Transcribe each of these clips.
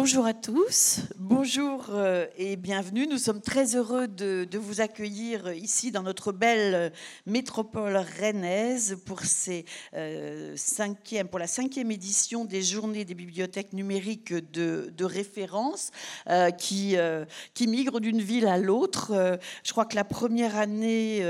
Bonjour à tous, bonjour euh, et bienvenue. Nous sommes très heureux de, vous accueillir ici dans notre belle métropole rennaise pour, euh, la cinquième édition des Journées des bibliothèques numériques de, référence euh, qui, migrent d'une ville à l'autre. je crois que la première année,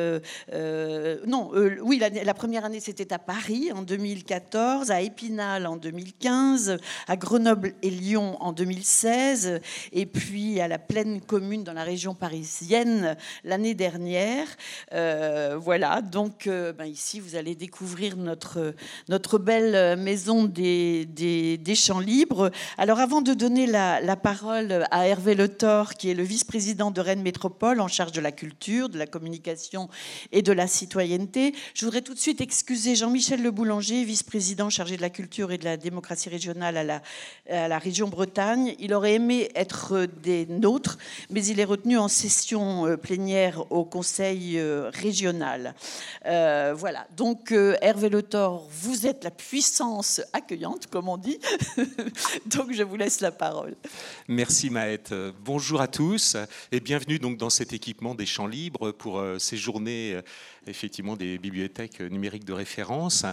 non, oui, la première année c'était à Paris en 2014, à Épinal en 2015, à Grenoble et Lyon en 2016, et puis à la pleine commune dans la région parisienne l'année dernière. Euh, voilà, donc euh, ben ici, vous allez découvrir notre, notre belle maison des, des, champs libres. Alors avant de donner la, parole à Hervé Le Thor, qui est le vice-président de Rennes Métropole en charge de la culture, de la communication et de la citoyenneté, je voudrais tout de suite excuser Jean-Michel Le Boulanger, vice-président chargé de la culture et de la démocratie régionale à la, à la région Bretagne il aurait aimé être des nôtres, mais il est retenu en session euh, plénière au Conseil euh, régional. Euh, voilà, donc Hervé Le Thor, vous êtes la puissance accueillante, comme on dit. donc je vous laisse la parole. Merci Maët. Bonjour à tous et bienvenue donc dans cet équipement des champs libres pour ces journées effectivement des bibliothèques numériques de référence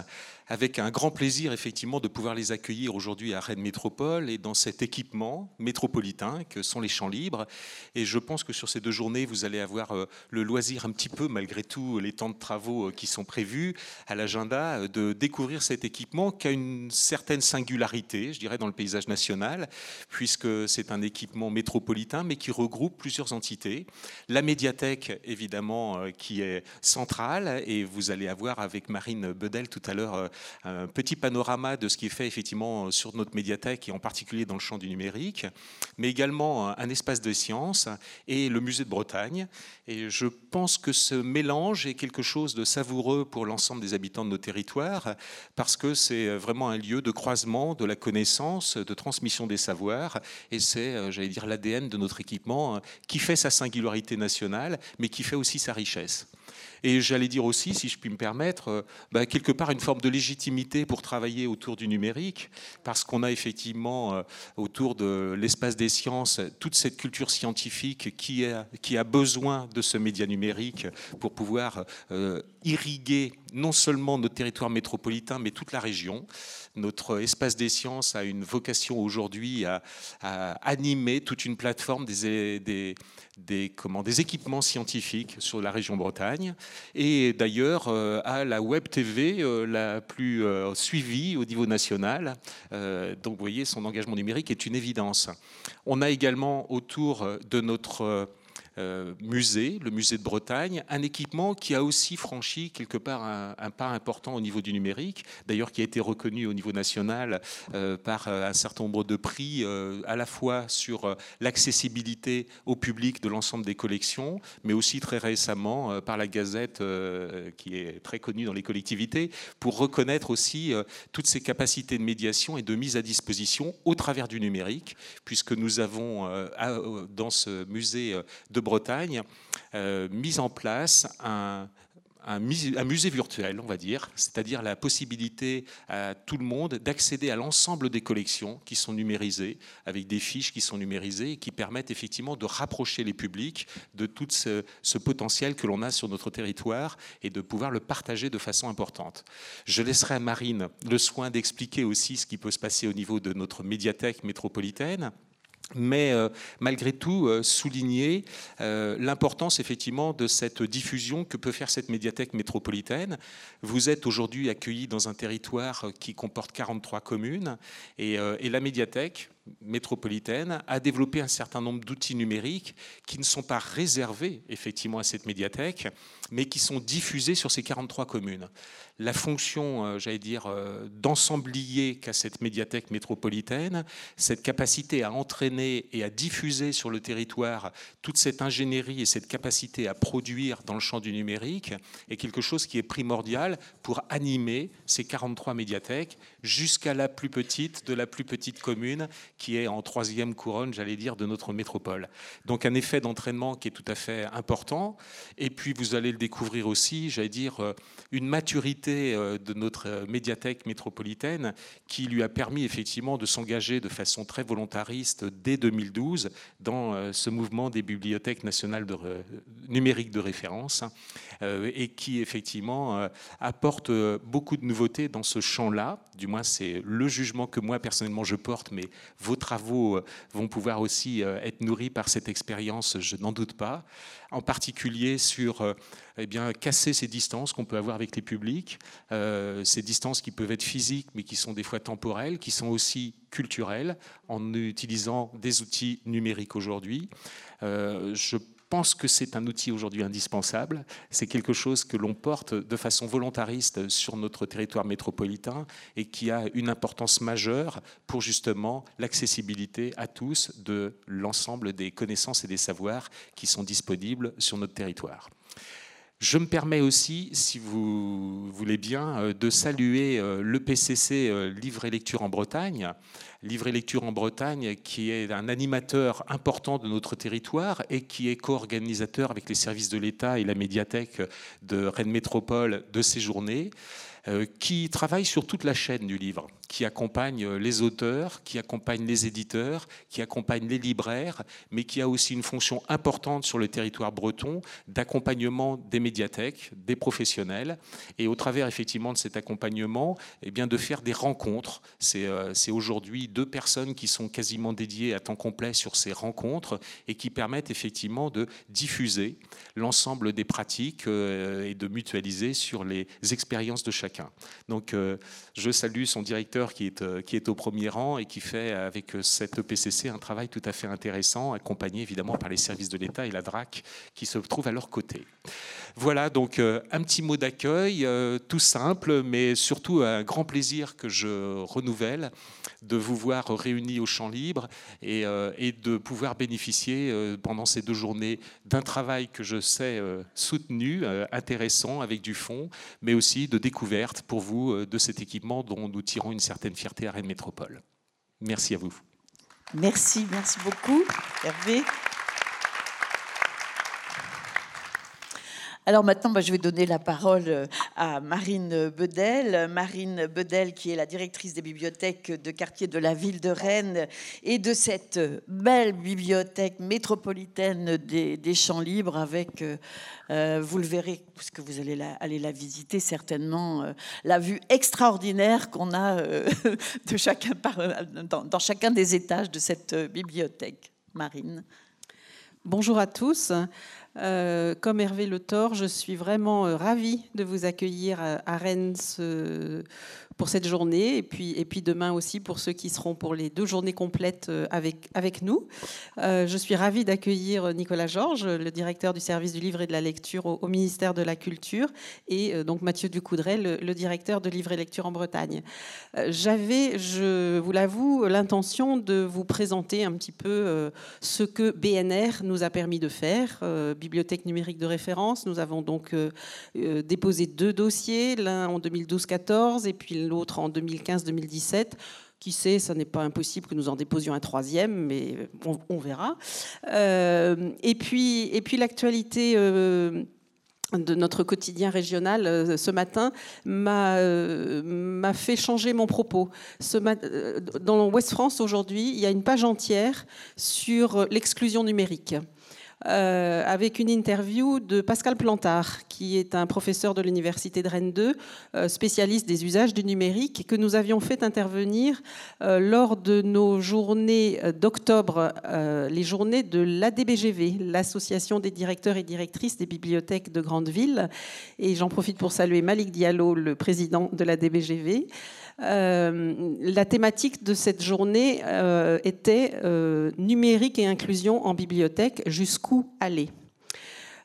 avec un grand plaisir effectivement de pouvoir les accueillir aujourd'hui à Rennes Métropole et dans cet équipement métropolitain que sont les champs libres. Et je pense que sur ces deux journées, vous allez avoir euh, le loisir un petit peu, malgré tout les temps de travaux euh, qui sont prévus à l'agenda, euh, de découvrir cet équipement qui a une certaine singularité, je dirais, dans le paysage national, puisque c'est un équipement métropolitain, mais qui regroupe plusieurs entités. La médiathèque, évidemment, qui est centrale, et vous allez avoir avec Marine Bedel tout à l'heure un petit panorama de ce qui est fait effectivement sur notre médiathèque et en particulier dans le champ du numérique, mais également un espace de sciences et le musée de Bretagne. Et je pense que ce mélange est quelque chose de savoureux pour l'ensemble des habitants de nos territoires parce que c'est vraiment un lieu de croisement de la connaissance, de transmission des savoirs et c'est, euh, j'allais dire, l'ADN de notre équipement euh, qui fait sa singularité nationale mais qui fait aussi sa richesse. Et j'allais dire aussi, si je puis me permettre, euh, bah, quelque part une forme de légitimité pour travailler autour du numérique, parce qu'on a effectivement euh, autour de l'espace des sciences toute cette culture scientifique qui a, besoin de ce média numérique pour pouvoir euh, irriguer non seulement notre territoire métropolitain, mais toute la région. Notre espace des sciences a une vocation aujourd'hui à, animer toute une plateforme des, des, comment, des équipements scientifiques sur la région Bretagne et d'ailleurs euh, à la web TV euh, la plus euh, suivie au niveau national. donc vous voyez, son engagement numérique est une évidence. On a également autour de notre euh, musée, le musée de Bretagne, un équipement qui a aussi franchi quelque part un, pas important au niveau du numérique, d'ailleurs qui a été reconnu au niveau national euh, par euh, un certain nombre de prix, à la fois sur l'accessibilité au public de l'ensemble des collections, mais aussi très récemment par la Gazette, qui est très connue dans les collectivités, pour reconnaître aussi toutes ces capacités de médiation et de mise à disposition au travers du numérique, puisque nous avons dans ce musée de Bretagne, euh, mis en place un, un, musée virtuel, on va dire, c'est-à-dire la possibilité à tout le monde d'accéder à l'ensemble des collections qui sont numérisées, avec des fiches qui sont numérisées et qui permettent effectivement de rapprocher les publics de tout ce, ce potentiel que l'on a sur notre territoire et de pouvoir le partager de façon importante. Je laisserai à Marine le soin d'expliquer aussi ce qui peut se passer au niveau de notre médiathèque métropolitaine mais euh, malgré tout euh, souligner euh, l'importance effectivement de cette diffusion que peut faire cette médiathèque métropolitaine. Vous êtes aujourd'hui accueillis dans un territoire qui comporte 43 communes et, et la médiathèque, métropolitaine a développé un certain nombre d'outils numériques qui ne sont pas réservés effectivement à cette médiathèque, mais qui sont diffusés sur ces 43 communes. La fonction, euh, j'allais dire, euh, d'ensemblier qu'a cette médiathèque métropolitaine, cette capacité à entraîner et à diffuser sur le territoire toute cette ingénierie et cette capacité à produire dans le champ du numérique est quelque chose qui est primordial pour animer ces 43 médiathèques jusqu'à la plus petite de la plus petite commune qui est en troisième couronne, j'allais dire, de notre métropole. Donc un effet d'entraînement qui est tout à fait important. Et puis vous allez le découvrir aussi, j'allais dire, euh, une maturité euh, de notre médiathèque métropolitaine qui lui a permis effectivement de s'engager de façon très volontariste dès 2012 dans ce mouvement des bibliothèques nationales numériques de référence et qui effectivement apporte beaucoup de nouveautés dans ce champ-là. Du moins, c'est le jugement que moi personnellement je porte, mais vos travaux euh, vont pouvoir aussi euh, être nourris par cette expérience, je n'en doute pas. En particulier sur euh, eh bien, casser ces distances qu'on peut avoir avec les publics, ces distances qui peuvent être physiques, mais qui sont des fois temporelles, qui sont aussi culturelles, en utilisant des outils numériques aujourd'hui. je pense que c'est un outil aujourd'hui indispensable. C'est quelque chose que l'on porte de façon volontariste sur notre territoire métropolitain et qui a une importance majeure pour justement l'accessibilité à tous de l'ensemble des connaissances et des savoirs qui sont disponibles sur notre territoire. Je me permets aussi, si vous voulez bien, euh, de saluer euh, le PCC euh, Livre et Lecture en Bretagne. Livre et Lecture en Bretagne, qui est un animateur important de notre territoire et qui est co-organisateur avec les services de l'État et la médiathèque de Rennes Métropole de ces journées. Qui travaille sur toute la chaîne du livre, qui accompagne euh, les auteurs, qui accompagne les éditeurs, qui accompagne les libraires, mais qui a aussi une fonction importante sur le territoire breton d'accompagnement des médiathèques, des professionnels, et au travers effectivement de cet accompagnement, eh bien, de faire des rencontres. C'est euh, aujourd'hui deux personnes qui sont quasiment dédiées à temps complet sur ces rencontres et qui permettent effectivement de diffuser l'ensemble des pratiques et de mutualiser sur les expériences de chacun. Donc euh, je salue son directeur qui est, euh, qui est au premier rang et qui fait avec euh, cette EPCC un travail tout à fait intéressant, accompagné évidemment par les services de l'État et la DRAC qui se trouvent à leur côté. Voilà donc un petit mot d'accueil, tout simple, mais surtout un grand plaisir que je renouvelle de vous voir réunis au champ libre et, et de pouvoir bénéficier pendant ces deux journées d'un travail que je sais soutenu, intéressant, avec du fond, mais aussi de découverte pour vous euh, de cet équipement dont nous tirons une certaine fierté à Rennes Métropole. Merci à vous. Merci, merci beaucoup, Hervé. Alors maintenant, je vais donner la parole euh, à Marine Bedel. Marine Bedel, qui est la directrice des bibliothèques de quartier de la ville de Rennes et de cette belle bibliothèque métropolitaine des, Champs Libres avec, euh, euh, vous le verrez, puisque vous allez la visiter certainement, la vue extraordinaire qu'on a chacun dans chacun des étages de cette bibliothèque. Marine. Bonjour à tous. Euh, comme Hervé Le Thor, je suis vraiment euh, ravie de vous accueillir à, Rennes pour cette journée et puis, et puis demain aussi pour ceux qui seront pour les deux journées complètes euh, avec, avec nous. Euh, je suis ravie d'accueillir Nicolas Georges, le directeur du service du livre et de la lecture au, ministère de la Culture, et euh, donc Mathieu Ducoudray, le, directeur de livre et lecture en Bretagne. J'avais, je vous l'avoue, l'intention de vous présenter un petit peu ce que BNR nous a permis de faire, Bibliothèque numérique de référence. Nous avons donc déposé deux dossiers, l'un en 2012-14 et puis l'autre en 2015-2017. Qui sait, ça n'est pas impossible que nous en déposions un troisième, mais on, verra. Euh, et puis, et puis l'actualité. Euh, de notre quotidien régional euh, ce matin m'a fait changer mon propos. Dans West France aujourd'hui, il y a une page entière sur l'exclusion numérique. Euh, avec une interview de Pascal Plantard, qui est un professeur de l'Université de Rennes 2, euh, spécialiste des usages du numérique, que nous avions fait intervenir euh, lors de nos journées d'octobre, les journées de l'ADBGV, l'Association des directeurs et directrices des bibliothèques de grandes villes. Et j'en profite pour saluer Malik Diallo, le président de l'ADBGV. Euh, la thématique de cette journée euh, était euh, numérique et inclusion en bibliothèque, jusqu'où aller.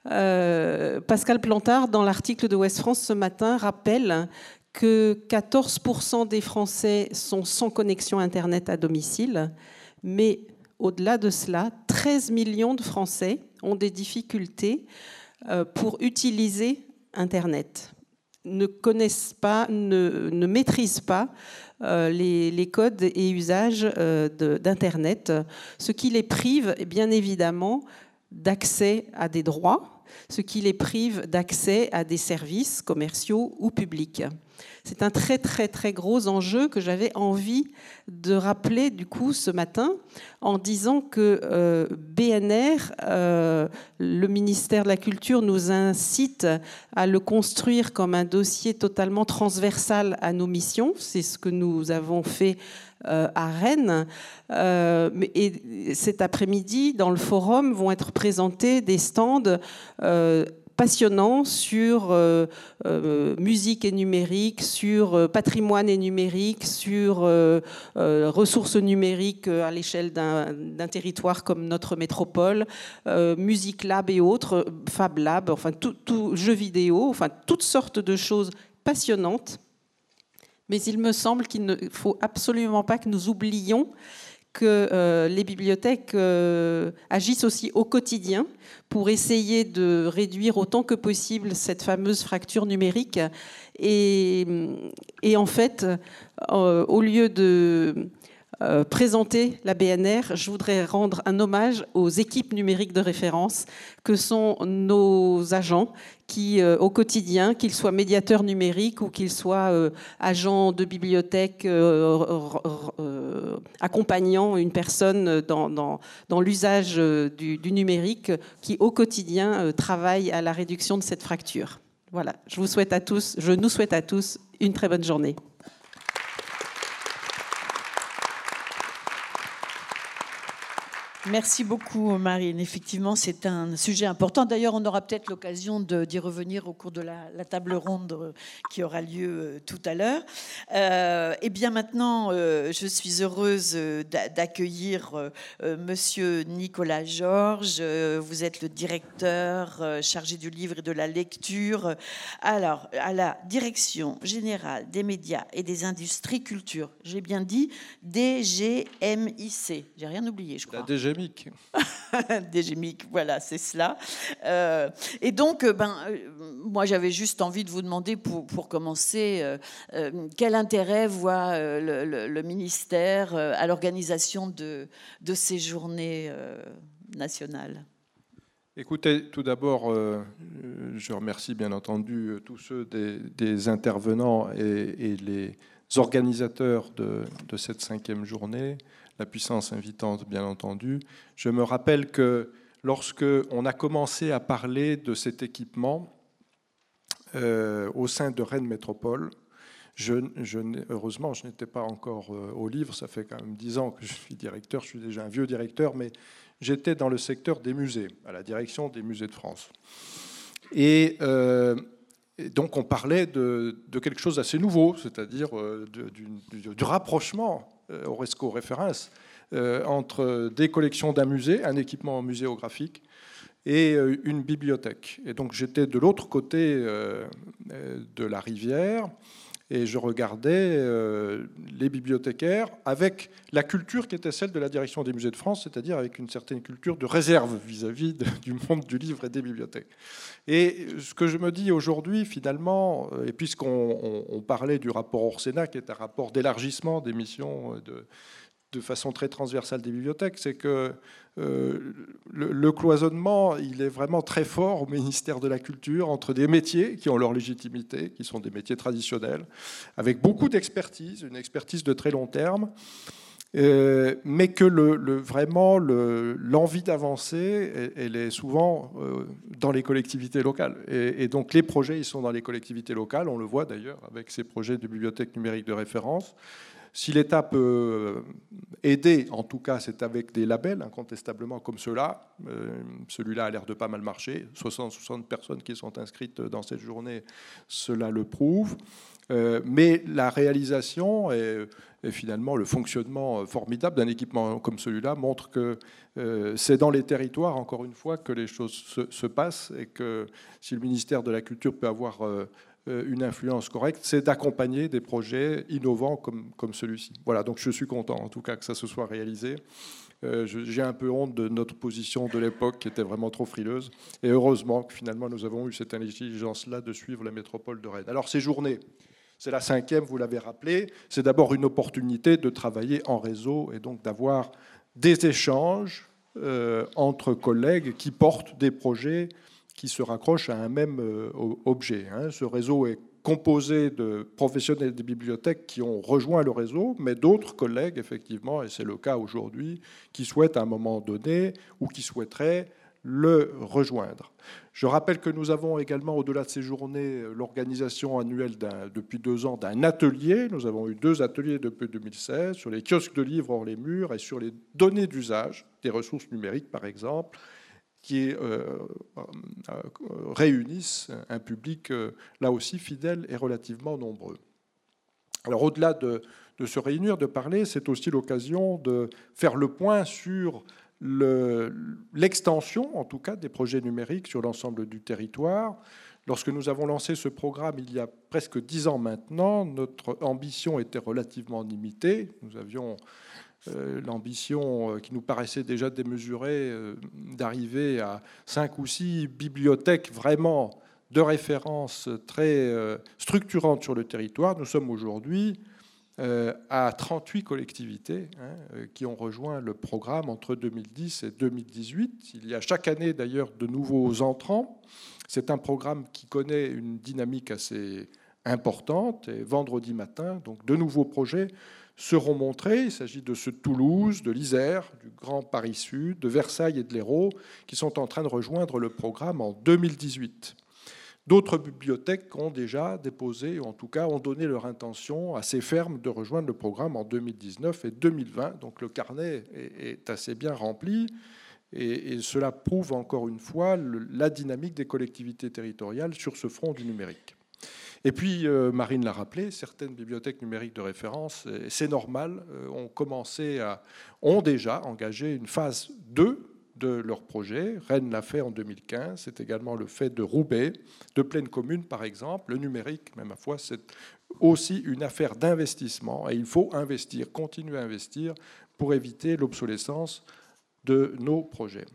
Pascal Plantard, dans l'article de West France ce matin, rappelle que 14% des Français sont sans connexion Internet à domicile, mais au-delà de cela, 13 millions de Français ont des difficultés pour utiliser Internet ne connaissent pas, ne, maîtrisent pas les, codes et usages d'Internet, ce qui les prive bien évidemment d'accès à des droits, ce qui les prive d'accès à des services commerciaux ou publics. C'est un très très très gros enjeu que j'avais envie de rappeler du coup ce matin en disant que euh, BNR, euh, le ministère de la Culture nous incite à le construire comme un dossier totalement transversal à nos missions. C'est ce que nous avons fait euh, à Rennes. et cet après-midi, dans le forum, vont être présentés des stands passionnant sur euh, euh, musique et numérique, sur euh, patrimoine et numérique, sur ressources numériques à l'échelle d'un territoire comme notre métropole, Musique Lab et autres, Fab Lab, enfin tout, tout jeux vidéo, enfin toutes sortes de choses passionnantes. Mais il me semble qu'il ne faut absolument pas que nous oublions que euh, les bibliothèques euh, agissent aussi au quotidien pour essayer de réduire autant que possible cette fameuse fracture numérique. Et, en fait, euh, au lieu de euh, présenter la BNR, je voudrais rendre un hommage aux équipes numériques de référence que sont nos agents qui, euh, au quotidien, qu'ils soient médiateurs numériques ou qu'ils soient euh, agents de bibliothèque accompagnant une personne dans, l'usage du, du, numérique, qui au quotidien travaillent à la réduction de cette fracture. Voilà, je vous souhaite à tous, je nous souhaite à tous une très bonne journée. Merci beaucoup, Marine. Effectivement, c'est un sujet important. D'ailleurs, on aura peut-être l'occasion d'y revenir au cours de la, table ronde euh, qui aura lieu euh, tout à l'heure. Euh, et bien maintenant, je suis heureuse d'accueillir Monsieur Nicolas Georges. Vous êtes le directeur chargé du livre et de la lecture. Alors, à la direction générale des médias et des industries culture, j'ai bien dit DGMIC. J'ai rien oublié, je crois. DGMIC. DGMIC, voilà, c'est cela. Euh, et donc, euh, ben, euh, moi, j'avais juste envie de vous demander, pour, pour commencer, quel intérêt voit le, ministère à l'organisation de, de, ces journées nationales? Écoutez, tout d'abord, je remercie bien entendu tous ceux des, intervenants et, et, les organisateurs de, de cette cinquième journée la puissance invitante, bien entendu. Je me rappelle que lorsque on a commencé à parler de cet équipement euh, au sein de Rennes Métropole, heureusement, je n'étais pas encore euh, au livre, ça fait quand même dix ans que je suis directeur, je suis déjà un vieux directeur, mais j'étais dans le secteur des musées, à la direction des musées de France. Et, euh, donc on parlait de, quelque chose d'assez nouveau, c'est-à-dire du, rapprochement euh, Oresco référence, euh, entre des collections d'un musée, un équipement muséographique, et euh, une bibliothèque. Et donc j'étais de l'autre côté de la rivière et je regardais les bibliothécaires avec la culture qui était celle de la direction des musées de France, c'est-à-dire avec une certaine culture de réserve vis-à-vis du monde du livre et des bibliothèques. Et ce que je me dis aujourd'hui, finalement, et puisqu'on parlait du rapport Orsena, qui est un rapport d'élargissement des missions de, de façon très transversale des bibliothèques, c'est que euh, le, cloisonnement, il est vraiment très fort au ministère de la Culture entre des métiers qui ont leur légitimité, qui sont des métiers traditionnels, avec beaucoup d'expertise, une expertise de très long terme, euh, mais que le, vraiment l'envie d'avancer, elle est souvent euh, dans les collectivités locales. Et, donc les projets, ils sont dans les collectivités locales, on le voit d'ailleurs avec ces projets de bibliothèque numérique de référence. Si l'État peut euh, aider, en tout cas, c'est avec des labels, incontestablement comme ceux-là. Celui-là a l'air de pas mal marcher. 60, 60 personnes qui sont inscrites dans cette journée, cela le prouve. mais la réalisation et finalement, le fonctionnement euh, formidable d'un équipement comme celui-là montre que euh, c'est dans les territoires, encore une fois, que les choses se, passent et que si le ministère de la Culture peut avoir euh, une influence correcte, c'est d'accompagner des projets innovants comme, comme celui-ci. Voilà, donc je suis content en tout cas que ça se soit réalisé. J'ai un peu honte de notre position de l'époque qui était vraiment trop frileuse. Et heureusement que finalement nous avons eu cette intelligence-là de suivre la métropole de Rennes. Alors ces journées, C'est la cinquième, vous l'avez rappelé. C'est d'abord une opportunité de travailler en réseau et donc d'avoir des échanges euh, entre collègues qui portent des projets qui se raccrochent à un même euh, objet. Hein. Ce réseau est composé de professionnels des bibliothèques qui ont rejoint le réseau, mais d'autres collègues, effectivement, et c'est le cas aujourd'hui, qui souhaitent à un moment donné ou qui souhaiteraient le rejoindre. Je rappelle que nous avons également, au-delà de ces journées, l'organisation annuelle depuis deux ans d'un atelier. Nous avons eu deux ateliers depuis 2016 sur les kiosques de livres hors les murs et sur les données d'usage des ressources numériques, par exemple, qui euh, euh, réunissent un public euh, là aussi fidèle et relativement nombreux. Alors au-delà de, de, se réunir, de parler, c'est aussi l'occasion de faire le point sur l'extension, en tout cas, des projets numériques sur l'ensemble du territoire. Lorsque nous avons lancé ce programme il y a presque dix ans maintenant, notre ambition était relativement limitée. Nous avions l'ambition euh, qui nous paraissait déjà démesurée euh, d'arriver à cinq ou six bibliothèques vraiment de référence très structurantes sur le territoire. Nous sommes aujourd'hui à 38 collectivités hein, qui ont rejoint le programme entre 2010 et 2018. Il y a chaque année d'ailleurs de nouveaux entrants. C'est un programme qui connaît une dynamique assez importante. Et vendredi matin, donc de nouveaux projets seront montrés. Il s'agit de ceux de Toulouse, de l'Isère, du Grand Paris Sud, de Versailles et de l'Hérault, qui sont en train de rejoindre le programme en 2018. D'autres bibliothèques ont déjà déposé, ou en tout cas ont donné leur intention assez ferme de rejoindre le programme en 2019 et 2020. Donc le carnet est assez bien rempli. Et, cela prouve encore une fois la dynamique des collectivités territoriales sur ce front du numérique. Et puis, euh, Marine l'a rappelé, certaines bibliothèques numériques de référence, c'est normal, euh, ont commencé à, ont déjà engagé une phase 2 de leur projet. Rennes l'a fait en 2015, c'est également le fait de Roubaix, de Pleine Commune par exemple. Le numérique, même à fois, c'est aussi une affaire d'investissement et il faut investir, continuer à investir pour éviter l'obsolescence de nos projets.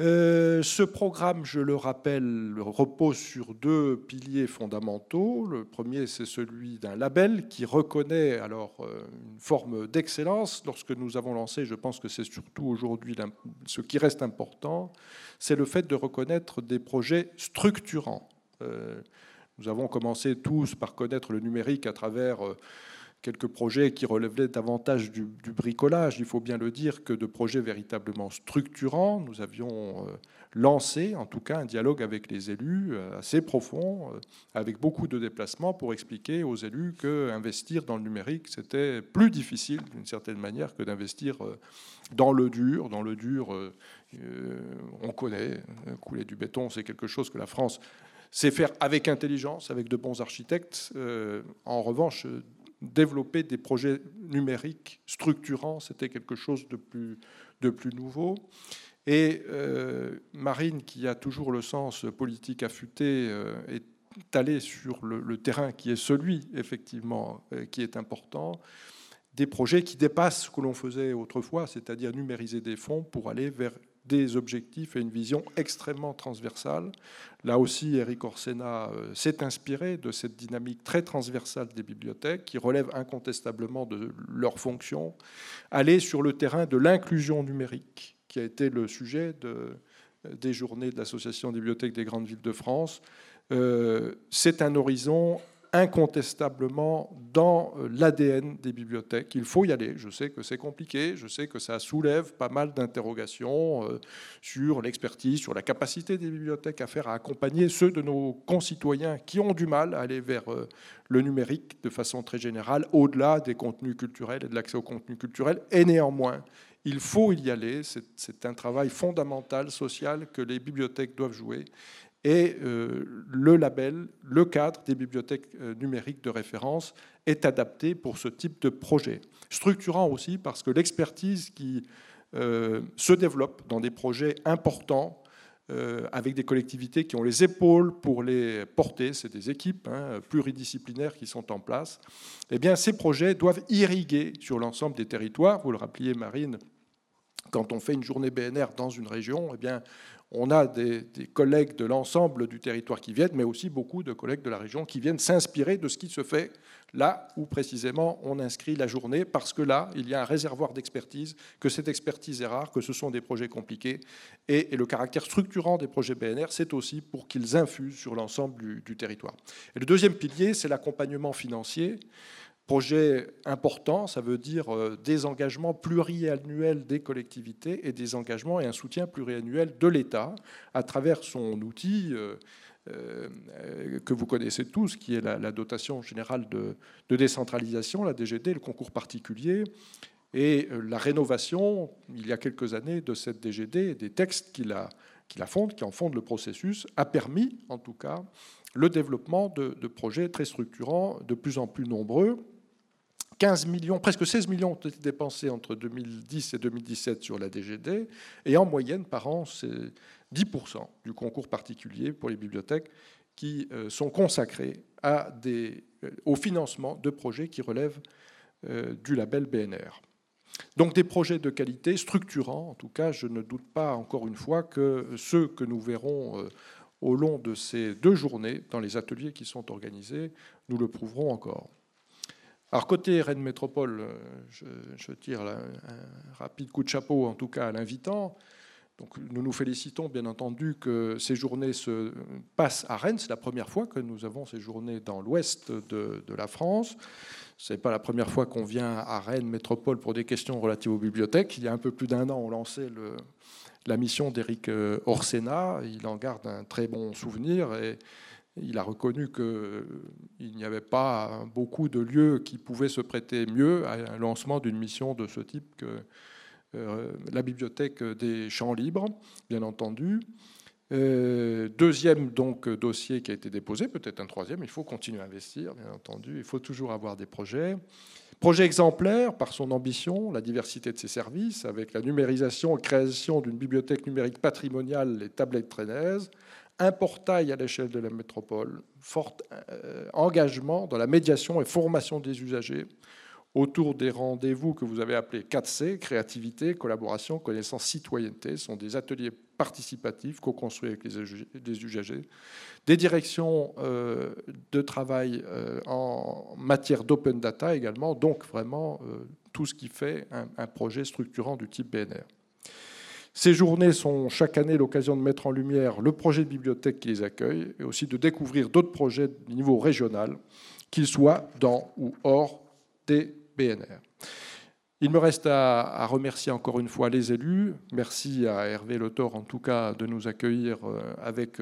Euh, ce programme, je le rappelle, repose sur deux piliers fondamentaux. Le premier, c'est celui d'un label qui reconnaît alors euh, une forme d'excellence. Lorsque nous avons lancé, je pense que c'est surtout aujourd'hui ce qui reste important, c'est le fait de reconnaître des projets structurants. Euh, nous avons commencé tous par connaître le numérique à travers quelques projets qui relevaient davantage du, bricolage, il faut bien le dire, que de projets véritablement structurants. Nous avions euh, lancé, en tout cas, un dialogue avec les élus euh, assez profond, euh, avec beaucoup de déplacements, pour expliquer aux élus qu'investir dans le numérique, c'était plus difficile, d'une certaine manière, que d'investir dans le dur. Dans le dur, on connaît, couler du béton, c'est quelque chose que la France sait faire avec intelligence, avec de bons architectes. en revanche, développer des projets numériques structurants, c'était quelque chose de plus, de plus nouveau. Et euh, Marine, qui a toujours le sens politique affûté, euh, est allée sur le, terrain qui est celui, effectivement, euh, qui est important, des projets qui dépassent ce que l'on faisait autrefois, c'est-à-dire numériser des fonds pour aller vers des objectifs et une vision extrêmement transversale. Là aussi, Eric Orsena euh, s'est inspiré de cette dynamique très transversale des bibliothèques, qui relève incontestablement de leur fonction. Aller sur le terrain de l'inclusion numérique, qui a été le sujet de, des journées de l'Association des bibliothèques des grandes villes de France. Euh, c'est un horizon incontestablement dans euh, l'ADN des bibliothèques. Il faut y aller. Je sais que c'est compliqué, je sais que ça soulève pas mal d'interrogations euh, sur l'expertise, sur la capacité des bibliothèques à faire, à accompagner ceux de nos concitoyens qui ont du mal à aller vers euh, le numérique de façon très générale, au-delà des contenus culturels et de l'accès aux contenus culturels. Et néanmoins, il faut y aller. C'est un travail fondamental, social, que les bibliothèques doivent jouer. Et euh, le label, le cadre des bibliothèques euh, numériques de référence est adapté pour ce type de projet. Structurant aussi parce que l'expertise qui euh, se développe dans des projets importants, avec des collectivités qui ont les épaules pour les porter, c'est des équipes hein, pluridisciplinaires qui sont en place, eh bien, ces projets doivent irriguer sur l'ensemble des territoires. Vous le rappeliez, Marine, quand on fait une journée BNR dans une région, eh bien, on a des, collègues de l'ensemble du territoire qui viennent, mais aussi beaucoup de collègues de la région qui viennent s'inspirer de ce qui se fait là où précisément on inscrit la journée, parce que là, il y a un réservoir d'expertise, que cette expertise est rare, que ce sont des projets compliqués, et, le caractère structurant des projets BNR, c'est aussi pour qu'ils infusent sur l'ensemble du territoire. Et le deuxième pilier, c'est l'accompagnement financier. Projet important, ça veut dire euh, des engagements pluriannuels des collectivités et des engagements et un soutien pluriannuel de l'État à travers son outil euh, euh, que vous connaissez tous, qui est la, dotation générale de, décentralisation, la DGD, le concours particulier, et la rénovation, il y a quelques années, de cette DGD, des textes qui la, qui la fondent, qui en fondent le processus, a permis, en tout cas, le développement de projets très structurants, de plus en plus nombreux, 15 millions, presque 16 millions ont été dépensés entre 2010 et 2017 sur la DGD, et en moyenne par an, c'est 10% du concours particulier pour les bibliothèques qui euh, sont consacrés euh, au financement de projets qui relèvent euh, du label BNR. Donc des projets de qualité structurants, en tout cas, je ne doute pas encore une fois que ceux que nous verrons au long de ces deux journées dans les ateliers qui sont organisés, nous le prouverons encore. Alors côté Rennes Métropole, euh, je, tire un rapide coup de chapeau en tout cas à l'invitant. Donc, nous nous félicitons bien entendu que ces journées se passent à Rennes. C'est la première fois que nous avons ces journées dans l'ouest de, la France. Ce n'est pas la première fois qu'on vient à Rennes Métropole pour des questions relatives aux bibliothèques. Il y a un peu plus d'un an, on lançait la mission d'Éric euh, Orsena. Il en garde un très bon souvenir. Et, il a reconnu qu'il euh, n'y avait pas beaucoup de lieux qui pouvaient se prêter mieux à un lancement d'une mission de ce type que euh, la bibliothèque des champs libres, bien entendu. Euh, deuxième donc dossier qui a été déposé, peut-être un troisième, il faut continuer à investir, bien entendu, il faut toujours avoir des projets. Projet exemplaire par son ambition, la diversité de ses services, avec la numérisation et création d'une bibliothèque numérique patrimoniale, les tablettes rennaises, un portail à l'échelle de la métropole, fort euh, engagement dans la médiation et formation des usagers autour des rendez-vous que vous avez appelés 4C, créativité, collaboration, connaissance, citoyenneté, sont des ateliers participatifs co-construits avec les usagers, des directions euh, de travail euh, en matière d'open data également, donc vraiment tout ce qui fait un projet structurant du type BNR. Ces journées sont chaque année l'occasion de mettre en lumière le projet de bibliothèque qui les accueille et aussi de découvrir d'autres projets de niveau régional, qu'ils soient dans ou hors des BNR. Il me reste à, remercier encore une fois les élus. Merci à Hervé Le en tout cas de nous accueillir euh, avec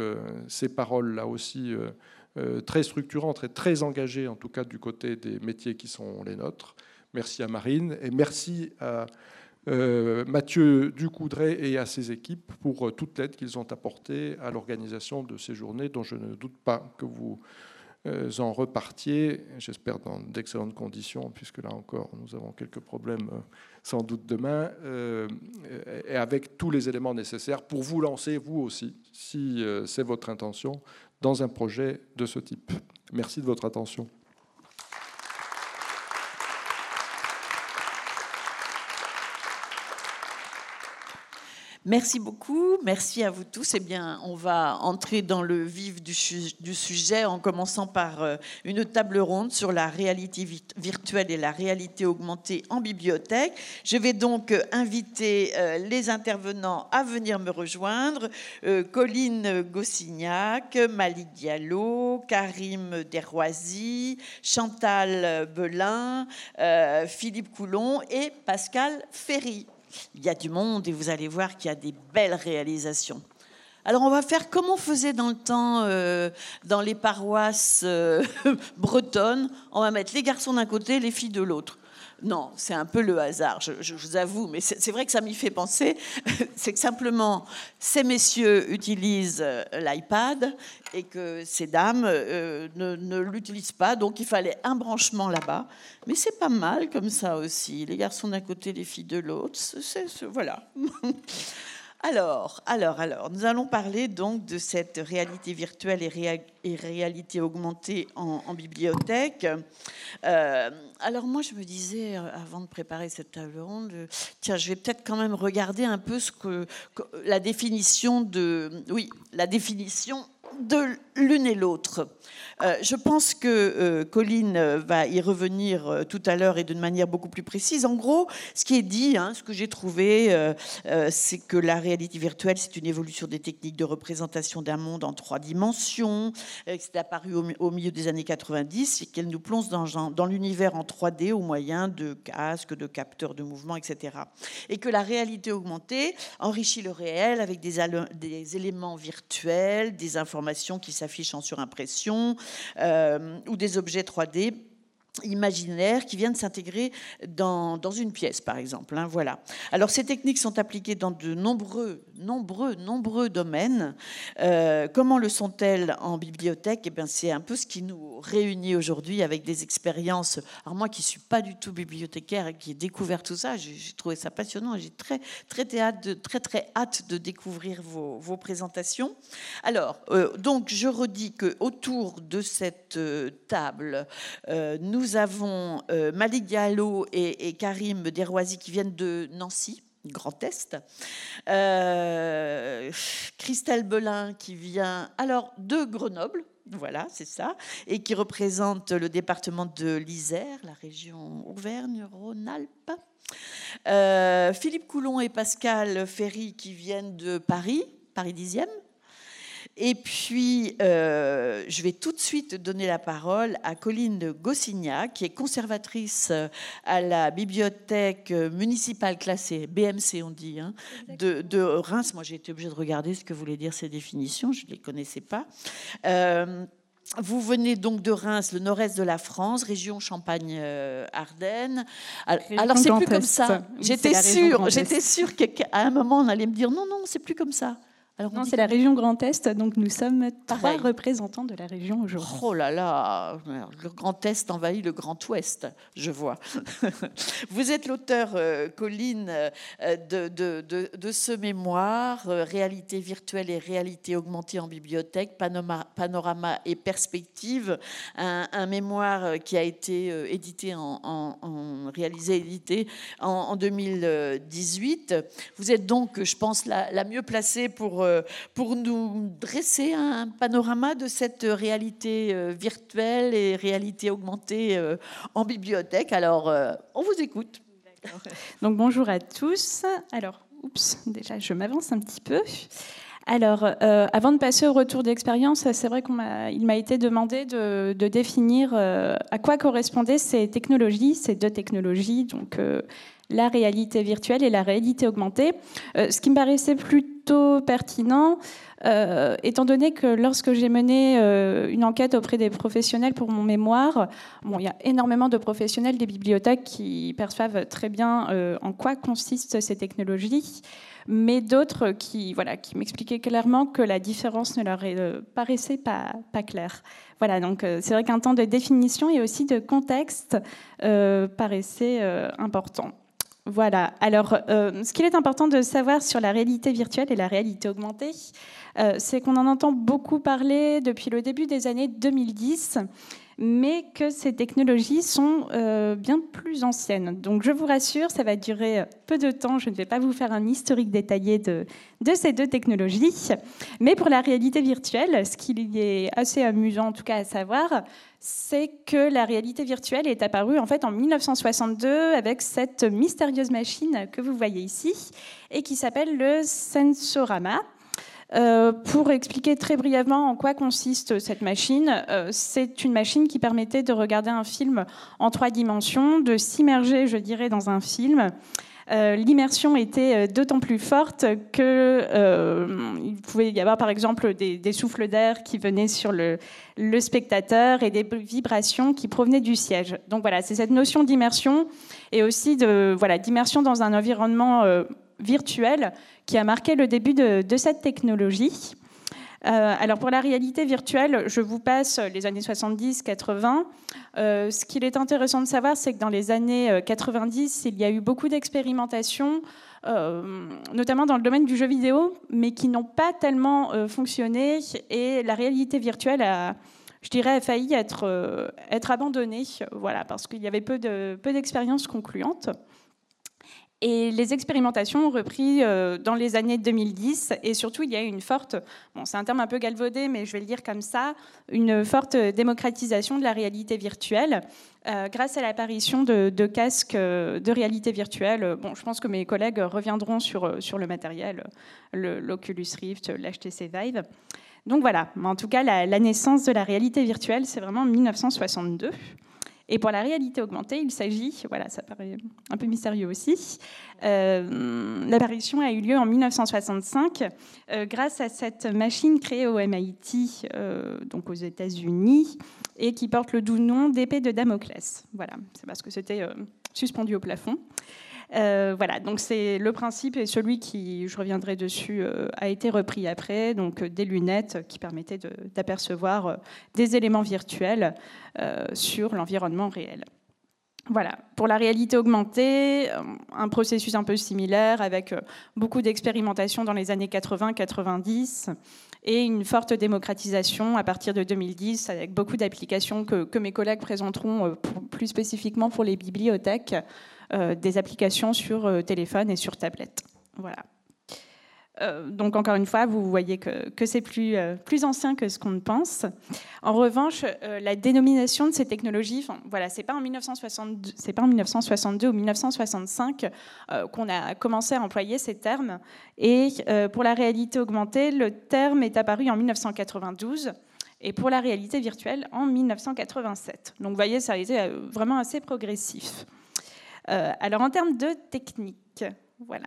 ces euh, paroles là aussi euh, très structurantes et très engagées en tout cas du côté des métiers qui sont les nôtres. Merci à Marine et merci à Mathieu Ducoudray et à ses équipes pour euh, toute l'aide qu'ils ont apportée à l'organisation de ces journées, dont je ne doute pas que vous euh, en repartiez, j'espère dans d'excellentes conditions, puisque là encore, nous avons quelques problèmes sans doute demain, et avec tous les éléments nécessaires pour vous lancer, vous aussi, si c'est votre intention, dans un projet de ce type. Merci de votre attention. Merci beaucoup, merci à vous tous. Eh bien, on va entrer dans le vif du, sujet en commençant par euh, une table ronde sur la réalité virtuelle et la réalité augmentée en bibliothèque. Je vais donc euh, inviter euh, les intervenants à venir me rejoindre. Colline Gossignac, Malik Diallo, Karim Derroisy, Chantal Belin, Philippe Coulon et Pascal Ferry. Il y a du monde et vous allez voir qu'il y a des belles réalisations. Alors on va faire comme on faisait dans le temps euh, dans les paroisses euh, bretonnes. On va mettre les garçons d'un côté, les filles de l'autre. Non, c'est un peu le hasard, je, vous avoue, mais c'est vrai que ça m'y fait penser. c'est que simplement, ces messieurs utilisent euh, l'iPad et que ces dames euh, ne, l'utilisent pas, donc il fallait un branchement là-bas. Mais c'est pas mal comme ça aussi. Les garçons d'un côté, les filles de l'autre. Voilà. Alors, alors, alors, nous allons parler donc de cette réalité virtuelle et, réalité augmentée en, bibliothèque. Euh, alors moi, je me disais, euh, avant de préparer cette table ronde, tiens, je vais peut-être quand même regarder un peu ce que, la définition de, oui, la définition de l'une et l'autre. Euh, je pense que euh, Colline va y revenir euh, tout à l'heure et d'une manière beaucoup plus précise. En gros, ce qui est dit, hein, ce que j'ai trouvé, c'est que la réalité virtuelle, c'est une évolution des techniques de représentation d'un monde en trois dimensions. c'est apparu au, milieu des années 90 et qu'elle nous plonge dans, l'univers en 3D au moyen de casques, de capteurs de mouvement, etc. Et que la réalité augmentée enrichit le réel avec des éléments virtuels, des informations qui s'affichent en surimpression, euh, ou des objets 3D imaginaires qui viennent s'intégrer dans, dans, une pièce, par exemple. Hein, voilà. Alors, ces techniques sont appliquées dans de nombreux, nombreux, nombreux domaines. Euh, comment le sont-elles en bibliothèque? Eh bien, c'est un peu ce qui nous réunit aujourd'hui avec des expériences. Alors, moi, qui suis pas du tout bibliothécaire et qui ai découvert tout ça, j'ai trouvé ça passionnant et j'ai très, très, hâte de, très, très hâte de découvrir vos, vos présentations. Alors, euh, donc, je redis que autour de cette euh, table, nous nous avons euh, Malik Diallo et, Karim Deroisi qui viennent de Nancy. Grand Est. Euh, Christelle Belin qui vient alors de Grenoble, voilà, c'est ça, et qui représente le département de l'Isère, la région Auvergne-Rhône-Alpes. Euh, Philippe Coulon et Pascal Ferry qui viennent de Paris, Paris 10e. Et puis, euh, je vais tout de suite donner la parole à Colline Gossignac, qui est conservatrice euh, à la bibliothèque municipale classée, BMC on dit, hein, de, Reims. Moi, j'ai été obligée de regarder ce que voulaient dire ces définitions, je ne les connaissais pas. Euh, vous venez donc de Reims, le nord-est de la France, région Champagne-Ardenne. Alors c'est plus comme ça. J'étais sûre, j'étais sûre qu'à un moment on allait me dire non, non, c'est plus comme ça non, c'est la région Grand Est, donc nous sommes trois représentants de la région aujourd'hui. Oh là là, le Grand Est envahit le Grand Ouest, je vois. Vous êtes l'auteur, euh, Colline, euh, de, de, ce mémoire, euh, Réalité virtuelle et réalité augmentée en bibliothèque, panorama, et perspective, un, mémoire qui a été édité, en, réalisé, édité en, 2018. Vous êtes donc, je pense, la, la mieux placée pour pour nous dresser un panorama de cette réalité euh, virtuelle et réalité augmentée euh, en bibliothèque. Alors, on vous écoute. Donc bonjour à tous. Alors, oups, déjà je m'avance un petit peu. Alors, avant de passer au retour d'expérience, c'est vrai qu'il m'a été demandé de, définir à quoi correspondaient ces technologies, ces deux technologies, donc la réalité virtuelle et la réalité augmentée. ce qui me paraissait plus pertinent, euh, étant donné que lorsque j'ai mené euh, une enquête auprès des professionnels pour mon mémoire, bon, il y a énormément de professionnels des bibliothèques qui perçoivent très bien euh, en quoi consistent ces technologies, mais d'autres qui, voilà, qui m'expliquaient clairement que la différence ne leur paraissait pas, pas claire. Voilà, donc c'est vrai qu'un temps de définition et aussi de contexte paraissait important. Voilà. Alors, euh, ce qu'il est important de savoir sur la réalité virtuelle et la réalité augmentée, euh, c'est qu'on en entend beaucoup parler depuis le début des années 2010 mais que ces technologies sont euh, bien plus anciennes. Donc je vous rassure, ça va durer peu de temps, je ne vais pas vous faire un historique détaillé de, de ces deux technologies, mais pour la réalité virtuelle, ce qui est assez amusant en tout cas à savoir, c'est que la réalité virtuelle est apparue en fait en 1962 avec cette mystérieuse machine que vous voyez ici et qui s'appelle le Sensorama. Euh, pour expliquer très brièvement en quoi consiste cette machine, euh, c'est une machine qui permettait de regarder un film en trois dimensions, de s'immerger, je dirais, dans un film. Euh, l'immersion était d'autant plus forte que il pouvait y avoir par exemple des, souffles d'air qui venaient sur le, le, spectateur et des vibrations qui provenaient du siège. Donc voilà, c'est cette notion d'immersion et aussi de voilà d'immersion dans un environnement virtuel qui a marqué le début de, cette technologie. Euh, alors pour la réalité virtuelle, je vous passe les années 70-80. Euh, ce qu'il est intéressant de savoir, c'est que dans les années 90, euh, il y a eu beaucoup d'expérimentations notamment dans le domaine du jeu vidéo, mais qui n'ont pas tellement fonctionné. Et la réalité virtuelle a, je dirais, failli être, abandonnée, voilà, parce qu'il y avait peu d'expériences concluantes. Et les expérimentations ont repris euh, dans les années 2010 et surtout il y a eu une forte, bon c'est un terme un peu galvaudé mais je vais le dire comme ça, une forte démocratisation de la réalité virtuelle euh, grâce à l'apparition de, casques euh, de réalité virtuelle. Bon, je pense que mes collègues reviendront sur, sur le matériel, l'Oculus Rift, l'HTC Vive. Donc voilà, en tout cas la, la naissance de la réalité virtuelle c'est vraiment 1962. Et pour la réalité augmentée, il s'agit, voilà, ça paraît un peu mystérieux aussi, euh, l'apparition a eu lieu en 1965 euh, grâce à cette machine créée au MIT, euh, donc aux États-Unis, et qui porte le doux nom d'épée de Damoclès. Voilà, c'est parce que c'était suspendu au plafond. Euh, voilà, donc c'est le principe et celui qui, je reviendrai dessus, euh, a été repris après, donc euh, des lunettes qui permettaient d'apercevoir des éléments virtuels sur l'environnement réel. Voilà, pour la réalité augmentée, un processus un peu similaire avec beaucoup d'expérimentation dans les années 80-90 et une forte démocratisation à partir de 2010 avec beaucoup d'applications que, mes collègues présenteront plus spécifiquement pour les bibliothèques des applications sur euh, téléphone et sur tablette. Voilà. Euh, donc encore une fois, vous voyez que, c'est plus, plus ancien que ce qu'on pense. En revanche, la dénomination de ces technologies, voilà, c'est pas en 1962, c'est pas en 1962 ou 1965 qu'on a commencé à employer ces termes. Et pour la réalité augmentée, le terme est apparu en 1992 et pour la réalité virtuelle en 1987. Donc vous voyez, ça a été vraiment assez progressif. Euh, alors en termes de technique, voilà.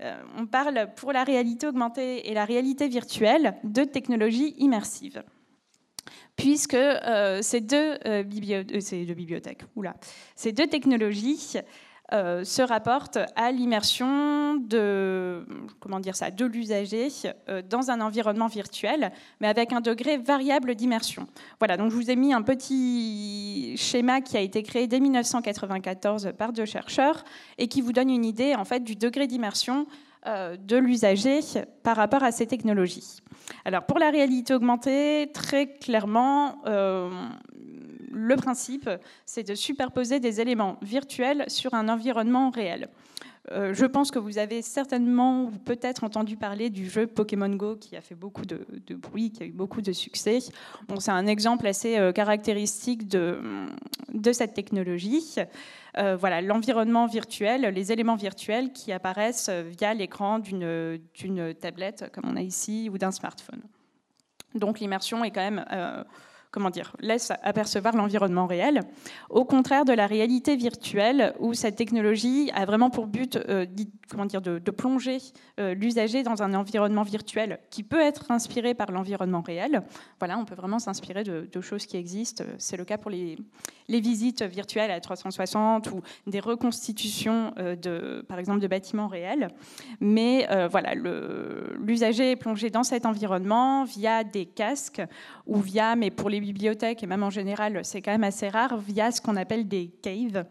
Euh, on parle pour la réalité augmentée et la réalité virtuelle de technologies immersives puisque euh, ces, deux, bibliothèques, oula, ces deux technologies euh, se rapporte à l'immersion de, comment dire ça, de l'usager euh, dans un environnement virtuel, mais avec un degré variable d'immersion. Voilà, donc je vous ai mis un petit schéma qui a été créé dès 1994 par deux chercheurs et qui vous donne une idée en fait du degré d'immersion euh, de l'usager par rapport à ces technologies. Alors pour la réalité augmentée, très clairement, le principe, c'est de superposer des éléments virtuels sur un environnement réel. Euh, je pense que vous avez certainement ou peut-être entendu parler du jeu Pokémon Go qui a fait beaucoup de, bruit, qui a eu beaucoup de succès. Bon, c'est un exemple assez euh, caractéristique de, cette technologie. Euh, voilà, l'environnement virtuel, les éléments virtuels qui apparaissent via l'écran d'une tablette comme on a ici ou d'un smartphone. Donc l'immersion est quand même comment dire, laisse apercevoir l'environnement réel, au contraire de la réalité virtuelle où cette technologie a vraiment pour but euh, comment dire, de, plonger euh, l'usager dans un environnement virtuel qui peut être inspiré par l'environnement réel. Voilà, on peut vraiment s'inspirer de, choses qui existent. C'est le cas pour les, les, visites virtuelles à 360 ou des reconstitutions euh, de, par exemple, de bâtiments réels. Mais voilà, l'usager est plongé dans cet environnement via des casques ou via, mais pour les bibliothèques, et même en général, c'est quand même assez rare, via ce qu'on appelle des caves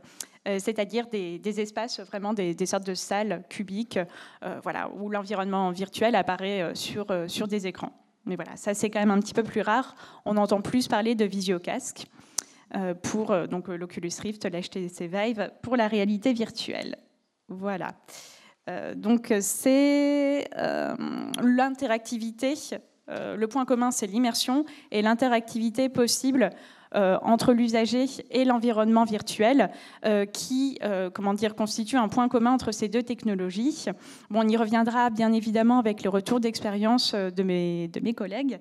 euh, c'est-à-dire des, espaces, vraiment des, sortes de salles cubiques, euh, voilà, où l'environnement virtuel apparaît euh, sur, sur des écrans. Mais voilà, ça c'est quand même un petit peu plus rare. On entend plus parler de visiocasque pour donc l'Oculus Rift, l'HTC Vive, pour la réalité virtuelle. Voilà. donc c'est l'interactivité euh, le point commun, c'est l'immersion et l'interactivité possible euh, entre l'usager et l'environnement virtuel, euh, qui comment dire, constitue un point commun entre ces deux technologies. Bon, on y reviendra bien évidemment avec le retour d'expérience de mes, de mes collègues.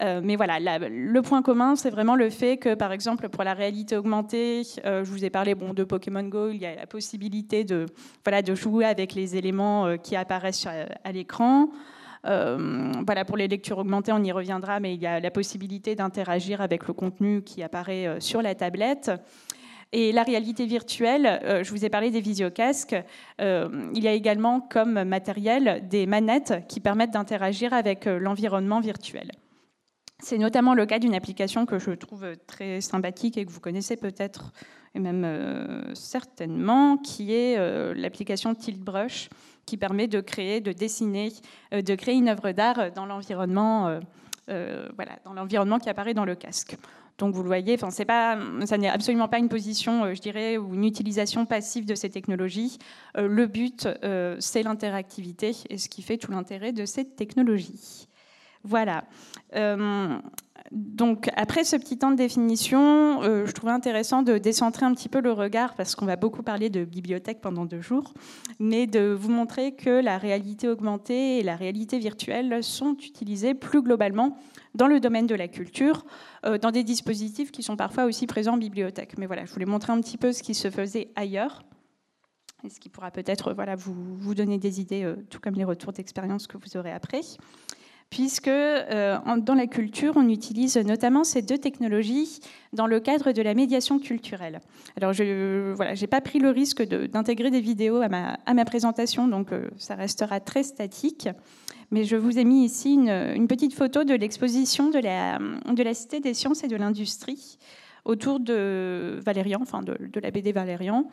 mais voilà, le point commun, c'est vraiment le fait que, par exemple, pour la réalité augmentée, je vous ai parlé bon, de Pokémon Go, il y a la possibilité de, voilà, de jouer avec les éléments qui apparaissent à l'écran. Euh, voilà, pour les lectures augmentées, on y reviendra, mais il y a la possibilité d'interagir avec le contenu qui apparaît euh, sur la tablette. Et la réalité virtuelle, euh, je vous ai parlé des visiocasques, il y a également comme matériel des manettes qui permettent d'interagir avec l'environnement virtuel. C'est notamment le cas d'une application que je trouve très sympathique et que vous connaissez peut-être, et même certainement, qui est l'application Tiltbrush, qui permet de créer, de dessiner, de créer une œuvre d'art dans l'environnement voilà, dans l'environnement qui apparaît dans le casque. Donc vous le voyez, enfin, pas, ça n'est absolument pas une position, euh, je dirais, ou une utilisation passive de ces technologies. Euh, le but, euh, c'est l'interactivité et ce qui fait tout l'intérêt de cette technologie. Voilà. Donc après ce petit temps de définition, je trouvais intéressant de décentrer un petit peu le regard parce qu'on va beaucoup parler de bibliothèque pendant deux jours, mais de vous montrer que la réalité augmentée et la réalité virtuelle sont utilisées plus globalement dans le domaine de la culture, euh, dans des dispositifs qui sont parfois aussi présents en bibliothèque. Mais voilà, je voulais montrer un petit peu ce qui se faisait ailleurs et ce qui pourra peut-être voilà, vous, vous, donner des idées, euh, tout comme les retours d'expérience que vous aurez après. Puisque euh, dans la culture, on utilise notamment ces deux technologies dans le cadre de la médiation culturelle. Alors, je n'ai pas pris le risque d'intégrer des vidéos à ma, à ma présentation, donc ça restera très statique mais je vous ai mis ici une, petite photo de l'exposition de la, de la Cité des sciences et de l'industrie autour de Valérian, enfin de, la BD Valérian,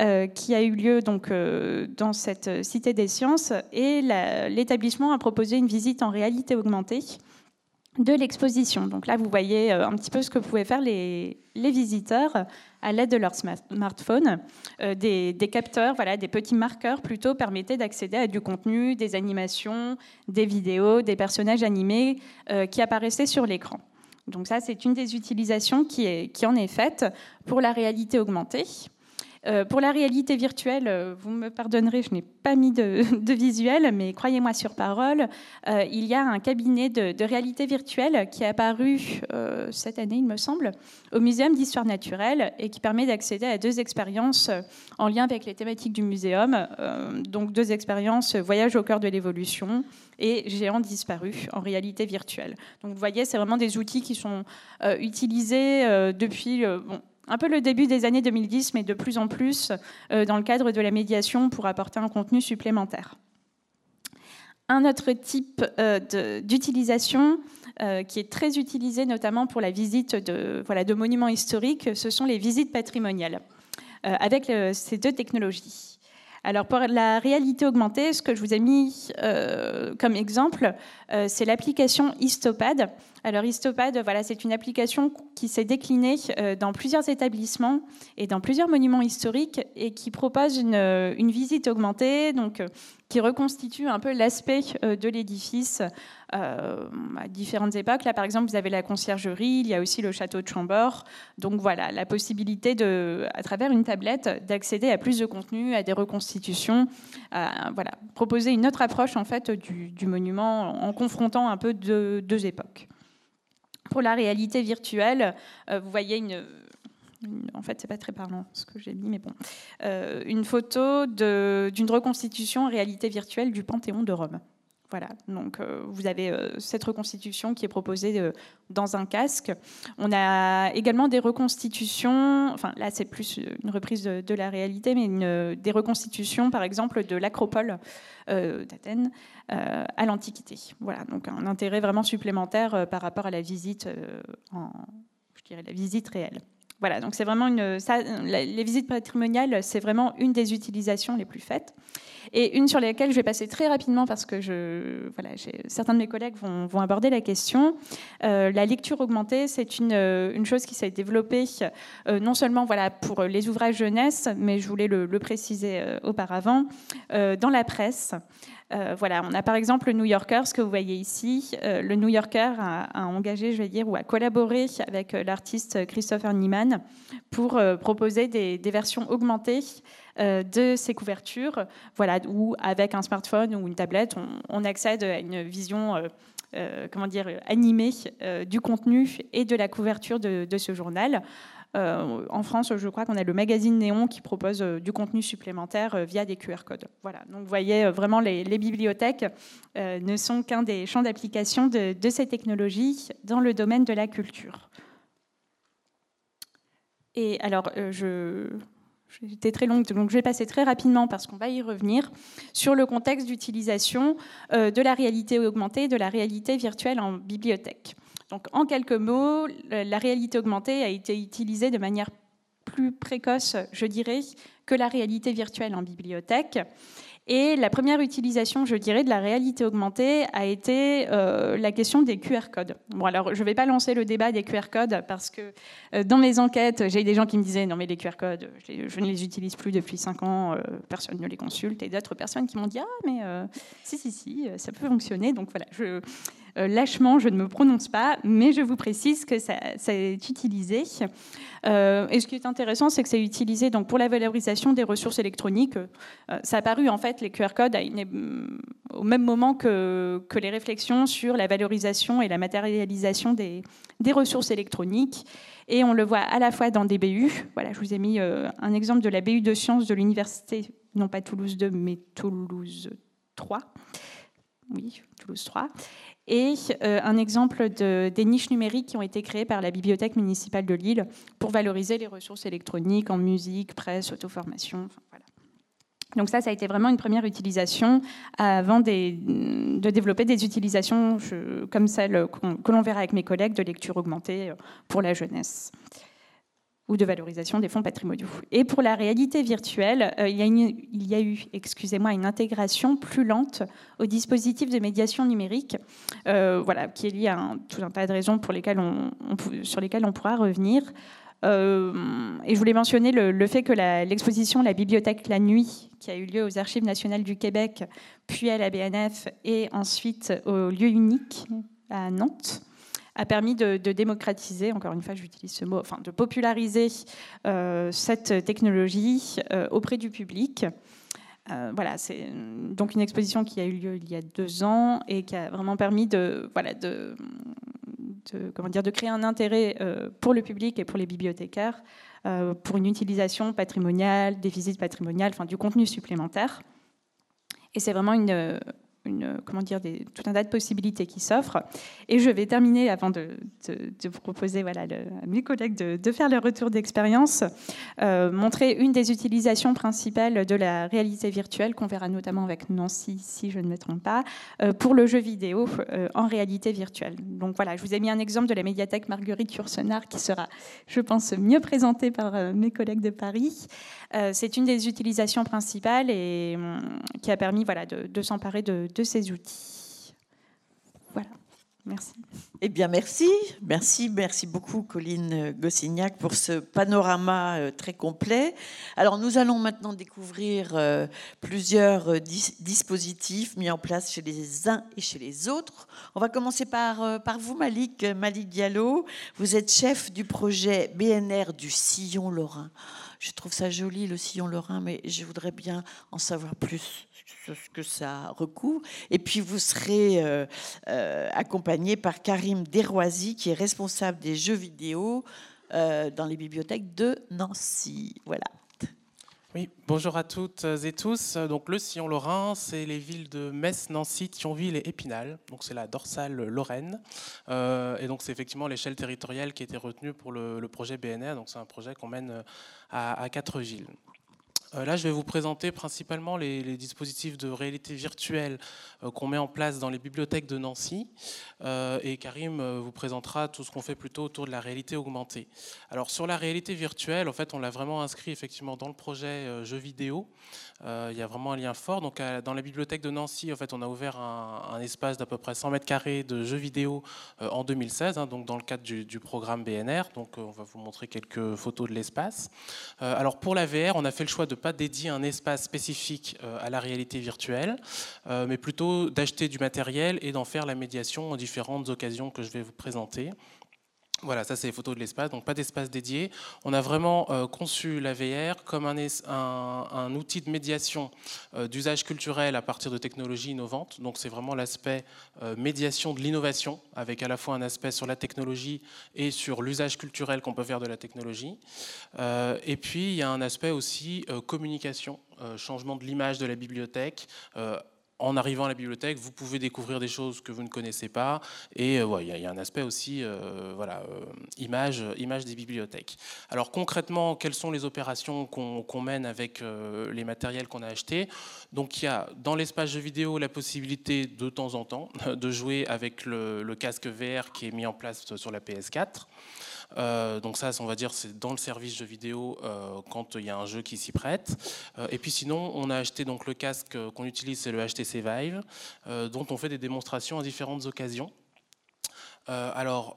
euh, qui a eu lieu donc euh, dans cette Cité des sciences. Et l'établissement a proposé une visite en réalité augmentée de l'exposition. Donc là, vous voyez euh, un petit peu ce que pouvaient faire les, visiteurs à l'aide de leur smartphone. Des, capteurs, voilà, des petits marqueurs plutôt permettaient d'accéder à du contenu, des animations, des vidéos, des personnages animés qui apparaissaient sur l'écran. Donc ça, c'est une des utilisations qui, en est faite pour la réalité augmentée. Euh, pour la réalité virtuelle, euh, vous me pardonnerez, je n'ai pas mis de, visuel, mais croyez-moi sur parole, euh, il y a un cabinet de, réalité virtuelle qui est apparu cette année, il me semble, au Muséum d'histoire naturelle et qui permet d'accéder à deux expériences en lien avec les thématiques du muséum. donc deux expériences, voyage au cœur de l'évolution et géant disparu en réalité virtuelle. Donc vous voyez, c'est vraiment des outils qui sont utilisés depuis... Bon, un peu le début des années 2010, mais de plus en plus euh, dans le cadre de la médiation pour apporter un contenu supplémentaire. Un autre type euh, d'utilisation euh, qui est très utilisé notamment pour la visite de, voilà, de monuments historiques, ce sont les visites patrimoniales, avec ces deux technologies. Alors pour la réalité augmentée, ce que je vous ai mis comme exemple, c'est l'application Histopad, alors Histopad, voilà, c'est une application qui s'est déclinée euh, dans plusieurs établissements et dans plusieurs monuments historiques et qui propose une, euh, visite augmentée, euh, qui reconstitue un peu l'aspect de l'édifice à différentes époques. Là, par exemple, vous avez la conciergerie, il y a aussi le château de Chambord. Donc voilà, la possibilité de, à travers une tablette, d'accéder à plus de contenu, à des reconstitutions, voilà, proposer une autre approche en fait du, monument en confrontant un peu deux époques. Pour la réalité virtuelle, euh, vous voyez une, en fait, c'est pas très parlant ce que j'ai mis, mais bon, euh, une photo d'une reconstitution en réalité virtuelle du Panthéon de Rome. Voilà, donc euh, vous avez cette reconstitution qui est proposée dans un casque. On a également des reconstitutions, enfin là c'est plus une reprise de, la réalité, mais des reconstitutions par exemple de l'acropole d'Athènes euh, à l'Antiquité. Voilà, donc un intérêt vraiment supplémentaire euh, par rapport à la visite, euh, en, je dirais la visite réelle. Voilà, donc c'est vraiment les visites patrimoniales, c'est vraiment une des utilisations les plus faites. Et une sur laquelle je vais passer très rapidement parce que certains de mes collègues vont, aborder la question. la lecture augmentée, c'est une, une, chose qui s'est développée non seulement pour les ouvrages jeunesse, mais je voulais le préciser auparavant, dans la presse. Euh, voilà, on a par exemple le New Yorker, ce que vous voyez ici. Euh, le New Yorker a, engagé, je vais dire, ou a collaboré avec euh, l'artiste Christopher Niemann pour proposer des, versions augmentées de ces couvertures, voilà, où avec un smartphone ou une tablette, on, accède à une vision. comment dire, animée du contenu et de la couverture de ce journal. Euh, en France, je crois qu'on a le magazine Néon qui propose euh, du contenu supplémentaire euh, via des QR codes. Voilà. Donc, vous voyez, vraiment, les, bibliothèques ne sont qu'un des champs d'application de, ces technologies dans le domaine de la culture. Et alors, je, J'étais très longue, donc je vais passer très rapidement parce qu'on va y revenir sur le contexte d'utilisation de la réalité augmentée et de la réalité virtuelle en bibliothèque. Donc en quelques mots, la réalité augmentée a été utilisée de manière plus précoce, je dirais, que la réalité virtuelle en bibliothèque. Et la première utilisation, je dirais, de la réalité augmentée a été euh, la question des QR codes. Bon, alors, je ne vais pas lancer le débat des QR codes parce que euh, dans mes enquêtes, j'ai des gens qui me disaient non, mais les QR codes, je, ne les utilise plus depuis 5 ans, euh, personne ne les consulte, et d'autres personnes qui m'ont dit ah, mais si, si, si, ça peut fonctionner. Donc voilà, lâchement, je ne me prononce pas, mais je vous précise que ça, est utilisé. Euh, et ce qui est intéressant, c'est que c'est utilisé donc, pour la valorisation des ressources électroniques. Euh, ça a apparu, en fait, les QR codes au même moment que, les réflexions sur la valorisation et la matérialisation des, ressources électroniques. Et on le voit à la fois dans des BU. Voilà, je vous ai mis euh, un exemple de la BU de sciences de l'université, non pas Toulouse 2, mais Toulouse 3 oui, Toulouse 3, et euh, un exemple de, des niches numériques qui ont été créées par la Bibliothèque municipale de Lille pour valoriser les ressources électroniques en musique, presse, auto-formation. Donc ça, ça a été vraiment une première utilisation avant de développer des utilisations comme celle que l'on verra avec mes collègues de lecture augmentée pour la jeunesse ou de valorisation des fonds patrimoniaux. Et pour la réalité virtuelle, euh, il, y a eu, excusez-moi, une intégration plus lente au dispositif de médiation numérique, euh, voilà, qui est liée à tout un tas de raisons pour lesquelles on, sur lesquelles on pourra revenir. Euh, et je voulais mentionner le, fait que l'exposition la, Bibliothèque la nuit, qui a eu lieu aux Archives nationales du Québec, puis à la BNF, et ensuite au lieu unique à Nantes, a permis de, démocratiser, encore une fois j'utilise ce mot, enfin de populariser euh, cette technologie euh, auprès du public. Euh, voilà, c'est donc une exposition qui a eu lieu il y a deux ans et qui a vraiment permis de, voilà, de, comment dire, de créer un intérêt pour le public et pour les bibliothécaires pour une utilisation patrimoniale, des visites patrimoniales, enfin du contenu supplémentaire. Et c'est vraiment une, tout un tas de possibilités qui s'offrent. Et je vais terminer, avant de, de, proposer voilà, à mes collègues de, faire le retour d'expérience, euh, montrer une des utilisations principales de la réalité virtuelle, qu'on verra notamment avec Nancy, si je ne me trompe pas, euh, pour le jeu vidéo euh, en réalité virtuelle. Donc voilà, je vous ai mis un exemple de la médiathèque Marguerite Yourcenar, qui sera, je pense, mieux présentée par mes collègues de Paris. C'est une des utilisations principales et hum, qui a permis voilà, de, s'emparer de de ces outils. Voilà. Merci. Eh bien, merci. Merci, merci beaucoup, Colline Gossignac, pour ce panorama euh, très complet. Alors, nous allons maintenant découvrir euh, plusieurs euh, dispositifs mis en place chez les uns et chez les autres. On va commencer par, par vous, Malik, Malik Diallo. Vous êtes chef du projet BNR du Sillon Lorrain. Je trouve ça joli, le Sillon Lorrain, mais je voudrais bien en savoir plus ce que ça recouvre. Et puis vous serez euh, euh, accompagné par Karim Deroisy, qui est responsable des jeux vidéo euh, dans les bibliothèques de Nancy. Voilà. Oui, bonjour à toutes et tous. Donc le Sillon Lorrain, c'est les villes de Metz, Nancy, Thionville et Épinal. Donc c'est la dorsale lorraine. et donc c'est effectivement l'échelle territoriale qui a été retenue pour le, projet BNR. Donc c'est un projet qu'on mène à quatre villes. Euh, là, je vais vous présenter principalement les, dispositifs de réalité virtuelle euh, qu'on met en place dans les bibliothèques de Nancy. Euh, et Karim vous présentera tout ce qu'on fait plutôt autour de la réalité augmentée. Alors, sur la réalité virtuelle, en fait, on l'a vraiment inscrit effectivement dans le projet jeux vidéo. il y a vraiment un lien fort. Donc, dans la bibliothèque de Nancy, en fait, on a ouvert un, espace d'à peu près 100 mètres carrés de jeux vidéo en 2016, hein, donc dans le cadre du, du programme BNR. Donc, on va vous montrer quelques photos de l'espace. alors, pour la VR, on a fait le choix de pas dédier un espace spécifique euh, à la réalité virtuelle, euh, mais plutôt d'acheter du matériel et d'en faire la médiation en différentes occasions que je vais vous présenter. Voilà, ça c'est les photos de l'espace, donc pas d'espace dédié. On a vraiment euh, conçu la VR comme un, outil de médiation euh, d'usage culturel à partir de technologies innovantes. Donc c'est vraiment l'aspect euh, médiation de l'innovation, avec à la fois un aspect sur la technologie et sur l'usage culturel qu'on peut faire de la technologie. et puis il y a un aspect aussi communication, changement de l'image de la bibliothèque en arrivant à la bibliothèque, vous pouvez découvrir des choses que vous ne connaissez pas. Et euh, il y, a un aspect aussi, euh, voilà, euh, image, image des bibliothèques. Alors concrètement, quelles sont les opérations qu'on mène avec les matériels qu'on a achetés? Donc il y a dans l'espace jeux vidéo la possibilité de temps en temps de jouer avec le, le casque VR qui est mis en place sur la PS4. Euh, donc ça, on va dire, c'est dans le service jeu vidéo euh, quand il y a un jeu qui s'y prête. Euh, et puis sinon, on a acheté donc le casque qu'on utilise, c'est le HTC Vive, dont on fait des démonstrations à différentes occasions. alors,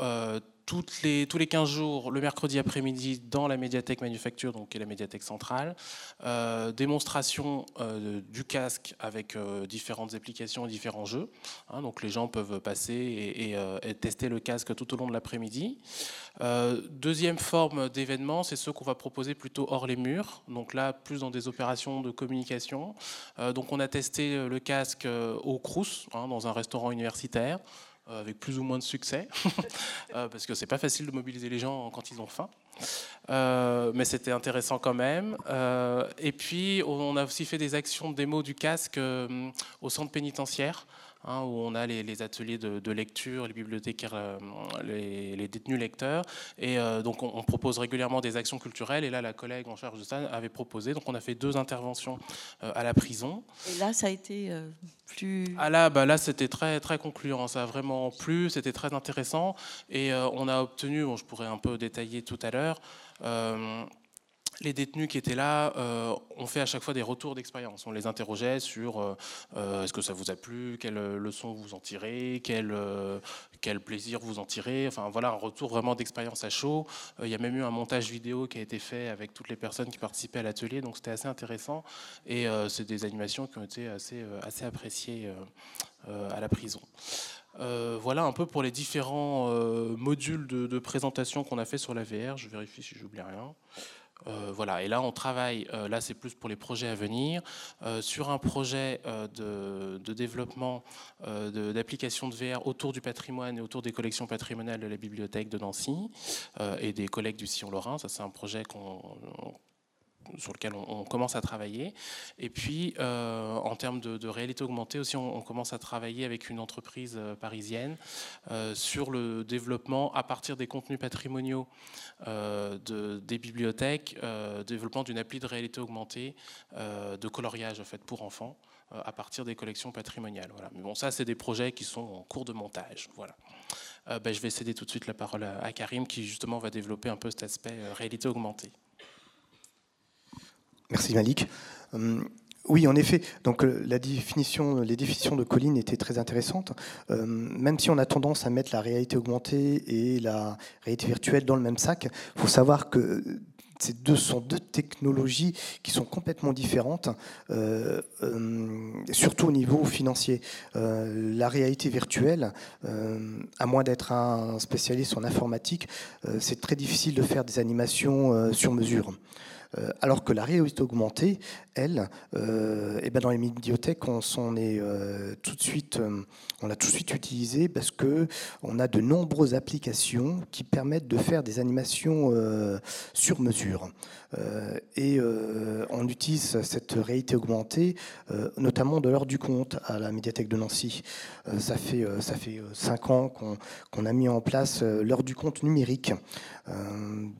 les, tous les 15 jours, le mercredi après-midi, dans la médiathèque manufacture, donc qui est la médiathèque centrale. Euh, démonstration euh, du casque avec euh, différentes applications et différents jeux. Hein, donc les gens peuvent passer et, tester le casque tout au long de l'après-midi. deuxième forme d'événement, c'est ceux qu'on va proposer plutôt hors les murs. Donc là, plus dans des opérations de communication. donc on a testé le casque au Crous, hein, dans un restaurant universitaire. Euh, avec plus ou moins de succès, euh, parce que c'est pas facile de mobiliser les gens quand ils ont faim. Euh, mais c'était intéressant quand même. et puis, on a aussi fait des actions de démo du casque au centre pénitentiaire. Hein, où on a les, ateliers de, lecture, les bibliothécaires, euh, les, détenus lecteurs. Et euh, donc on, propose régulièrement des actions culturelles. Et là, la collègue en charge de ça avait proposé. Donc on a fait deux interventions euh, à la prison. Et là, ça a été plus. Ah là, bah là, c'était très très concluant. Ça a vraiment plu. C'était très intéressant. Et on a obtenu, bon, je pourrais un peu détailler tout à l'heure les détenus qui étaient là euh, ont fait à chaque fois des retours d'expérience. On les interrogeait sur euh, euh, est-ce que ça vous a plu, quelles leçons vous en tirez, quel, quel plaisir vous en tirez? Enfin voilà, un retour vraiment d'expérience à chaud. il y a même eu un montage vidéo qui a été fait avec toutes les personnes qui participaient à l'atelier, donc c'était assez intéressant. Et c'est des animations qui ont été assez, assez appréciées à la prison. voilà un peu pour les différents modules de présentation qu'on a fait sur la VR. Je vérifie si j'oublie rien. Euh, voilà, et là on travaille, euh, là c'est plus pour les projets à venir, euh, sur un projet de, développement d'applications de, VR autour du patrimoine et autour des collections patrimoniales de la bibliothèque de Nancy et des collègues du Sillon-Lorrain. Ça c'est un projet qu'on sur lequel on, commence à travailler. Et puis, euh, en termes de, réalité augmentée aussi, on, commence à travailler avec une entreprise euh, parisienne euh, sur le développement, à partir des contenus patrimoniaux de, des bibliothèques, développement d'une appli de réalité augmentée de coloriage fait, pour enfants à partir des collections patrimoniales. Voilà. Mais bon, ça, c'est des projets qui sont en cours de montage. Voilà. Ben, je vais céder tout de suite la parole à Karim, qui justement va développer un peu cet aspect réalité augmentée. Merci Malik. Hum, oui, en effet. Donc euh, la définition, les définitions de Colline étaient très intéressantes. Hum, même si on a tendance à mettre la réalité augmentée et la réalité virtuelle dans le même sac, il faut savoir que ces deux sont deux technologies qui sont complètement différentes, euh, surtout au niveau financier. Euh, la réalité virtuelle, à moins d'être un spécialiste en informatique, c'est très difficile de faire des animations sur mesure. Euh, alors que la réalité augmentée, elle, euh, eh ben dans les médiothèques, on, est euh, tout de suite, on l'a tout de suite utilisé parce que on a de nombreuses applications qui permettent de faire des animations sur mesure. et on utilise cette réalité augmentée, notamment de l'heure du compte à la médiathèque de Nancy. ça fait ça cinq ans qu'on a mis en place l'heure du compte numérique.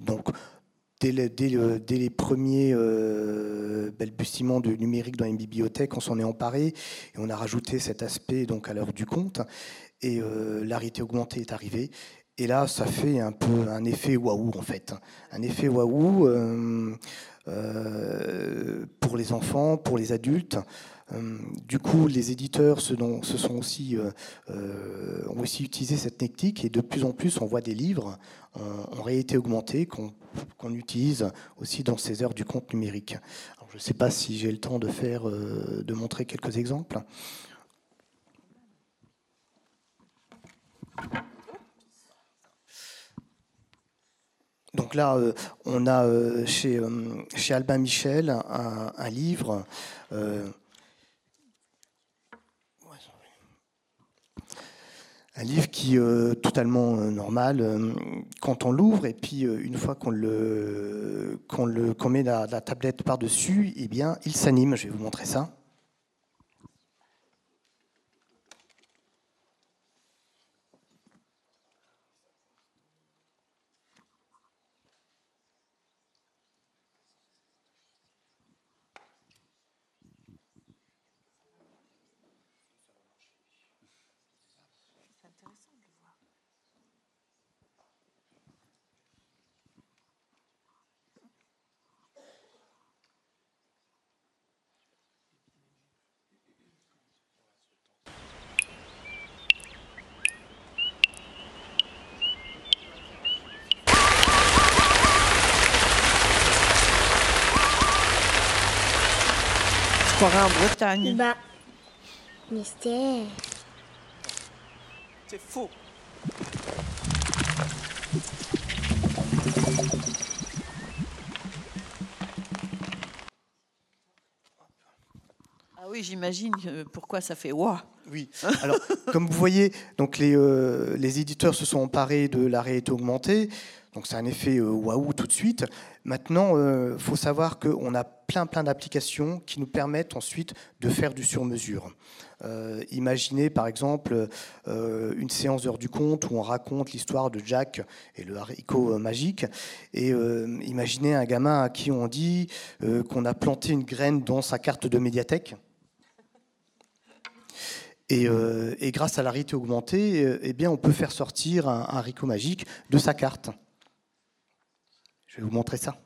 donc Dès, les premiers euh, balbutiements du numérique dans les bibliothèques, on s'en est emparé et on a rajouté cet aspect donc à l'heure du compte. Et euh, la réalité augmentée est arrivée. Et là, ça fait un peu un effet waouh en fait, un effet waouh euh, pour les enfants, pour les adultes. Du coup, les éditeurs se, sont aussi, ont aussi utilisé cette technique et de plus en plus, on voit des livres en, réalité augmentée qu'on utilise aussi dans ces heures du compte numérique. je ne sais pas si j'ai le temps de, faire, euh, de montrer quelques exemples. Donc là, euh, on a euh, chez, chez Albin Michel un livre un livre qui est euh, totalement euh, normal euh, quand on l'ouvre et puis une fois qu'on le qu'on met la, tablette par dessus, eh bien il s'anime. Je vais vous montrer ça. En Bretagne. Bah, mystère. C'est faux. Ah oui, j'imagine euh, pourquoi ça fait ouah. Oui. Alors, comme vous voyez, donc les, euh, les éditeurs se sont emparés de la réalité augmentée. Donc, c'est un effet euh, waouh tout de suite. Maintenant, il faut savoir qu'on a plein, plein d'applications qui nous permettent ensuite de faire du sur-mesure. imaginez par exemple une séance d'heure du compte où on raconte l'histoire de Jack et le haricot magique. Et imaginez un gamin à qui on dit qu'on a planté une graine dans sa carte de médiathèque. Euh, et, grâce à la réalité augmentée, euh, eh bien, on peut faire sortir un haricot magique de sa carte. Je vais vous montrer ça.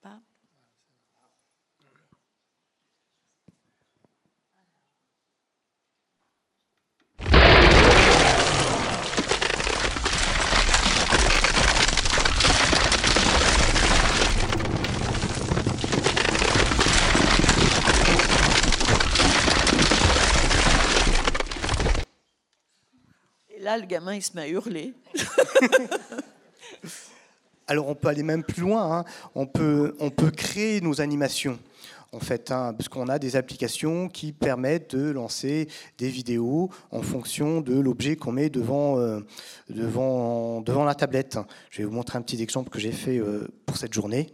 Pas. là, le gamin, il se met à hurler. Alors, on peut aller même plus loin. Hein. On, peut, créer nos animations. En fait, hein, parce qu'on a des applications qui permettent de lancer des vidéos en fonction de l'objet qu'on met devant, euh, la tablette. Je vais vous montrer un petit exemple que j'ai fait euh, pour cette journée.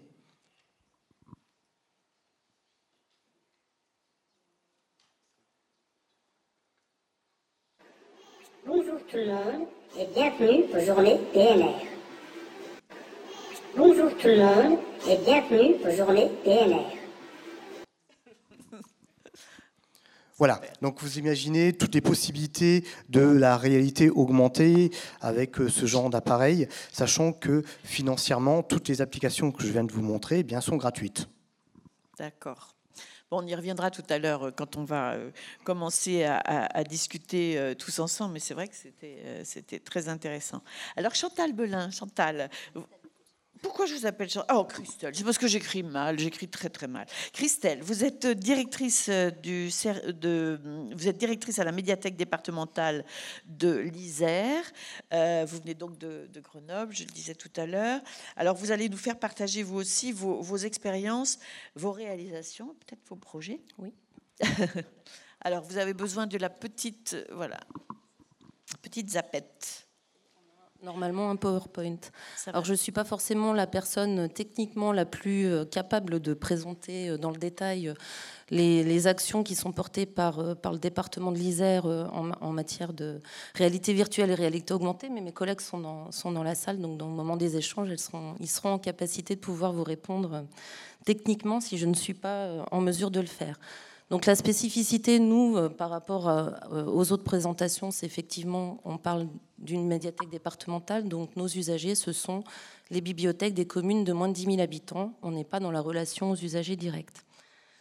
Bonjour tout le monde et bienvenue aux journées PNR. Bonjour tout le monde et bienvenue aux journées PNR. Voilà, donc vous imaginez toutes les possibilités de la réalité augmentée avec euh, ce genre d'appareil, sachant que financièrement, toutes les applications que je viens de vous montrer eh bien, sont gratuites. D'accord on y reviendra tout à l'heure euh, quand on va euh, commencer à, discuter euh, tous ensemble, mais c'est vrai que c'était très intéressant. Alors Chantal Belin, Chantal, pourquoi je vous appelle Oh, Christelle, c'est parce que j'écris mal, j'écris très très mal. Christelle, vous êtes directrice du de, vous êtes directrice à la médiathèque départementale de l'Isère. Euh, vous venez donc de, Grenoble, je le disais tout à l'heure. Alors, vous allez nous faire partager vous aussi vos, vos expériences, vos réalisations, peut-être vos projets. Oui. Alors, vous avez besoin de la petite, voilà, petite zapette normalement un PowerPoint. Alors je ne suis pas forcément la personne techniquement la plus euh, capable de présenter euh, dans le détail euh, les, actions qui sont portées par, par le département de l'Isère en, matière de réalité virtuelle et réalité augmentée, mais mes collègues sont dans, sont dans la salle, donc dans le moment des échanges, elles seront, ils seront en capacité de pouvoir vous répondre techniquement si je ne suis pas en mesure de le faire. Donc la spécificité, nous, euh, par rapport euh, aux autres présentations, c'est effectivement, on parle d'une médiathèque départementale, donc nos usagers, ce sont les bibliothèques des communes de moins de 10 000 habitants. On n'est pas dans la relation aux usagers directs.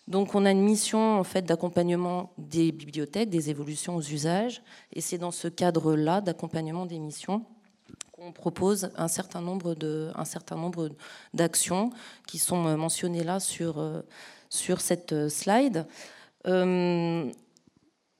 Donc on a une mission en fait d'accompagnement des bibliothèques, des évolutions aux usages, et c'est dans ce cadre-là d'accompagnement des missions qu'on propose un certain nombre de, un certain nombre d'actions qui sont euh, mentionnées là sur sur cette slide. Euh,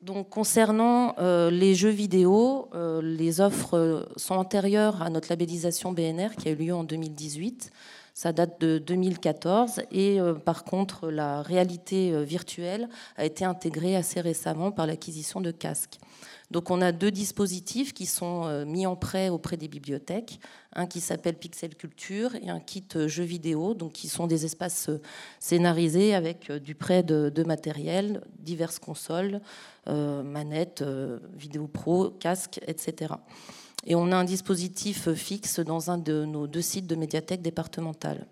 donc, concernant euh, les jeux vidéo, euh, les offres sont antérieures à notre labellisation BNR qui a eu lieu en 2018. Ça date de 2014 et par contre la réalité virtuelle a été intégrée assez récemment par l'acquisition de casques. Donc on a deux dispositifs qui sont euh, mis en prêt auprès des bibliothèques, un qui s'appelle Pixel Culture et un kit euh, jeux vidéo, donc qui sont des espaces euh, scénarisés avec du prêt de, matériel, diverses consoles, manettes, vidéo pro, casques, etc. Et on a un dispositif fixe dans un de nos deux sites de médiathèque départementale.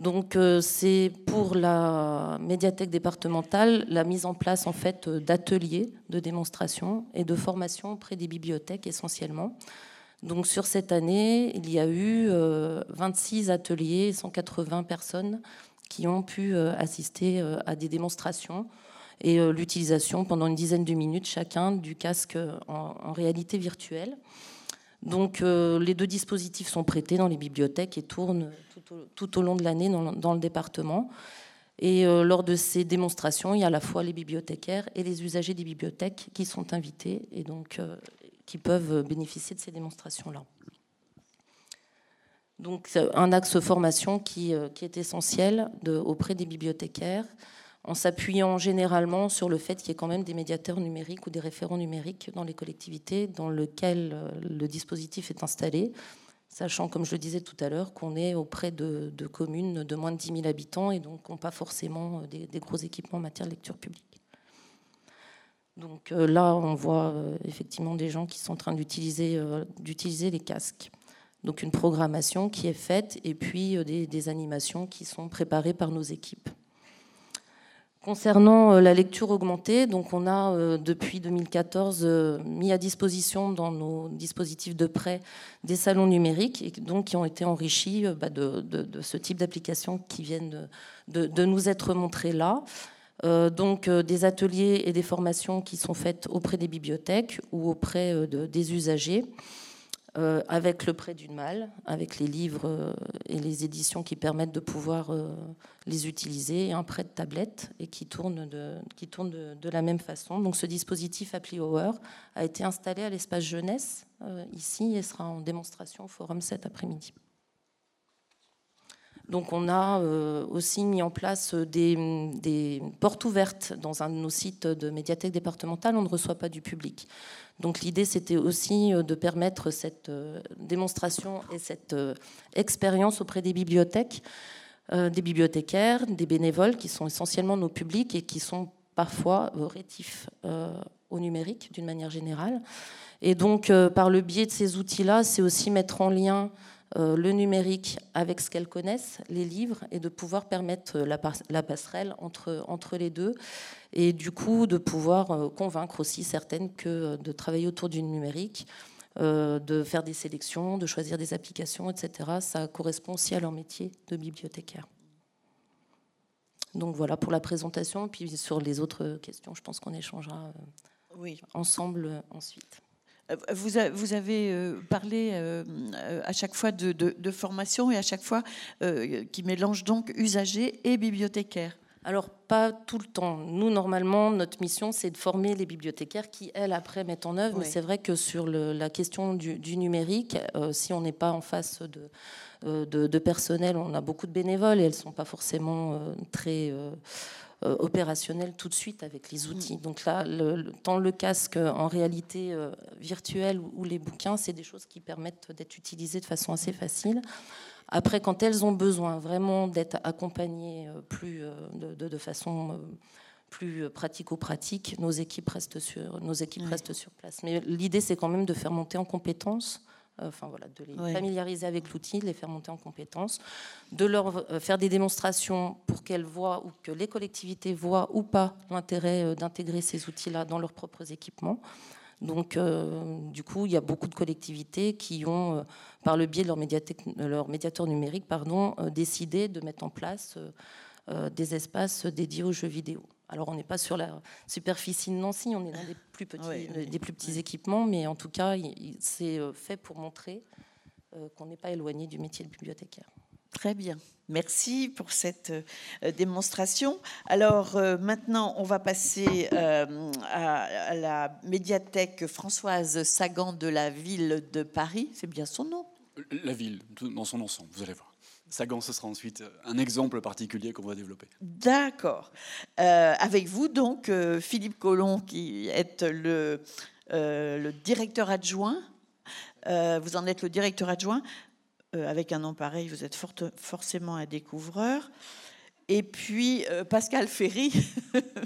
Donc euh, c'est pour la médiathèque départementale la mise en place en fait d'ateliers de démonstration et de formation auprès des bibliothèques essentiellement. Donc sur cette année, il y a eu 26 ateliers et 180 personnes qui ont pu assister à des démonstrations et l'utilisation pendant une dizaine de minutes chacun du casque en, réalité virtuelle. Donc les deux dispositifs sont prêtés dans les bibliothèques et tournent tout au, long de l'année dans, le département. Et euh, lors de ces démonstrations, il y a à la fois les bibliothécaires et les usagers des bibliothèques qui sont invités et donc euh, qui peuvent bénéficier de ces démonstrations-là. Donc un axe formation qui, euh, est essentiel auprès des bibliothécaires, en s'appuyant généralement sur le fait qu'il y ait quand même des médiateurs numériques ou des référents numériques dans les collectivités dans lesquelles le dispositif est installé sachant, comme je le disais tout à l'heure, qu'on est auprès de, communes de moins de 10 000 habitants et donc n'ont pas forcément euh, des, gros équipements en matière de lecture publique. Donc euh, là, on voit euh, effectivement des gens qui sont en train d'utiliser les casques. Donc une programmation qui est faite et puis des animations qui sont préparées par nos équipes. Concernant euh, la lecture augmentée, on a euh, depuis 2014 euh, mis à disposition dans nos dispositifs de prêt des salons numériques et qui ont été enrichis bah, de, ce type d'applications qui viennent de, nous être montrées là. donc des ateliers et des formations qui sont faites auprès des bibliothèques ou auprès des usagers. Euh, avec le prêt d'une malle, avec les livres euh, et les éditions qui permettent de pouvoir euh, les utiliser, un prêt de tablette et qui tourne, de, qui tourne de, la même façon. Donc ce dispositif Appli Hour a été installé à l'espace jeunesse ici et sera en démonstration au forum cet après-midi. Donc on a aussi mis en place des, des, portes ouvertes dans un de nos sites de médiathèque départementale. On ne reçoit pas du public. Donc l'idée, c'était aussi euh, de permettre cette euh, démonstration et cette euh, expérience auprès des bibliothèques, des bibliothécaires, des bénévoles qui sont essentiellement nos publics et qui sont parfois rétifs au numérique d'une manière générale. Et donc, par le biais de ces outils-là, c'est aussi mettre en lien le numérique avec ce qu'elles connaissent, les livres, et de pouvoir permettre la, passerelle entre, entre les deux et du coup de pouvoir euh, convaincre aussi certaines que euh, de travailler autour du numérique, euh, de faire des sélections, de choisir des applications, etc., ça correspond aussi à leur métier de bibliothécaire. Donc voilà pour la présentation, puis sur les autres questions, je pense qu'on échangera ensemble ensuite. Vous, avez parlé à chaque fois de, de formation et à chaque fois qui mélange donc usagers et bibliothécaires alors, pas tout le temps. Nous, normalement, notre mission, c'est de former les bibliothécaires qui, elles, après, mettent en œuvre. Mais c'est vrai que sur la question du, numérique, euh, si on n'est pas en face euh, de, personnel, on a beaucoup de bénévoles et elles ne sont pas forcément euh, très opérationnelles tout de suite avec les outils. Donc là, le, tant le casque en réalité virtuelle ou les bouquins, c'est des choses qui permettent d'être utilisées de façon assez facile. Après, quand elles ont besoin vraiment d'être accompagnées euh, plus, euh, de, façon euh, plus pratico-pratique, nos équipes restent sur, nos équipes restent sur place. Mais l'idée, c'est quand même de faire monter en compétences enfin voilà, de les familiariser avec l'outil, de les faire monter en compétences, de leur faire des démonstrations pour qu'elles voient ou que les collectivités voient ou pas l'intérêt d'intégrer ces outils-là dans leurs propres équipements. Donc, euh, du coup, il y a beaucoup de collectivités qui ont, euh, par le biais de leur, leur médiateur numérique, pardon, euh, décidé de mettre en place des espaces dédiés aux jeux vidéo. Alors, on n'est pas sur la superficie de Nancy, on est dans des plus petits, des plus petits équipements, mais en tout cas, c'est fait pour montrer qu'on n'est pas éloigné du métier de bibliothécaire. Très bien. Merci pour cette euh, démonstration. Alors euh, maintenant, on va passer euh, à, la médiathèque Françoise Sagan de la ville de Paris. C'est bien son nom? La ville, dans son ensemble, vous allez voir. Sagan, ce sera ensuite un exemple particulier qu'on va développer. D'accord. avec vous, donc, Philippe Collomb, qui est le, le directeur adjoint. vous en êtes le directeur adjoint. Euh, avec un nom pareil, vous êtes forcément un découvreur. Et puis euh, Pascal Ferry,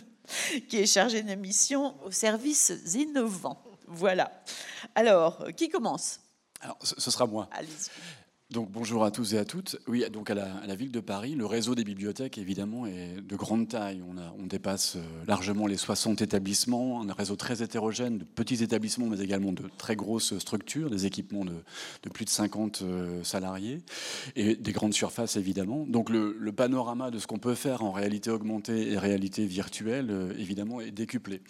qui est chargé de mission aux services innovants. Voilà. Alors, qui commence? Alors, ce sera moi. Allez-y. Donc bonjour à tous et à toutes. Oui, donc à la, ville de Paris, le réseau des bibliothèques évidemment est de grande taille. On, dépasse euh, largement les 60 établissements, un réseau très hétérogène de petits établissements, mais également de très grosses structures, des équipements de, plus de 50 euh, salariés et des grandes surfaces évidemment. Donc le, panorama de ce qu'on peut faire en réalité augmentée et réalité virtuelle euh, évidemment est décuplé.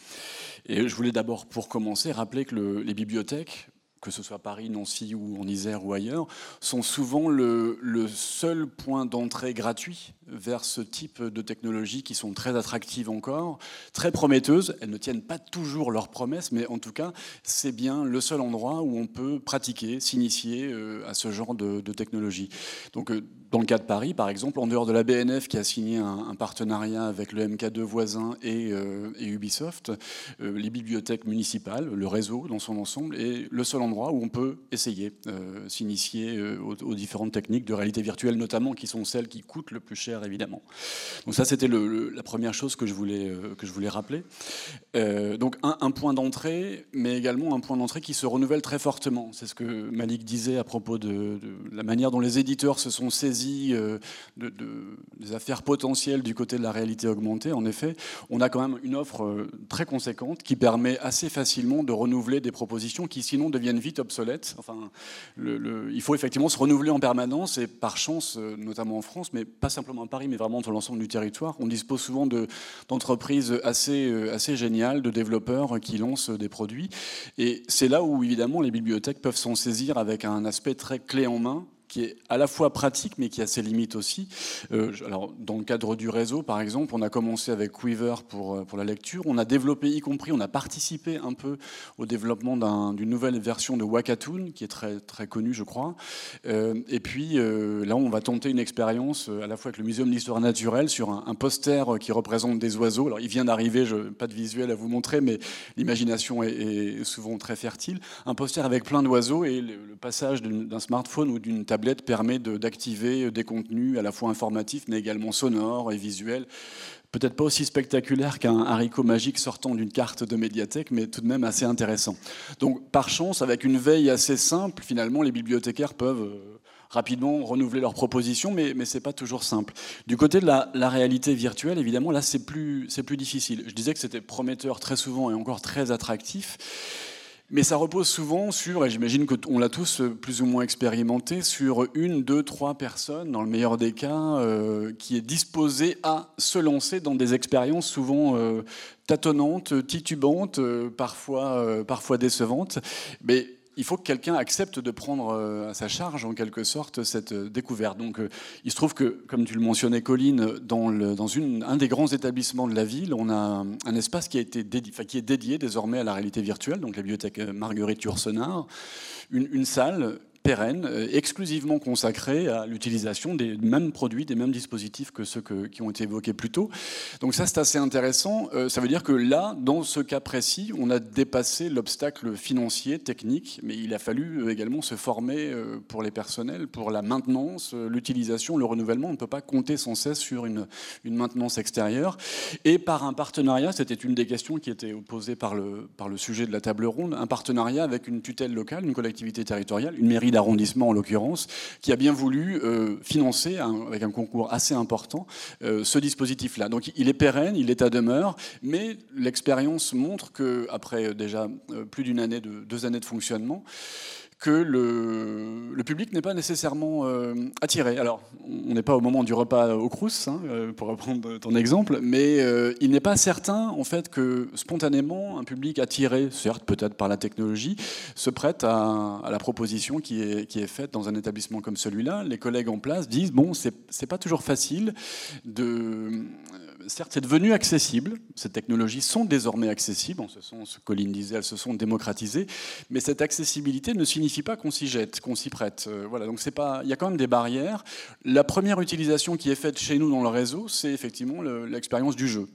Et je voulais d'abord pour commencer rappeler que les bibliothèques que ce soit Paris, Nancy ou en Isère ou ailleurs, sont souvent le, seul point d'entrée gratuit vers ce type de technologies qui sont très attractives encore, très prometteuses. Elles ne tiennent pas toujours leurs promesses, mais en tout cas, c'est bien le seul endroit où on peut pratiquer, s'initier euh, à ce genre de, de technologie. Donc, euh, dans le cas de Paris, par exemple, en dehors de la BNF qui a signé un, partenariat avec le MK2 voisin et, euh, Ubisoft, euh, les bibliothèques municipales, le réseau dans son ensemble, est le seul endroit où on peut essayer, euh, s'initier aux, différentes techniques de réalité virtuelle, notamment qui sont celles qui coûtent le plus cher, évidemment. Donc ça, c'était la première chose que je voulais, que je voulais rappeler. donc un, un point d'entrée, mais également un point d'entrée qui se renouvelle très fortement. C'est ce que Malik disait à propos de, de la manière dont les éditeurs se sont saisis euh, de, des affaires potentielles du côté de la réalité augmentée, en effet, on a quand même une offre euh, très conséquente qui permet assez facilement de renouveler des propositions qui sinon deviennent vite obsolètes. Enfin, il faut effectivement se renouveler en permanence et par chance, euh, notamment en France, mais pas simplement à Paris, mais vraiment dans l'ensemble du territoire, on dispose souvent d'entreprises assez, assez géniales, de développeurs qui lancent des produits. Et c'est là où évidemment les bibliothèques peuvent s'en saisir avec un aspect très clé en main qui est à la fois pratique, mais qui a ses limites aussi. Euh, alors, dans le cadre du réseau, par exemple, on a commencé avec Quiver pour, euh, pour la lecture. On a développé, y compris, on a participé un peu au développement d'une nouvelle version de Wakatoon, qui est très, très connue, je crois. Euh, et puis, là, on va tenter une expérience à la fois avec le Muséum de l'Histoire naturelle sur un, poster qui représente des oiseaux. Alors, il vient d'arriver, pas de visuel à vous montrer, mais l'imagination est, souvent très fertile. Un poster avec plein d'oiseaux et le passage d'un smartphone ou d'une tablette permet d'activer des contenus à la fois informatifs mais également sonores et visuels. Peut-être pas aussi spectaculaire qu'un haricot magique sortant d'une carte de médiathèque, mais tout de même assez intéressant. Donc, par chance, avec une veille assez simple, finalement, les bibliothécaires peuvent euh, rapidement renouveler leurs propositions, mais, mais ce n'est pas toujours simple. Du côté de la, la réalité virtuelle, évidemment, là, c'est plus, plus difficile. Je disais que c'était prometteur très souvent et encore très attractif. Mais ça repose souvent sur, et j'imagine qu'on l'a tous plus ou moins expérimenté, sur une, deux, trois personnes, dans le meilleur des cas, euh, qui est disposée à se lancer dans des expériences souvent euh, tâtonnantes, titubantes, euh, parfois, parfois décevantes. Mais il faut que quelqu'un accepte de prendre euh, à sa charge, en quelque sorte, cette euh, découverte. Donc, euh, il se trouve que, comme tu le mentionnais, Colline, dans, un des grands établissements de la ville, on a un espace qui, a été dédié, est dédié désormais à la réalité virtuelle, donc la bibliothèque Marguerite Yourcenar, une salle pérenne, euh, exclusivement consacré à l'utilisation des mêmes produits, des mêmes dispositifs que ceux qui ont été évoqués plus tôt. Donc ça, c'est assez intéressant. Euh, ça veut dire que là, dans ce cas précis, on a dépassé l'obstacle financier, technique, mais il a fallu euh, également se former pour les personnels, pour la maintenance, l'utilisation, le renouvellement. On ne peut pas compter sans cesse sur une, maintenance extérieure. Et par un partenariat, c'était une des questions qui était posée par le sujet de la table ronde, un partenariat avec une tutelle locale, une collectivité territoriale, une mairie d'arrondissement en l'occurrence, qui a bien voulu euh, financer, avec un concours assez important, euh, ce dispositif-là. Donc il est pérenne, il est à demeure, mais l'expérience montre que après déjà euh, plus d'une année, de, deux années de fonctionnement, que le, public n'est pas nécessairement euh, attiré. Alors, on n'est pas au moment du repas au Crous, hein, euh, pour reprendre ton exemple, mais euh, il n'est pas certain, en fait, que spontanément, un public attiré, certes peut-être par la technologie, se prête à, la proposition qui est, faite dans un établissement comme celui-là. Les collègues en place disent, bon, c'est pas toujours facile de certes, c'est devenu accessible. Ces technologies sont désormais accessibles. En ce sens, Colline disait, elles se sont démocratisées. Mais cette accessibilité ne signifie pas qu'on s'y jette, qu'on s'y prête. Euh, voilà, donc c'est pas, il y a quand même des barrières. La première utilisation qui est faite chez nous dans le réseau, c'est effectivement l'expérience du jeu.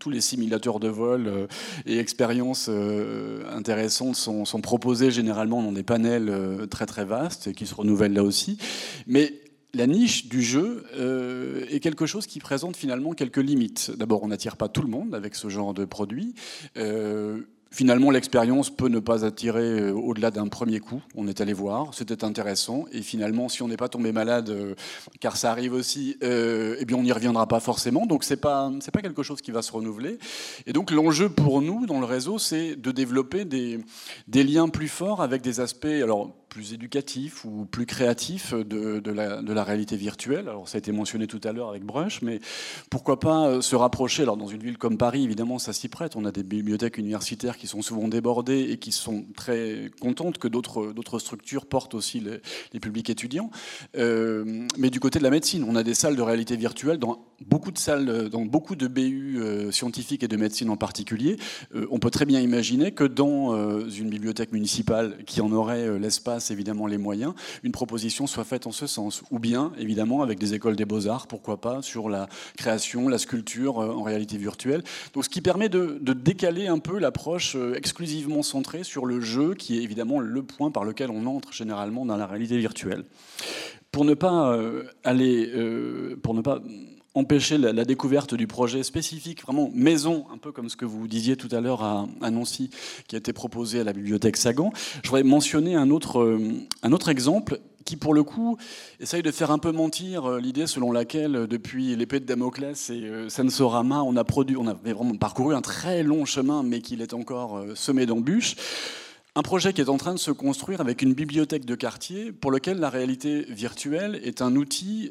tous les simulateurs de vol euh, et expériences euh, intéressantes sont, proposés généralement dans des panels très très vastes et qui se renouvellent là aussi. Mais la niche du jeu euh, est quelque chose qui présente finalement quelques limites. D'abord, on n'attire pas tout le monde avec ce genre de produit. Euh, Finalement, l'expérience peut ne pas attirer euh, au-delà d'un premier coup. On est allé voir, c'était intéressant. Et finalement, si on n'est pas tombé malade, euh, car ça arrive aussi, euh, eh bien, on n'y reviendra pas forcément. Donc, c'est pas c'est pas quelque chose qui va se renouveler. Et donc, l'enjeu pour nous dans le réseau, c'est de développer des, des liens plus forts avec des aspects. Alors, plus éducatif ou plus créatif de, la, de, la, réalité virtuelle. Alors ça a été mentionné tout à l'heure avec Brush, mais pourquoi pas se rapprocher Alors dans une ville comme Paris, évidemment, ça s'y prête. On a des bibliothèques universitaires qui sont souvent débordées et qui sont très contentes que d'autres structures portent aussi les, publics étudiants. Euh, mais du côté de la médecine, on a des salles de réalité virtuelle dans beaucoup de salles, dans beaucoup de BU euh, scientifiques et de médecine en particulier. Euh, on peut très bien imaginer que dans une bibliothèque municipale qui en aurait l'espace évidemment les moyens, une proposition soit faite en ce sens. Ou bien, évidemment, avec des écoles des beaux-arts, pourquoi pas, sur la création, la sculpture en réalité virtuelle. Donc ce qui permet de, décaler un peu l'approche euh, exclusivement centrée sur le jeu, qui est évidemment le point par lequel on entre généralement dans la réalité virtuelle. Pour ne pas euh, aller, pour ne pas empêcher la, découverte du projet spécifique, vraiment maison, un peu comme ce que vous disiez tout à l'heure à, Nancy, qui a été proposé à la bibliothèque Sagan. Je voudrais mentionner un autre, euh, un autre exemple qui, pour le coup, essaye de faire un peu mentir euh, l'idée selon laquelle, euh, depuis l'épée de Damoclès et Sensorama, on a, produit, on avait vraiment parcouru un très long chemin, mais qu'il est encore semé d'embûches. Un projet qui est en train de se construire avec une bibliothèque de quartier pour lequel la réalité virtuelle est un outil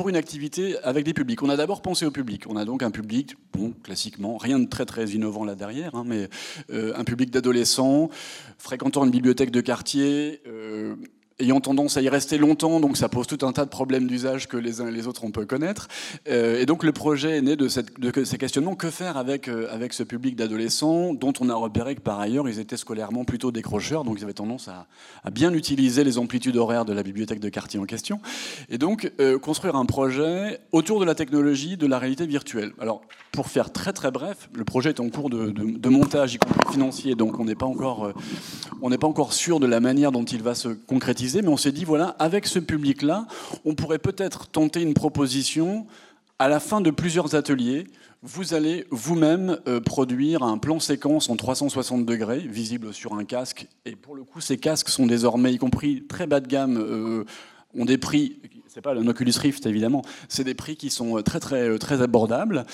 pour une activité avec des publics. On a d'abord pensé au public. On a donc un public, bon, classiquement, rien de très très innovant là derrière, hein, mais euh, un public d'adolescents fréquentant une bibliothèque de quartier. Euh, ayant tendance à y rester longtemps, donc ça pose tout un tas de problèmes d'usage que les uns et les autres on peut connaître. Euh, et donc le projet est né de, ces questionnements que faire avec, euh, avec ce public d'adolescents dont on a repéré que par ailleurs ils étaient scolairement plutôt décrocheurs, donc ils avaient tendance à, bien utiliser les amplitudes horaires de la bibliothèque de quartier en question. Et donc euh, construire un projet autour de la technologie de la réalité virtuelle. Alors pour faire très très bref, le projet est en cours de, de, de montage, y compris financier, donc on n'est pas encore pas encore sûr de la manière dont il va se concrétiser mais on s'est dit, voilà, avec ce public-là, on pourrait peut-être tenter une proposition à la fin de plusieurs ateliers, vous allez vous-même euh, produire un plan séquence en 360 degrés, visible sur un casque. Et pour le coup, ces casques sont désormais, y compris très bas de gamme, euh, ont des prix c'est pas le Oculus Rift évidemment, c'est des prix qui sont euh, très très très abordables.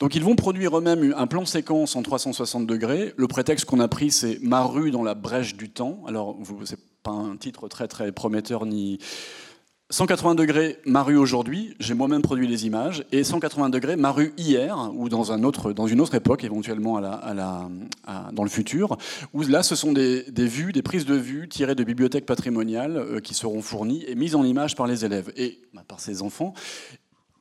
Donc ils vont produire eux-mêmes un plan séquence en 360 degrés. Le prétexte qu'on a pris c'est ma rue dans la brèche du temps. Alors c'est pas un titre très très prometteur ni 180 degrés ma rue aujourd'hui, j'ai moi-même produit les images, et 180 degrés ma rue hier, ou dans, un autre, dans une autre époque, éventuellement à la, à la, dans le futur, où là ce sont des, des, vues, des prises de vues tirées de bibliothèques patrimoniales euh, qui seront fournies et mises en image par les élèves, et bah, par ces enfants,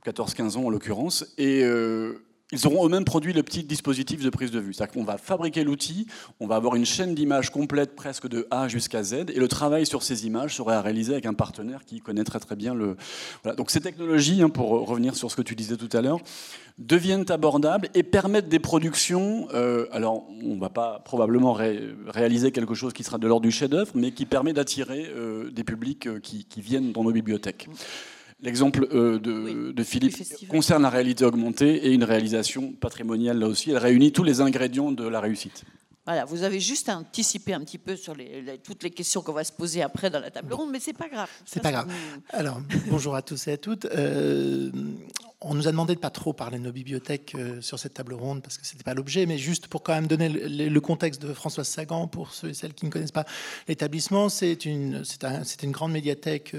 14-15 ans en l'occurrence, et euh, ils auront eux-mêmes produit le petit dispositif de prise de vue. C'est-à-dire qu'on va fabriquer l'outil, on va avoir une chaîne d'images complète presque de A jusqu'à Z, et le travail sur ces images serait à réaliser avec un partenaire qui connaît très très bien le... Donc ces technologies, hein, pour revenir sur ce que tu disais tout à l'heure, deviennent abordables et permettent des productions, euh, alors on ne va pas probablement réaliser quelque chose qui sera de l'ordre du chef-d'œuvre, mais qui permet d'attirer euh, des publics euh, qui viennent dans nos bibliothèques. L'exemple euh, de, Philippe concerne la réalité augmentée et une réalisation patrimoniale là aussi. Elle réunit tous les ingrédients de la réussite. Voilà, vous avez juste anticipé un petit peu sur les, toutes les questions qu'on va se poser après dans la table ronde, mais c'est pas grave. C'est pas grave. Alors, bonjour à tous et à toutes. Euh, on nous a demandé de pas trop parler de nos bibliothèques euh, sur cette table ronde parce que c'était pas l'objet, mais juste pour quand même donner le, contexte de Françoise Sagan pour ceux et celles qui ne connaissent pas l'établissement, c'est une grande médiathèque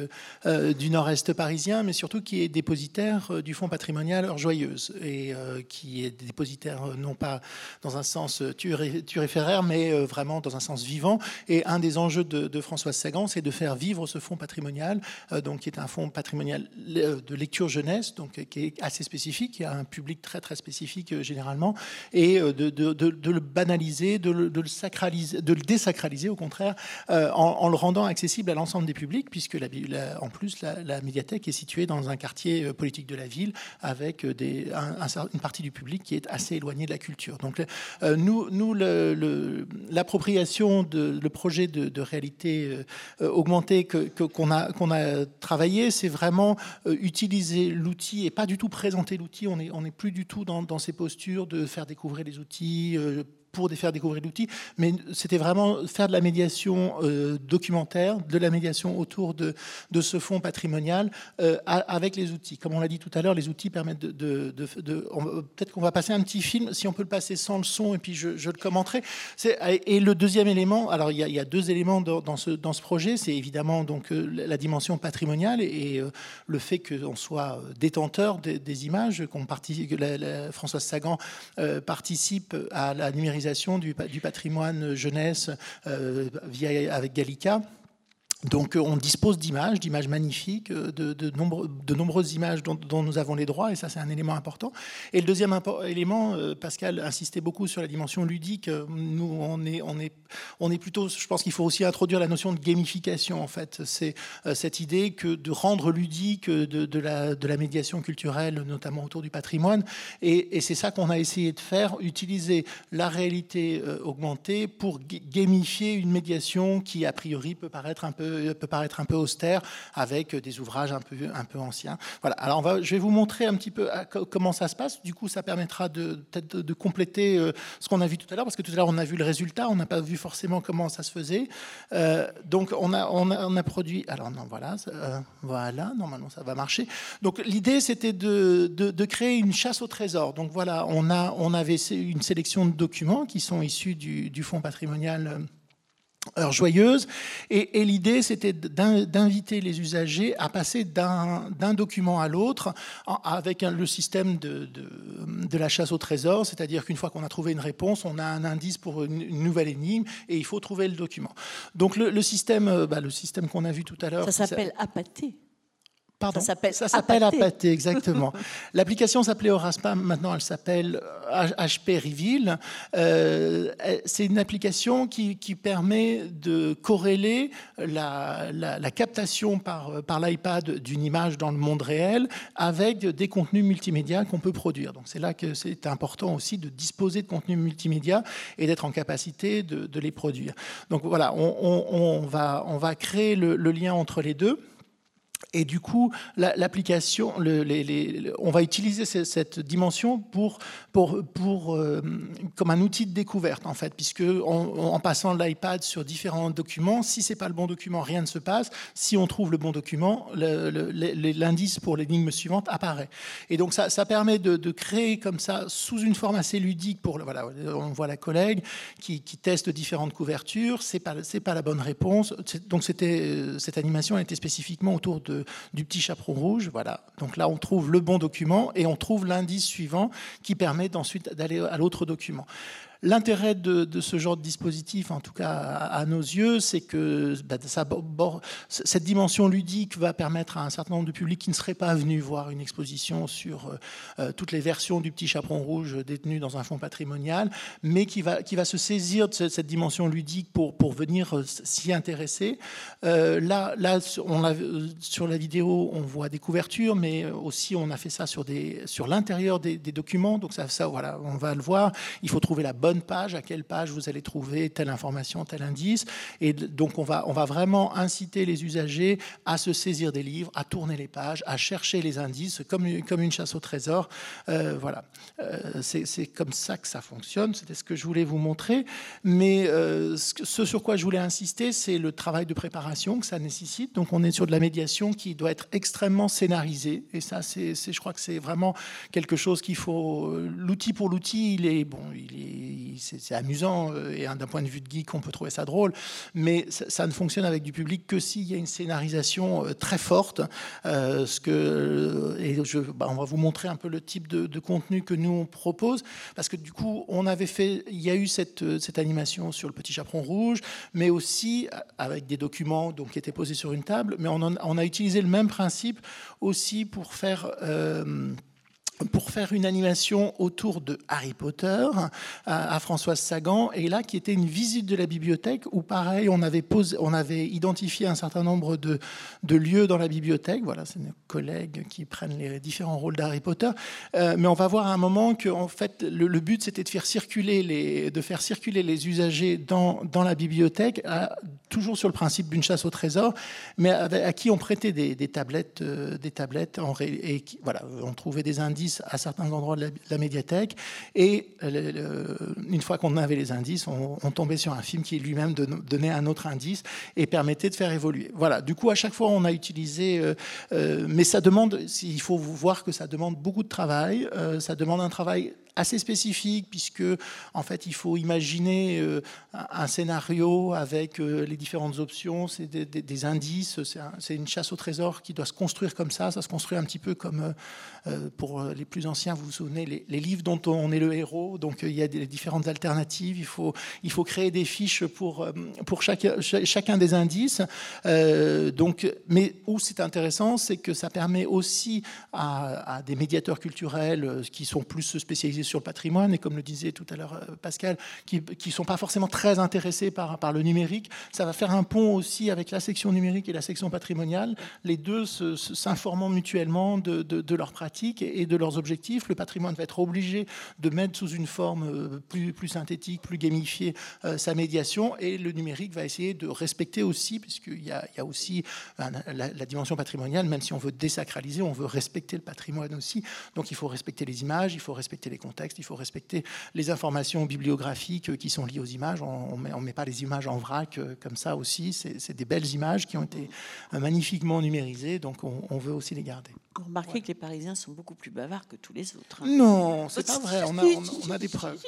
euh, du Nord-Est parisien, mais surtout qui est dépositaire euh, du fonds patrimonial Heure Joyeuse et qui est dépositaire non pas dans un sens turéféraire, mais vraiment dans un sens vivant. Et un des enjeux de, de Françoise Sagan, c'est de faire vivre ce fonds patrimonial, donc qui est un fonds patrimonial de lecture jeunesse, donc qui est assez spécifique, il y a un public très très spécifique euh, généralement, et euh, de, le banaliser, de le, le, sacraliser, de le désacraliser au contraire, euh, en, le rendant accessible à l'ensemble des publics, puisque en plus la, médiathèque est située dans un quartier politique de la ville avec une partie du public qui est assez éloignée de la culture. Donc nous, l'appropriation de le projet de, réalité augmentée que, a, qu'on a travaillé, c'est vraiment utiliser l'outil et pas du tout présenter l'outil. On n'est est plus du tout dans, ces postures de faire découvrir les outils, euh, pour faire découvrir l'outil, mais c'était vraiment faire de la médiation euh, documentaire, de la médiation autour de, de ce fonds patrimonial euh, avec les outils. Comme on l'a dit tout à l'heure, les outils permettent de... de, Peut-être qu'on va passer un petit film, si on peut le passer sans le son, et puis je, je le commenterai. Et le deuxième élément, alors il y a, deux éléments dans, ce, dans ce projet, c'est évidemment donc euh, la dimension patrimoniale et, le fait qu'on soit détenteur des, images, qu'on participe, que Françoise Sagan participe à la numérisation du, patrimoine jeunesse euh, via, avec Gallica. Donc euh, on dispose d'images, d'images magnifiques, euh, de, nombreuses images dont, nous avons les droits, et ça c'est un élément important. Et le deuxième élément, euh, Pascal insistait beaucoup sur la dimension ludique. Nous, on est, plutôt, je pense qu'il faut aussi introduire la notion de gamification, en fait. C'est cette idée que de rendre ludique de, la, médiation culturelle, notamment autour du patrimoine. Et c'est ça qu'on a essayé de faire, utiliser la réalité augmentée pour gamifier une médiation qui, a priori, peut paraître un peu peut, paraître un peu austère avec des ouvrages un peu, un peu anciens. Voilà. Alors, je vais vous montrer un petit peu euh, comment ça se passe. Du coup, ça permettra de, peut-être de, compléter euh, ce qu'on a vu tout à l'heure, parce que tout à l'heure, on a vu le résultat, on n'a pas vu forcément comment ça se faisait. Euh, donc, on a, on, a, produit. Alors, non, voilà, voilà, normalement, ça va marcher. Donc, l'idée, c'était de, de, créer une chasse au trésor. Donc, voilà, on, a, on avait une sélection de documents qui sont issus du fonds patrimonial heure joyeuse. Et, l'idée, c'était d'inviter les usagers à passer d'un document à l'autre avec le système de, de, la chasse au trésor, c'est-à-dire qu'une fois qu'on a trouvé une réponse, on a un indice pour une, nouvelle énigme et il faut trouver le document. Donc le, système, euh, bah, le système qu'on a vu tout à l'heure... Ça s'appelle apathé. Pardon, ça s'appelle Apathé, exactement. L'application s'appelait Oraspa, maintenant elle s'appelle HP Reveal. Euh, c'est une application qui, permet de corréler la, captation par, par l'iPad d'une image dans le monde réel avec des contenus multimédia qu'on peut produire. Donc c'est là que c'est important aussi de disposer de contenus multimédia et d'être en capacité de, les produire. Donc voilà, on, va, on va créer le lien entre les deux. Et du coup, l'application, on va utiliser cette dimension pour, euh, comme un outil de découverte, en fait, puisque en, passant l'iPad sur différents documents, si c'est pas le bon document, rien ne se passe. Si on trouve le bon document, l'indice pour l'énigme suivante apparaît. Et donc, ça, permet de, créer comme ça, sous une forme assez ludique, pour voilà, on voit la collègue qui, teste différentes couvertures, c'est pas, pas la bonne réponse. Donc, c'était cette animation était spécifiquement autour de du petit chaperon rouge. Voilà. Donc là, on trouve le bon document et on trouve l'indice suivant qui permet ensuite d'aller à l'autre document. L'intérêt de, ce genre de dispositif, en tout cas à, nos yeux, c'est que bah, cette dimension ludique va permettre à un certain nombre de publics qui ne seraient pas venus voir une exposition sur euh, euh, toutes les versions du petit chaperon rouge détenu dans un fonds patrimonial, mais qui va, qui va se saisir de cette, dimension ludique pour, pour venir euh, s'y intéresser. là, là sur la vidéo, on voit des couvertures, mais aussi on a fait ça sur, sur l'intérieur des, des, documents. Donc ça, ça, voilà, on va le voir. Il faut trouver la bonne page, à quelle page vous allez trouver telle information, tel indice. Et donc, on va, on va vraiment inciter les usagers à se saisir des livres, à tourner les pages, à chercher les indices, comme, comme une chasse au trésor. Euh, voilà. Euh, c'est comme ça que ça fonctionne. C'était ce que je voulais vous montrer. Mais euh, ce sur quoi je voulais insister, c'est le travail de préparation que ça nécessite. Donc, on est sur de la médiation qui doit être extrêmement scénarisée. Et ça, c'est, je crois que c'est vraiment quelque chose qu'il faut. L'outil pour l'outil, il est bon, il est c'est amusant euh, et d'un point de vue de geek, on peut trouver ça drôle, mais ça, ne fonctionne avec du public que s'il y a une scénarisation euh, très forte. Euh, ce que, et je, bah, on va vous montrer un peu le type de, contenu que nous on propose, parce que du coup, on avait fait, il y a eu cette, cette animation sur le petit chaperon rouge, mais aussi avec des documents donc, qui étaient posés sur une table, mais on, on a utilisé le même principe aussi pour faire pour faire une animation autour de Harry Potter à, Françoise Sagan, et là qui était une visite de la bibliothèque où pareil on avait, identifié un certain nombre de, lieux dans la bibliothèque. Voilà, c'est nos collègues qui prennent les différents rôles d'Harry Potter. Euh, mais on va voir à un moment que en fait le, but c'était de faire circuler les, de faire circuler les usagers dans, la bibliothèque, toujours sur le principe d'une chasse au trésor, mais à qui on prêtait des, tablettes, euh, des tablettes en, et voilà, on trouvait des indices à certains endroits de la, médiathèque. Et une fois qu'on avait les indices, on, tombait sur un film qui lui-même donnait un autre indice et permettait de faire évoluer. Voilà, du coup, à chaque fois, on a utilisé, euh, euh, mais ça demande, il faut voir que ça demande beaucoup de travail, ça demande un travail assez spécifique puisque en fait il faut imaginer euh, un scénario avec euh, les différentes options, c'est des, indices, c'est une chasse au trésor qui doit se construire comme ça, ça se construit un petit peu comme euh, pour les plus anciens, vous vous souvenez, les, livres dont on est le héros, donc il y a des différentes alternatives, il faut, il faut créer des fiches pour, pour chaque, chacun des indices, donc, mais où c'est intéressant, c'est que ça permet aussi à, à des médiateurs culturels qui sont plus spécialisés sur le patrimoine, et comme le disait tout à l'heure euh, Pascal, qui ne sont pas forcément très intéressés par, par le numérique. Ça va faire un pont aussi avec la section numérique et la section patrimoniale, les deux s'informant mutuellement de, de, leurs pratiques et de leurs objectifs. Le patrimoine va être obligé de mettre sous une forme euh, plus, plus synthétique, plus gamifiée euh, sa médiation, et le numérique va essayer de respecter aussi, puisqu'il y, y a aussi la, la dimension patrimoniale, même si on veut désacraliser, on veut respecter le patrimoine aussi. Donc il faut respecter les images, il faut respecter les il faut respecter les informations bibliographiques qui sont liées aux images. On ne met, pas les images en vrac euh, comme ça aussi. C'est des belles images qui ont été euh, magnifiquement numérisées, donc on, veut aussi les garder. Vous remarquez que les Parisiens sont beaucoup plus bavards que tous les autres. Hein. Non, c'est pas vrai. On a, on, a des preuves.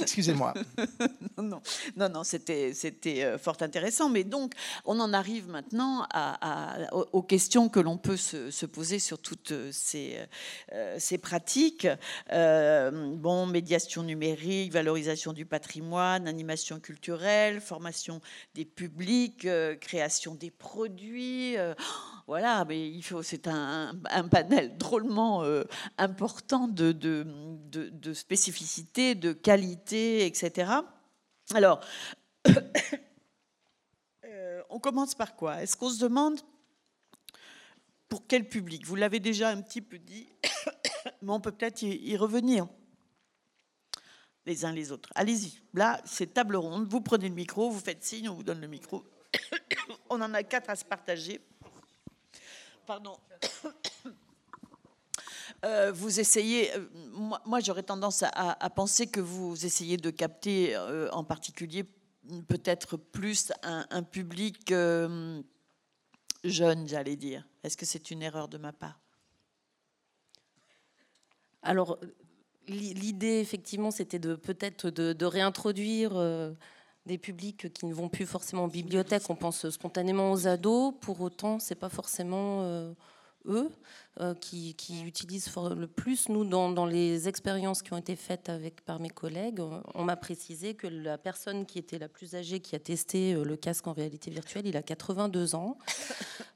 Excusez-moi. non, non, non, c'était euh, fort intéressant. Mais donc, on en arrive maintenant à, aux questions que l'on peut se, poser sur toutes ces, ces pratiques. bon, médiation numérique, valorisation du patrimoine, animation culturelle, formation des publics, euh, création des produits. Euh, voilà, mais il faut, c'est un, panel drôlement euh, important de, de, de, de qualité, etc. Alors, on commence par quoi? Est-ce qu'on se demande pour quel public? Vous l'avez déjà un petit peu dit, mais on peut peut-être y revenir les uns les autres. Allez-y. Là, c'est table ronde. Vous prenez le micro, vous faites signe, on vous donne le micro. on en a quatre à se partager. Pardon. Euh, vous essayez, euh, moi, j'aurais tendance à, penser que vous essayez de capter euh, en particulier peut-être plus un, public jeune, j'allais dire. Est-ce que c'est une erreur de ma part? Alors, L'idée, effectivement, c'était de peut-être de, réintroduire euh, des publics qui ne vont plus forcément en bibliothèque. On pense spontanément aux ados. Pour autant, c'est pas forcément eux euh, qui, utilisent le plus. Nous, dans, les expériences qui ont été faites avec, par mes collègues, on m'a précisé que la personne qui était la plus âgée qui a testé le casque en réalité virtuelle, il a 82 ans.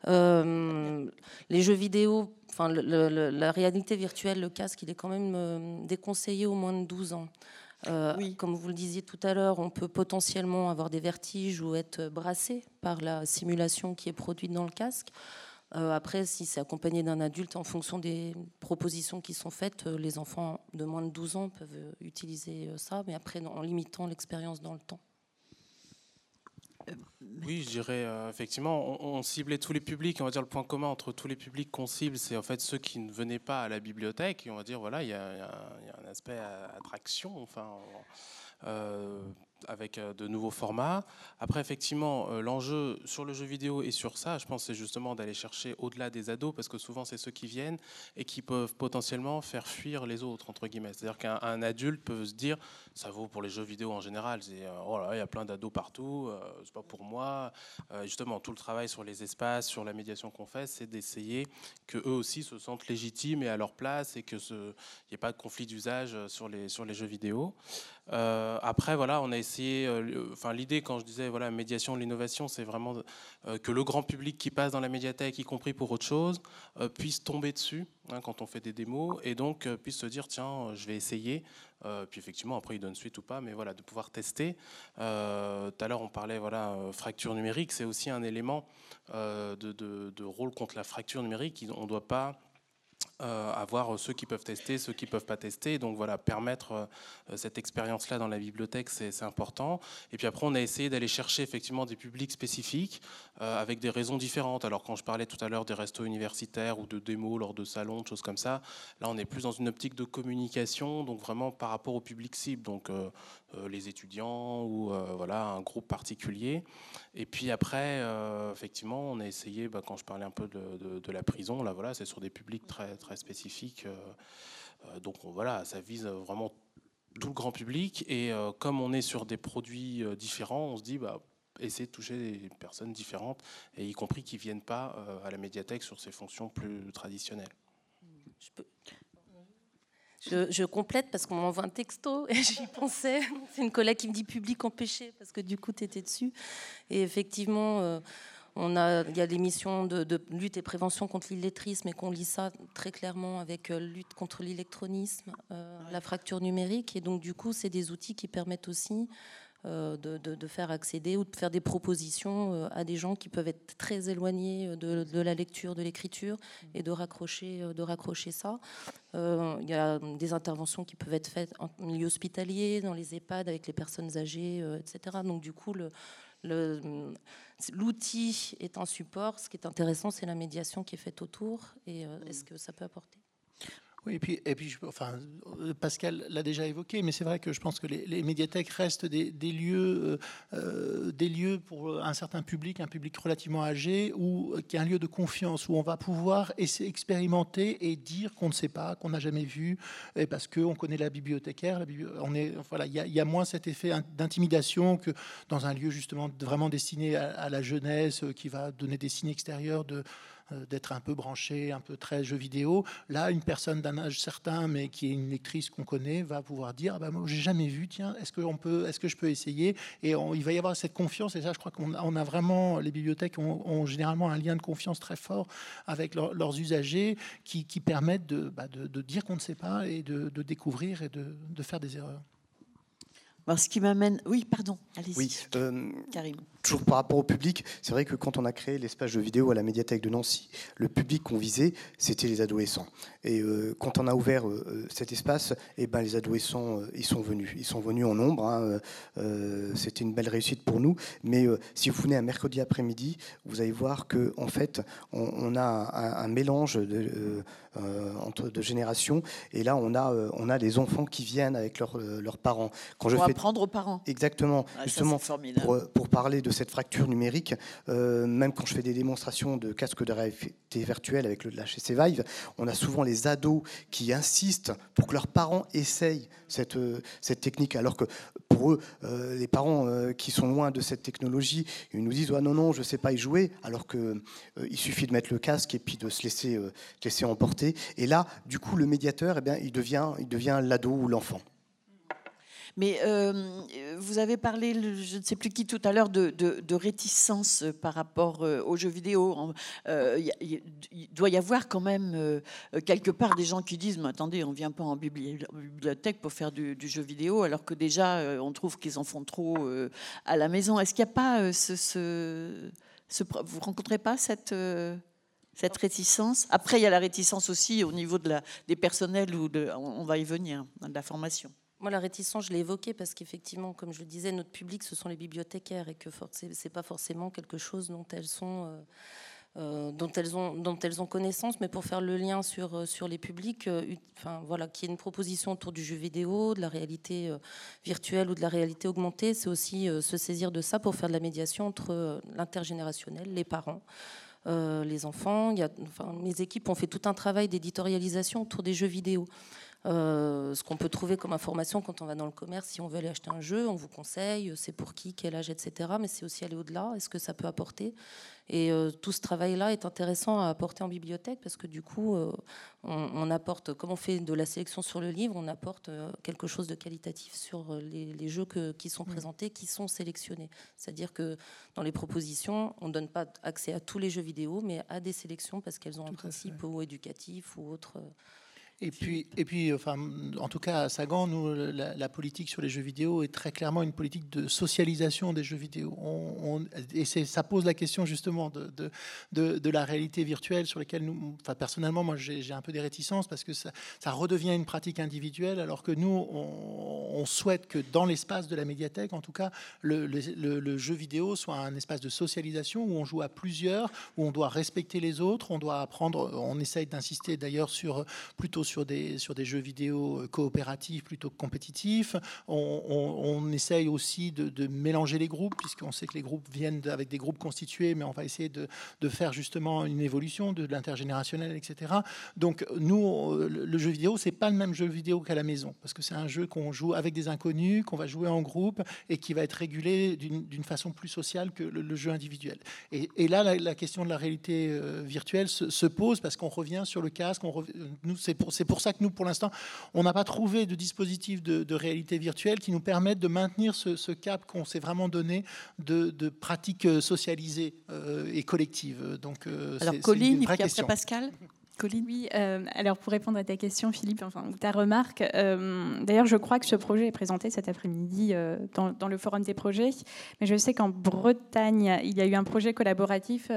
les jeux vidéo enfin, la réalité virtuelle, le casque, il est quand même euh, déconseillé au moins de 12 ans. Euh, comme vous le disiez tout à l'heure, on peut potentiellement avoir des vertiges ou être brassé par la simulation qui est produite dans le casque. Euh, après, si c'est accompagné d'un adulte, en fonction des propositions qui sont faites, les enfants de moins de 12 ans peuvent utiliser ça, mais après en limitant l'expérience dans le temps. Oui, je dirais euh, effectivement, on, ciblait tous les publics. On va dire le point commun entre tous les publics qu'on cible, c'est en fait ceux qui ne venaient pas à la bibliothèque. Et on va dire voilà, il y, a, un aspect attraction. Enfin, euh, avec euh, de nouveaux formats. Après, effectivement, euh, l'enjeu sur le jeu vidéo et sur ça, je pense, c'est justement d'aller chercher au-delà des ados, parce que souvent, c'est ceux qui viennent et qui peuvent potentiellement faire fuir les autres, entre guillemets. C'est-à-dire qu'un adulte peut se dire, ça vaut pour les jeux vidéo en général, euh, oh il y a plein d'ados partout, c'est pas pour moi. justement, tout le travail sur les espaces, sur la médiation qu'on fait, c'est d'essayer que eux aussi se sentent légitimes et à leur place et qu'il n'y ait pas de conflit d'usage sur les jeux vidéo. Après, voilà, on a euh, enfin l'idée quand je disais voilà médiation, l'innovation, c'est vraiment euh, que le grand public qui passe dans la médiathèque, y compris pour autre chose, euh, puisse tomber dessus hein, quand on fait des démos et donc puisse se dire tiens, je vais essayer. puis effectivement, après, il donne suite ou pas, mais voilà, de pouvoir tester. tout à l'heure, on parlait voilà, fracture numérique, c'est aussi un élément de, de, rôle contre la fracture numérique. On ne doit pas euh, avoir ceux qui peuvent tester, ceux qui ne peuvent pas tester. Donc voilà, permettre euh, cette expérience-là dans la bibliothèque, c'est important. Et puis après, on a essayé d'aller chercher effectivement des publics spécifiques euh, avec des raisons différentes. Alors quand je parlais tout à l'heure des restos universitaires ou de démos lors de salons, de choses comme ça, là on est plus dans une optique de communication, donc vraiment par rapport au public cible, donc les étudiants ou voilà un groupe particulier. Et puis après, effectivement, on a essayé, bah, quand je parlais un peu de, la prison, là voilà, c'est sur des publics très très spécifique. Euh, euh, donc voilà, ça vise vraiment tout le grand public. Et euh, comme on est sur des produits différents, on se dit, bah, essayer de toucher des personnes différentes, et y compris qui ne viennent pas à la médiathèque sur ces fonctions plus traditionnelles. Je, je, complète parce qu'on m'envoie un texto et j'y pensais. C'est une collègue qui me dit public empêché parce que du coup, tu étais dessus. Et effectivement, on a, il y a des missions de, lutte et prévention contre l'illettrisme et qu'on lit ça très clairement avec euh, lutte contre l'électronisme, euh, la fracture numérique. Et donc, du coup, c'est des outils qui permettent aussi euh, de, faire accéder ou de faire des propositions à des gens qui peuvent être très éloignés de, la lecture, de l'écriture, et de raccrocher, de raccrocher ça. il y a des interventions qui peuvent être faites en milieu hospitalier, dans les EHPAD, avec les personnes âgées, etc. Donc du coup, le, L'outil est un support. Ce qui est intéressant, c'est la médiation qui est faite autour. Et euh, est-ce que ça peut apporter oui, et puis, enfin, euh, Pascal l'a déjà évoqué, mais c'est vrai que je pense que les, médiathèques restent des, lieux, euh, euh, des lieux pour un certain public, un public relativement âgé, ou qui est un lieu de confiance où on va pouvoir essayer, expérimenter et dire qu'on ne sait pas, qu'on n'a jamais vu, parce qu'on connaît la bibliothécaire. Voilà, il y, a moins cet effet d'intimidation que dans un lieu justement vraiment destiné à, la jeunesse, qui va donner des signes extérieurs de euh, d'être un peu branché, un peu très jeu vidéo. Là, une personne d'un âge certain, mais qui est une lectrice qu'on connaît, va pouvoir dire ah ben, moi, j'ai jamais vu, tiens, est-ce que, on peut, est-ce que je peux essayer? Et il va y avoir cette confiance, et ça, je crois qu'on on a vraiment, les bibliothèques ont, généralement un lien de confiance très fort avec leurs usagers qui, permettent de, bah, de, dire qu'on ne sait pas et de, découvrir et de faire des erreurs. ce qui m'amène. Oui, pardon, allez-y. Oui, euh, Karim toujours par rapport au public, c'est vrai que quand on a créé l'espace de vidéo à la médiathèque de Nancy, le public qu'on visait, c'était les adolescents. Et euh, quand on a ouvert euh, euh, cet espace, et eh ben, les adolescents, ils sont venus. Ils sont venus en nombre. Hein, c'était une belle réussite pour nous. Mais si vous venez un mercredi après-midi, vous allez voir que en fait, on, a un, mélange de, entre de générations. Et là, on a, on a des enfants qui viennent avec leurs parents. Quand pour je fais... apprendre aux parents. Exactement. Ah, justement, pour, pour, parler de cette fracture numérique, même quand je fais des démonstrations de casque de réalité virtuelle avec le HC Vive, on a souvent les ados qui insistent pour que leurs parents essayent cette, euh, technique, alors que pour eux, euh, les parents euh, qui sont loin de cette technologie, ils nous disent non, non, je ne sais pas y jouer, alors qu'il il suffit de mettre le casque et puis de se laisser, laisser emporter. Et là, du coup, le médiateur, eh bien, il devient, il devient l'ado ou l'enfant. Mais euh, vous avez parlé, je ne sais plus qui tout à l'heure, de, réticence par rapport euh, aux jeux vidéo. Euh, il doit y avoir quand même quelque part des gens qui disent, mais attendez, on ne vient pas en bibliothèque pour faire du, jeu vidéo, alors que déjà, on trouve qu'ils en font trop à la maison. Est-ce qu'il n'y a pas ce, ce, Vous rencontrez pas cette cette réticence? Après, il y a la réticence aussi au niveau des personnels, où de, on va y venir, de la formation. Moi, la réticence, je l'ai évoquée parce qu'effectivement, comme je le disais, notre public, ce sont les bibliothécaires et que ce n'est pas forcément quelque chose dont elles sont. Euh, euh, ont, connaissance, mais pour faire le lien sur, euh, les publics, enfin, voilà, qui est une proposition autour du jeu vidéo, de la réalité virtuelle ou de la réalité augmentée, c'est aussi se saisir de ça pour faire de la médiation entre l'intergénérationnel, les parents, les enfants. Y mes équipes ont fait tout un travail d'éditorialisation autour des jeux vidéo. Euh, ce qu'on peut trouver comme information quand on va dans le commerce, si on veut aller acheter un jeu, on vous conseille, c'est pour qui, quel âge, etc. Mais c'est aussi aller au-delà, est-ce que ça peut apporter? Et euh, tout ce travail-là est intéressant à apporter en bibliothèque parce que du coup, euh, on, apporte, comme on fait de la sélection sur le livre, on apporte quelque chose de qualitatif sur les, jeux qui sont présentés, qui sont sélectionnés. C'est-à-dire que dans les propositions, on ne donne pas accès à tous les jeux vidéo, mais à des sélections parce qu'elles ont un principe ou éducatif ou autre. Et puis, et puis enfin, en tout cas, à Sagan, nous, la, politique sur les jeux vidéo est très clairement une politique de socialisation des jeux vidéo. On, et ça pose la question justement de, de, de, la réalité virtuelle sur laquelle nous, enfin, personnellement, moi, j'ai un peu des réticences parce que ça, ça, redevient une pratique individuelle, alors que nous, on, souhaite que dans l'espace de la médiathèque, en tout cas, le, le, jeu vidéo soit un espace de socialisation où on joue à plusieurs, où on doit respecter les autres, on doit apprendre, on essaye d'insister d'ailleurs sur plutôt sur des, jeux vidéo euh, coopératifs plutôt que compétitifs. On, essaye aussi de, mélanger les groupes, puisqu'on sait que les groupes viennent avec des groupes constitués, mais on va essayer de, de faire justement une évolution de l'intergénérationnel, etc. Donc nous, le jeu vidéo, c'est pas le même jeu vidéo qu'à la maison, parce que c'est un jeu qu'on joue avec des inconnus, qu'on va jouer en groupe et qui va être régulé d'une façon plus sociale que le, jeu individuel. Et, là, la, question de la réalité euh, virtuelle se, pose parce qu'on revient sur le casque. On nous, c'est pour c'est pour ça que nous, pour l'instant, on n'a pas trouvé de dispositif de, réalité virtuelle qui nous permette de maintenir ce, cap qu'on s'est vraiment donné de, pratiques socialisées euh, et collectives. Donc, euh, Alors, Colline, et puis après Pascal? Oui, euh, alors pour répondre à ta question, Philippe, enfin, ta remarque, euh, d'ailleurs, je crois que ce projet est présenté cet après-midi euh, dans, le Forum des projets, mais je sais qu'en Bretagne, il y a eu un projet collaboratif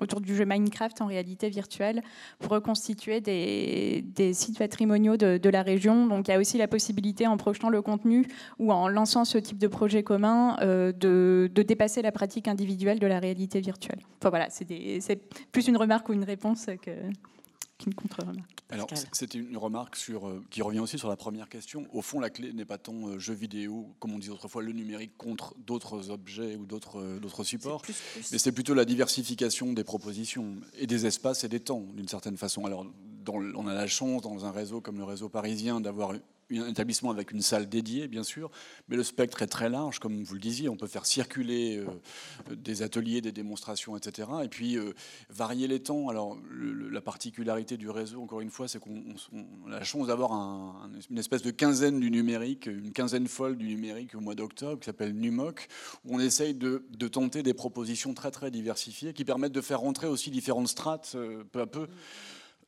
autour du jeu Minecraft en réalité virtuelle pour reconstituer des, sites patrimoniaux de, la région. Donc il y a aussi la possibilité, en projetant le contenu ou en lançant ce type de projet commun, de, de, dépasser la pratique individuelle de la réalité virtuelle. Enfin voilà, c'est plus une remarque ou une réponse que contre-remarque. Alors, c'est une remarque sur, euh, qui revient aussi sur la première question. Au fond, la clé n'est pas tant euh, jeu vidéo, comme on disait autrefois, le numérique contre d'autres objets ou d'autres euh, supports, mais c'est plutôt la diversification des propositions et des espaces et des temps, d'une certaine façon. Alors, on a la chance, dans un réseau comme le réseau parisien, d'avoir un établissement avec une salle dédiée, bien sûr, mais le spectre est très large, comme vous le disiez. On peut faire circuler euh, des ateliers, des démonstrations, etc. Et puis euh, varier les temps. Alors, la particularité du réseau, encore une fois, c'est qu'on a la chance d'avoir une espèce de quinzaine du numérique, une quinzaine folle du numérique au mois d'octobre, qui s'appelle NUMOC, où on essaye de, tenter des propositions très, très diversifiées qui permettent de faire rentrer aussi différentes strates euh, peu à peu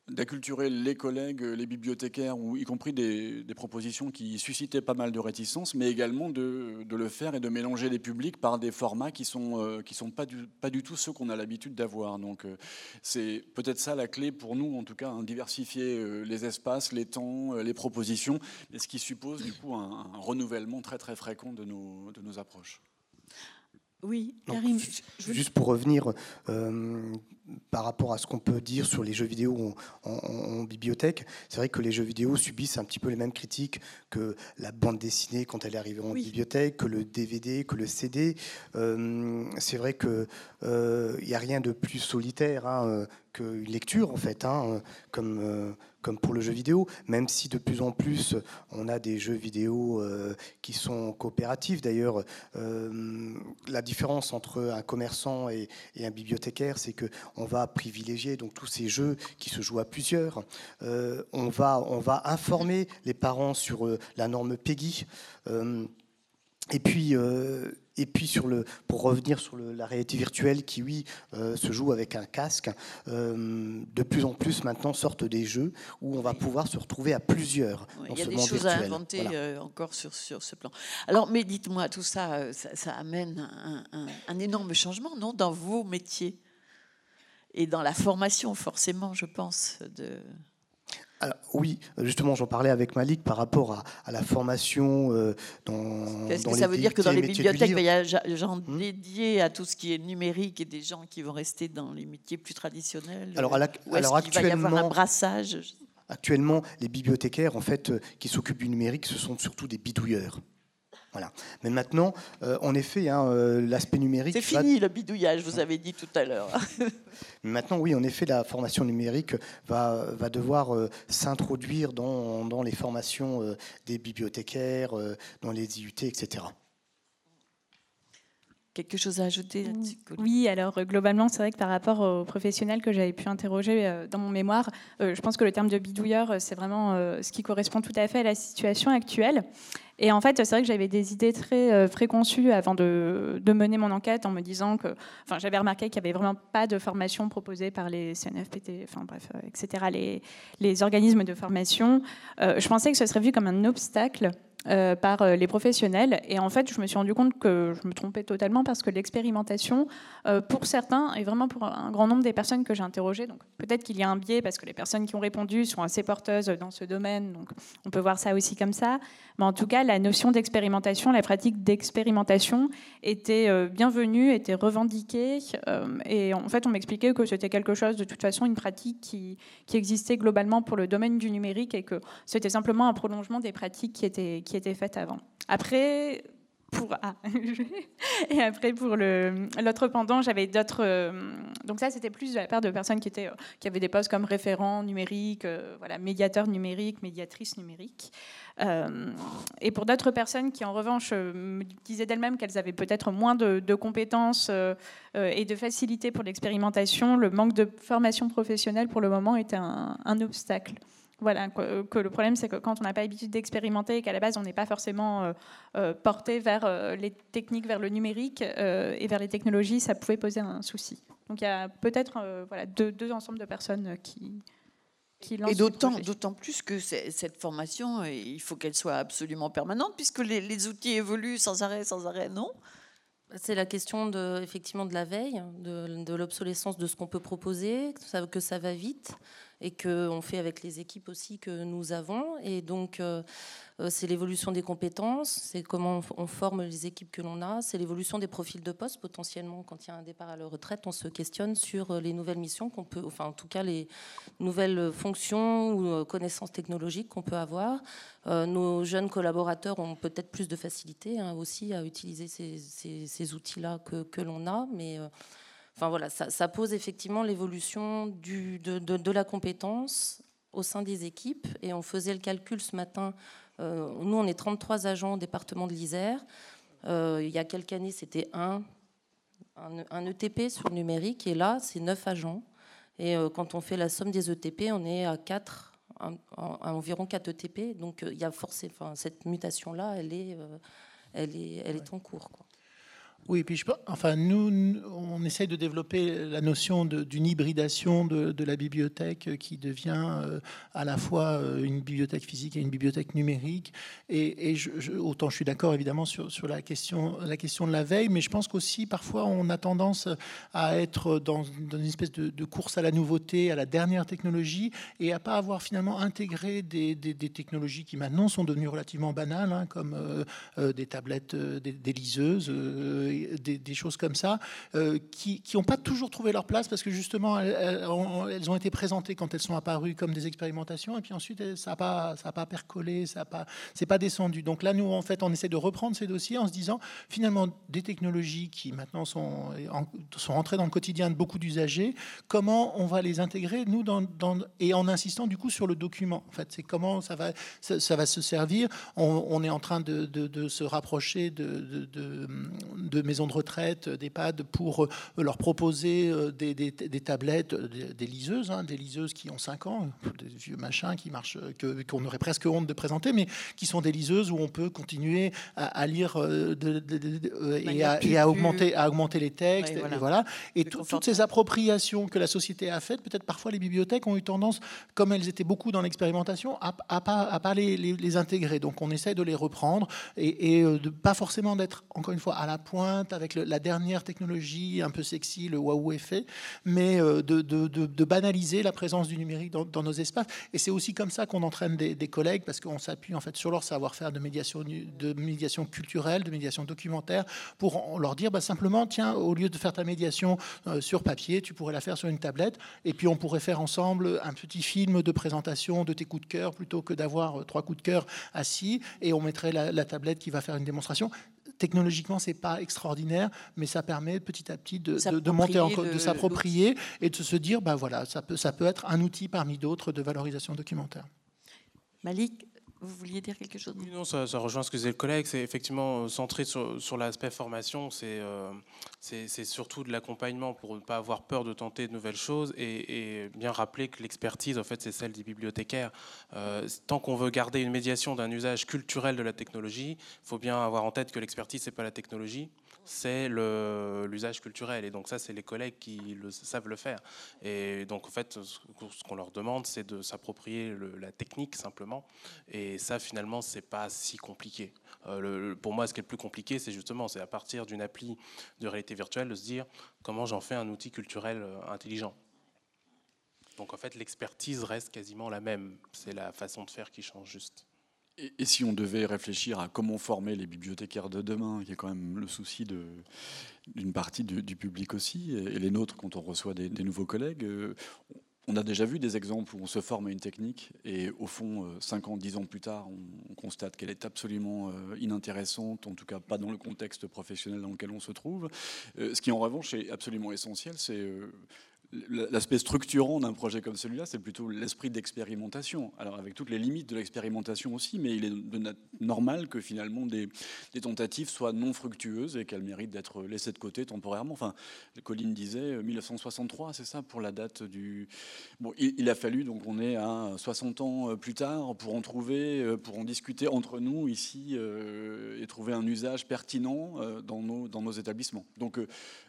d'acculturer les collègues, les bibliothécaires, ou y compris des, propositions qui suscitaient pas mal de réticences, mais également de, le faire et de mélanger les publics par des formats qui sont euh, qui sont pas du, pas du tout ceux qu'on a l'habitude d'avoir. Donc euh, c'est peut-être ça la clé pour nous, en tout cas, hein, diversifier euh, les espaces, les temps, les propositions, et ce qui suppose du coup un, renouvellement très très fréquent de nos, de nos approches. Oui, Karim. juste pour revenir euh, par rapport à ce qu'on peut dire sur les jeux vidéo en, bibliothèque, c'est vrai que les jeux vidéo subissent un petit peu les mêmes critiques que la bande dessinée quand elle est arrivée en bibliothèque, que le DVD, que le CD. Euh, c'est vrai qu'il n'y euh, a rien de plus solitaire hein, qu'une lecture, en fait, hein, comme comme pour le jeu vidéo, même si de plus en plus on a des jeux vidéo euh, qui sont coopératifs. D'ailleurs, euh, la différence entre un commerçant et, un bibliothécaire, c'est que on va privilégier donc tous ces jeux qui se jouent à plusieurs. Euh, on va on va informer les parents sur la norme PEGI. et puis et puis, sur le, pour revenir sur la réalité virtuelle qui, oui, euh, se joue avec un casque, euh, de plus en plus maintenant sortent des jeux où on va pouvoir se retrouver à plusieurs. il y a des choses à inventer euh, encore sur, sur ce plan. Alors, mais dites-moi, tout ça, ça, amène un, un, énorme changement, non, dans vos métiers et dans la formation, forcément, je pense, de oui, justement, j'en parlais avec Malik par rapport à, la formation euh, dans. Est-ce que ça veut dire que dans les bibliothèques, il y a des gens hmm dédiés à tout ce qui est numérique et des gens qui vont rester dans les métiers plus traditionnels Alors, alors actuellement, va y avoir un brassage? Actuellement, les bibliothécaires, en fait, euh, qui s'occupent du numérique, ce sont surtout des bidouilleurs. Voilà. Mais maintenant, euh, en effet, hein, euh, l'aspect numérique. C'est fini le bidouillage, vous avez dit tout à l'heure. maintenant, oui, en effet, la formation numérique va, va devoir euh, s'introduire dans, dans, les formations des bibliothécaires, dans les IUT, etc. quelque chose à ajouter là-dessus Oui, alors globalement, c'est vrai que par rapport aux professionnels que j'avais pu interroger dans mon mémoire, je pense que le terme de bidouilleur, c'est vraiment ce qui correspond tout à fait à la situation actuelle. Et en fait, c'est vrai que j'avais des idées très euh, préconçues avant de, mener mon enquête en me disant que, enfin, j'avais remarqué qu'il n'y avait vraiment pas de formation proposée par les CNFPT, enfin bref, euh, etc., les, les, organismes de formation. Euh, je pensais que ce serait vu comme un obstacle euh, par euh, les professionnels. Et en fait, je me suis rendu compte que je me trompais totalement parce que l'expérimentation, euh, pour certains, et vraiment pour un grand nombre des personnes que j'ai interrogées, donc peut-être qu'il y a un biais parce que les personnes qui ont répondu sont assez porteuses dans ce domaine, donc on peut voir ça aussi comme ça. Mais en tout cas, la notion d'expérimentation, la pratique d'expérimentation était bienvenue, était revendiquée. et en fait, on m'expliquait que c'était quelque chose, de toute façon, une pratique qui, qui existait globalement pour le domaine du numérique et que c'était simplement un prolongement des pratiques qui étaient, qui était faite avant. Après, pour ah, et après pour l'autre pendant j'avais d'autres euh, donc ça c'était plus de la part de personnes qui euh, avaient des postes comme référents numériques euh, voilà médiateurs numériques médiatrices numériques. Et pour d'autres personnes qui en revanche me disaient d'elles-mêmes qu'elles avaient peut-être moins de, compétences et de facilité pour l'expérimentation le manque de formation professionnelle pour le moment était un obstacle voilà, que, le problème, c'est que quand on n'a pas l'habitude d'expérimenter et qu'à la base, on n'est pas forcément euh, euh, porté vers euh, les techniques, vers le numérique et vers les technologies, ça pouvait poser un souci. Donc il y a peut-être voilà, deux, deux, ensembles de personnes qui, qui lancent. Et d'autant, plus que cette formation, il faut qu'elle soit absolument permanente, puisque les, les, outils évoluent sans arrêt, sans arrêt, non? C'est la question de, effectivement de la veille, de, de l'obsolescence de ce qu'on peut proposer, que ça va vite et qu'on fait avec les équipes aussi que nous avons. Et donc, euh, euh, c'est l'évolution des compétences, c'est comment on forme les équipes que l'on a, c'est l'évolution des profils de poste. Potentiellement, quand il y a un départ à la retraite, on se questionne sur euh, les nouvelles missions qu'on peut, enfin, en tout cas, les nouvelles fonctions ou connaissances technologiques qu'on peut avoir. nos jeunes collaborateurs ont peut-être plus de facilité hein, aussi à utiliser ces, outils-là que, que l'on a, mais Enfin voilà, ça, pose effectivement l'évolution de, de, la compétence au sein des équipes. Et on faisait le calcul ce matin. Euh, nous, on est 33 agents au département de l'Isère. Euh, il y a quelques années, c'était un, un, ETP sur le numérique. Et là, c'est 9 agents. Et euh, quand on fait la somme des ETP, on est à 4, à, environ 4 ETP. Donc il y a forcément, enfin, cette mutation-là, elle est, elle est, elle est en cours. Quoi. Oui, puis enfin, nous, on essaye de développer la notion d'une hybridation de, la bibliothèque qui devient euh, à la fois euh, une bibliothèque physique et une bibliothèque numérique. Et, autant je suis d'accord évidemment sur, la, question, de la veille, mais je pense qu'aussi parfois on a tendance à être dans, une espèce de, course à la nouveauté, à la dernière technologie, et à pas avoir finalement intégré des, technologies qui maintenant sont devenues relativement banales, hein, comme euh, des tablettes, des, liseuses des, choses comme ça, euh, qui n'ont pas toujours trouvé leur place parce que justement, elles, ont été présentées quand elles sont apparues comme des expérimentations, et puis ensuite, ça n'a pas, pas percolé, ça n'a pas, descendu. Donc là, nous, en fait, on essaie de reprendre ces dossiers en se disant, finalement, des technologies qui maintenant sont, sont rentrées dans le quotidien de beaucoup d'usagers, comment on va les intégrer, nous, dans, et en insistant du coup sur le document. En fait, c'est comment ça va, ça, va se servir. On, est en train de, de, se rapprocher de maisons de retraite, d'EHPAD, pour euh, leur proposer euh, des, des, tablettes, euh, des, liseuses, hein, des liseuses qui ont 5 ans, des vieux machins qui marchent, qu'on aurait presque honte de présenter, mais qui sont des liseuses où on peut continuer à, lire et, à, augmenter, à augmenter les textes. Et, voilà. et toutes ces appropriations que la société a faites, peut-être parfois les bibliothèques ont eu tendance, comme elles étaient beaucoup dans l'expérimentation, à ne pas, à pas les, les, intégrer. Donc on essaie de les reprendre et, et de pas forcément d'être, encore une fois, à la pointe avec la dernière technologie un peu sexy, le waouh effet, mais euh, de, banaliser la présence du numérique dans, nos espaces. Et c'est aussi comme ça qu'on entraîne des, collègues, parce qu'on s'appuie en fait sur leur savoir-faire de médiation, de médiation culturelle, de médiation documentaire, pour leur dire bah, simplement, tiens, au lieu de faire ta médiation euh, sur papier, tu pourrais la faire sur une tablette, et puis on pourrait faire ensemble un petit film de présentation de tes coups de cœur, plutôt que d'avoir euh, trois coups de cœur assis, et on mettrait la tablette qui va faire une démonstration technologiquement, c'est pas extraordinaire, mais ça permet petit à petit de, de, monter en, de s'approprier et de se dire, bah voilà, ça peut, ça peut être un outil parmi d'autres de valorisation documentaire. Malik, vous vouliez dire quelque chose Non, ça, rejoint ce que disait le collègue. C'est effectivement euh, centré sur, l'aspect formation. Euh, c'est surtout de l'accompagnement pour ne pas avoir peur de tenter de nouvelles choses et, bien rappeler que l'expertise, en fait, c'est celle des bibliothécaires. Euh, tant qu'on veut garder une médiation d'un usage culturel de la technologie, il faut bien avoir en tête que l'expertise, c'est pas la technologie c'est l'usage culturel. Et donc ça, c'est les collègues qui savent le faire. Et donc en fait, ce qu'on leur demande, c'est de s'approprier la technique simplement. Et ça, finalement, c'est pas si compliqué. Euh, pour moi, ce qui est le plus compliqué, c'est justement, c'est à partir d'une appli de réalité virtuelle de se dire comment j'en fais un outil culturel euh, intelligent. Donc en fait, l'expertise reste quasiment la même. C'est la façon de faire qui change juste. Et, si on devait réfléchir à comment former les bibliothécaires de demain, qui est quand même le souci d'une partie du, public aussi, et, les nôtres quand on reçoit des, nouveaux collègues, euh, on a déjà vu des exemples où on se forme à une technique et au fond, 5 euh, ans, 10 ans plus tard, on, constate qu'elle est absolument euh, inintéressante, en tout cas pas dans le contexte professionnel dans lequel on se trouve. Ce qui en revanche est absolument essentiel, c'est L'aspect structurant d'un projet comme celui-là, c'est plutôt l'esprit d'expérimentation. Alors avec toutes les limites de l'expérimentation aussi, mais il est normal que finalement des, tentatives soient non fructueuses et qu'elles méritent d'être laissées de côté temporairement. Enfin, Colline disait 1963, euh, c'est ça pour la date du. Bon, il, a fallu donc on est à 60 ans euh, plus tard pour en trouver, euh, pour en discuter entre nous ici et trouver un usage pertinent dans nos dans nos établissements. Donc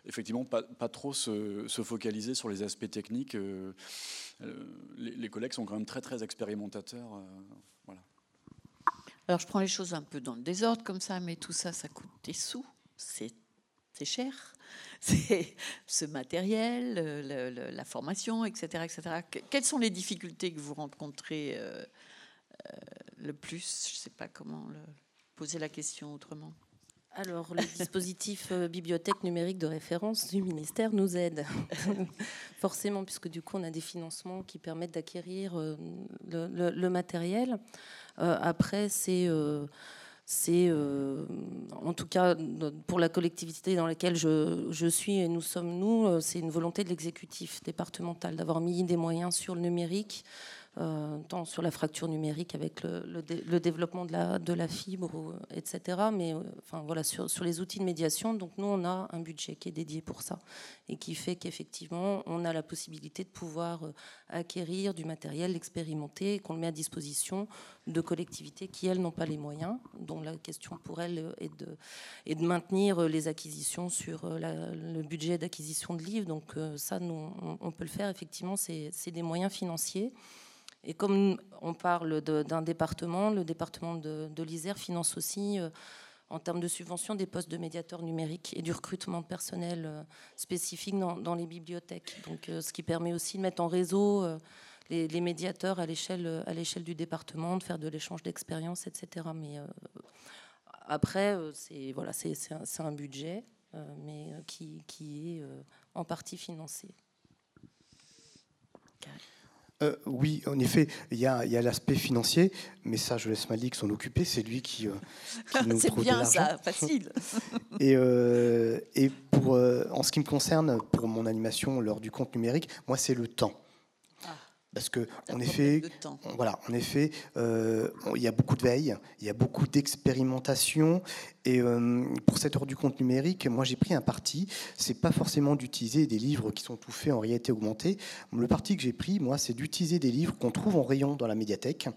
effectivement, pas, trop se, se focaliser sur les aspects techniques, euh, euh, les, collègues sont quand même très très expérimentateurs. Euh, voilà. Alors je prends les choses un peu dans le désordre comme ça, mais tout ça, ça coûte des sous, c'est cher, c'est ce matériel, la formation, etc., etc. Quelles sont les difficultés que vous rencontrez le plus? Je ne sais pas comment poser la question autrement. Alors, le dispositif euh, bibliothèque numérique de référence du ministère nous aide, forcément, puisque du coup, on a des financements qui permettent d'acquérir euh, le, matériel. Euh, après, c'est c'est en tout cas pour la collectivité dans laquelle je, je suis et nous sommes nous, c'est une volonté de l'exécutif départemental d'avoir mis des moyens sur le numérique euh, tant sur la fracture numérique avec le, développement de la, fibre, etc. Mais euh, enfin, voilà, sur, les outils de médiation, donc nous, on a un budget qui est dédié pour ça et qui fait qu'effectivement, on a la possibilité de pouvoir euh, acquérir du matériel, l'expérimenter, qu'on le met à disposition de collectivités qui, elles, n'ont pas les moyens, dont la question pour elles est de, maintenir les acquisitions sur le budget d'acquisition de livres. Donc ça, nous, on peut le faire, effectivement, c'est des moyens financiers. Et comme on parle d'un département, le département de, l'Isère finance aussi, euh, en termes de subvention, des postes de médiateurs numériques et du recrutement de personnel euh, spécifique dans, les bibliothèques. Donc, euh, ce qui permet aussi de mettre en réseau les, médiateurs à l'échelle du département, de faire de l'échange d'expériences, etc. Mais après, c'est voilà, un, budget, mais qui, est en partie financé. Euh, oui, en effet, il y a, l'aspect financier, mais ça, je laisse Malik s'en occuper. C'est lui qui, euh, nous C'est bien ça, facile. et, euh, et pour, en ce qui me concerne, pour mon animation lors du compte numérique, moi, c'est le temps. Parce que, en effet, voilà, en effet, euh, il y a beaucoup de veille, il y a beaucoup d'expérimentation. Et euh, pour cette heure du compte numérique, moi j'ai pris un parti. C'est pas forcément d'utiliser des livres qui sont tout faits en réalité augmentée. Le parti que j'ai pris, moi, c'est d'utiliser des livres qu'on trouve en rayon dans la médiathèque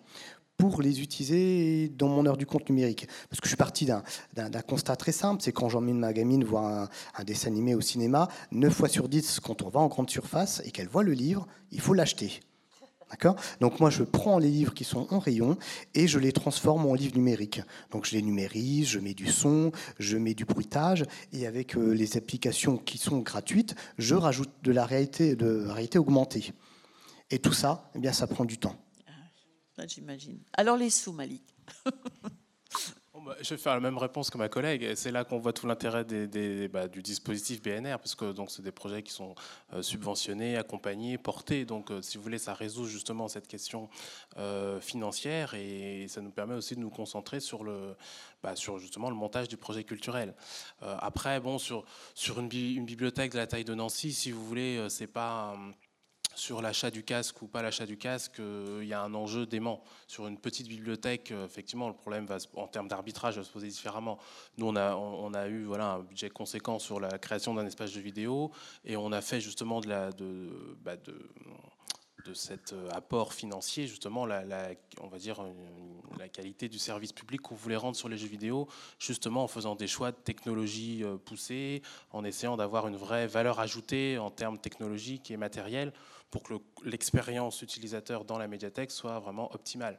pour les utiliser dans mon heure du compte numérique. Parce que je suis parti d'un constat très simple, c'est quand j'emmène ma gamine voir un, un, dessin animé au cinéma, 9 fois sur 10, quand on va en grande surface et qu'elle voit le livre, il faut l'acheter. Donc moi, je prends les livres qui sont en rayon et je les transforme en livres numériques. Donc je les numérise, je mets du son, je mets du bruitage et avec euh, les applications qui sont gratuites, je rajoute de la réalité, de réalité augmentée. Et tout ça, eh bien, ça prend du temps. Ah, j'imagine. Alors les sous, Malik je vais faire la même réponse que ma collègue. C'est là qu'on voit tout l'intérêt bah, du dispositif BNR, parce que donc c'est des projets qui sont euh, subventionnés, accompagnés, portés. Donc, euh, si vous voulez, ça résout justement cette question euh, financière et ça nous permet aussi de nous concentrer sur le, bah, sur justement le montage du projet culturel. après, bon, sur sur une, une, bibliothèque de la taille de Nancy, si vous voulez, c'est pas sur l'achat du casque ou pas l'achat du casque, il y a un enjeu dément. Sur une petite bibliothèque, effectivement, le problème va, en termes d'arbitrage va se poser différemment. Nous, on a, eu voilà, un budget conséquent sur la création d'un espace de vidéo et on a fait justement de bah, cet euh, apport financier, justement, la, on va dire, la qualité du service public qu'on voulait rendre sur les jeux vidéo, justement en faisant des choix de technologie euh, poussés, en essayant d'avoir une vraie valeur ajoutée en termes technologiques et matériels pour que l'expérience utilisateur dans la médiathèque soit vraiment optimale.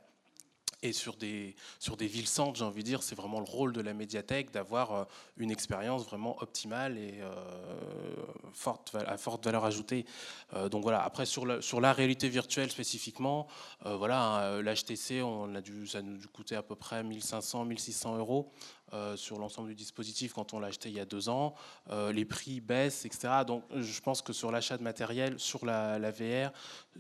Et sur des, sur des villes centres, j'ai envie de dire, c'est vraiment le rôle de la médiathèque d'avoir euh, une expérience vraiment optimale et euh, forte, à forte valeur ajoutée. Euh, donc voilà, après sur la, sur la réalité virtuelle spécifiquement, voilà, l'HTC, a dû, ça a dû coûter à peu près 1500, 1600 euros. Euh, sur l'ensemble du dispositif quand on l'a acheté il y a deux ans. Euh, les prix baissent, etc. Donc je pense que sur l'achat de matériel, sur la, la VR,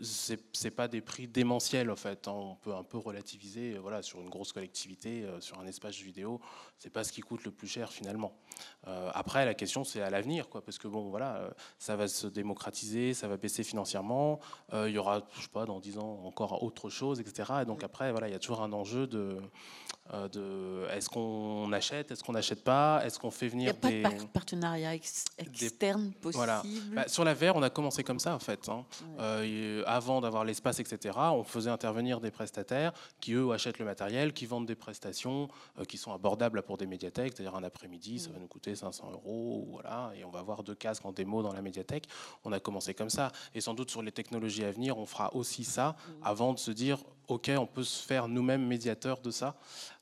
ce n'est pas des prix démentiels en fait. Hein. On peut un peu relativiser. Voilà, sur une grosse collectivité, euh, sur un espace vidéo, c'est pas ce qui coûte le plus cher finalement. après, la question c'est à l'avenir, quoi, parce que bon, voilà, ça va se démocratiser, ça va baisser financièrement. il y aura, je sais pas, dans dix ans encore autre chose, etc. Et donc après, voilà, il y a toujours un enjeu de euh, de est-ce qu'on achète, est-ce qu'on n'achète pas, est-ce qu'on fait venir Il n'y a pas de partenariat externe possible. Voilà. Bah, sur la VR, on a commencé comme ça en fait. Hein. Euh, avant d'avoir l'espace, etc., on faisait intervenir des prestataires qui eux achètent le matériel, qui vendent des prestations euh, qui sont abordables pour des médiathèques, c'est-à-dire un après-midi, ça va nous coûter 500 euros, voilà, et on va avoir deux casques en démo dans la médiathèque. On a commencé comme ça, et sans doute sur les technologies à venir, on fera aussi ça avant de se dire OK, on peut se faire nous-mêmes médiateurs de ça.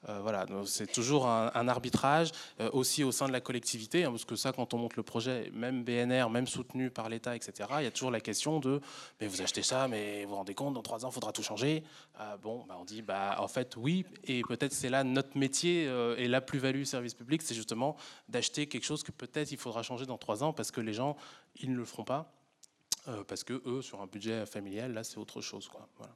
Euh, voilà, c'est toujours un, arbitrage euh, aussi au sein de la collectivité, hein, parce que ça, quand on monte le projet, même BNR, même soutenu par l'État, etc., il y a toujours la question de mais vous achetez ça, mais vous vous rendez compte, dans trois ans, il faudra tout changer. Euh, bon, bah, on dit bah en fait oui, et peut-être c'est là notre métier et la plus-value service public, c'est justement d'acheter quelque chose que peut-être il faudra changer dans trois ans parce que les gens ils ne le feront pas. parce que eux, sur un budget familial, là, c'est autre chose. Voilà.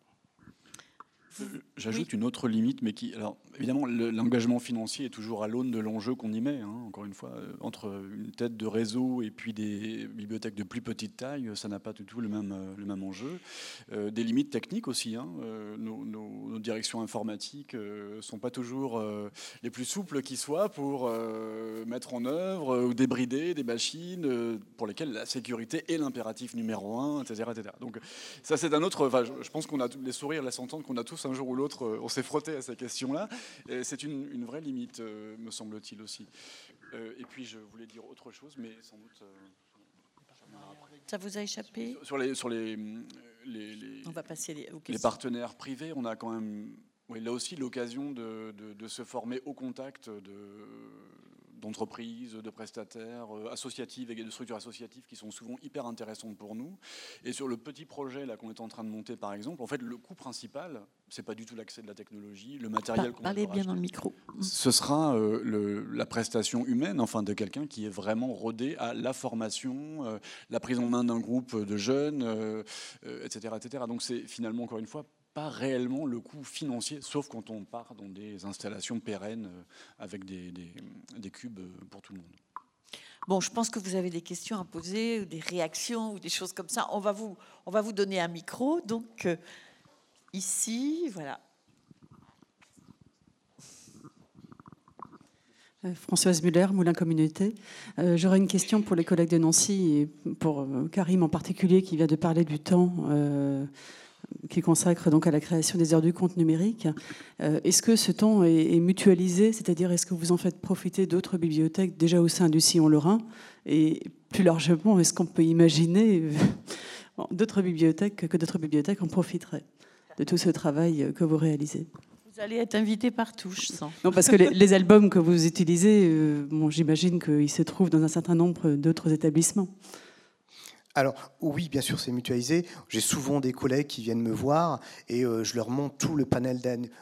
J'ajoute une autre limite, mais qui, alors évidemment, l'engagement financier est toujours à l'aune de l'enjeu qu'on y met. Hein. encore une fois, euh, entre une tête de réseau et puis des bibliothèques de plus petite taille, ça n'a pas du tout le même, euh, le même enjeu. Euh, des limites techniques aussi. Hein. Nos, directions informatiques ne sont pas toujours les plus souples qui soient pour mettre en œuvre ou débrider des machines pour lesquelles la sécurité est l'impératif numéro un, etc., etc. Donc ça, c'est un autre. Enfin, je, pense qu'on a les sourires laissent entendre qu'on a tous un jour ou l'autre, on s'est frotté à ces questions-là. C'est une, vraie limite, euh, me semble-t-il aussi. Euh, et puis, je voulais dire autre chose, mais sans doute. Euh, Ça vous a échappé? Sur les, sur les, on va passer les, partenaires privés, on a quand même, oui, là aussi, l'occasion de, de, se former au contact de d'entreprises, de prestataires euh, associatives et de structures associatives qui sont souvent hyper intéressantes pour nous. Et sur le petit projet là qu'on est en train de monter, par exemple, en fait, le coût principal, c'est pas du tout l'accès de la technologie, le matériel. qu'on Parlez bien dans le micro. Ce sera euh, le, la prestation humaine, enfin, de quelqu'un qui est vraiment rodé à la formation, euh, la prise en main d'un groupe de jeunes, etc., etc. Donc c'est finalement encore une fois pas réellement le coût financier, sauf quand on part dans des installations pérennes euh, avec des, des, cubes euh, pour tout le monde. Bon, je pense que vous avez des questions à poser, ou des réactions, ou des choses comme ça. On va vous, on va vous donner un micro. Donc, euh, ici, voilà. Françoise Muller, Moulin Communauté. J'aurais une question pour les collègues de Nancy et pour Karim en particulier qui vient de parler du temps qui consacre donc à la création des heures du compte numérique. Euh, est-ce que ce temps est, mutualisé, c'est-à-dire est-ce que vous en faites profiter d'autres bibliothèques déjà au sein du Sillon Lorrain? Et plus largement, est-ce qu'on peut imaginer euh, d'autres bibliothèques que d'autres bibliothèques en profiteraient de tout ce travail que vous réalisez? Vous allez être invité partout, je sens. Non, parce que les, albums que vous utilisez, euh, bon, j'imagine qu'ils se trouvent dans un certain nombre d'autres établissements. Alors oui, bien sûr, c'est mutualisé. J'ai souvent des collègues qui viennent me voir et euh, je leur montre tout le panel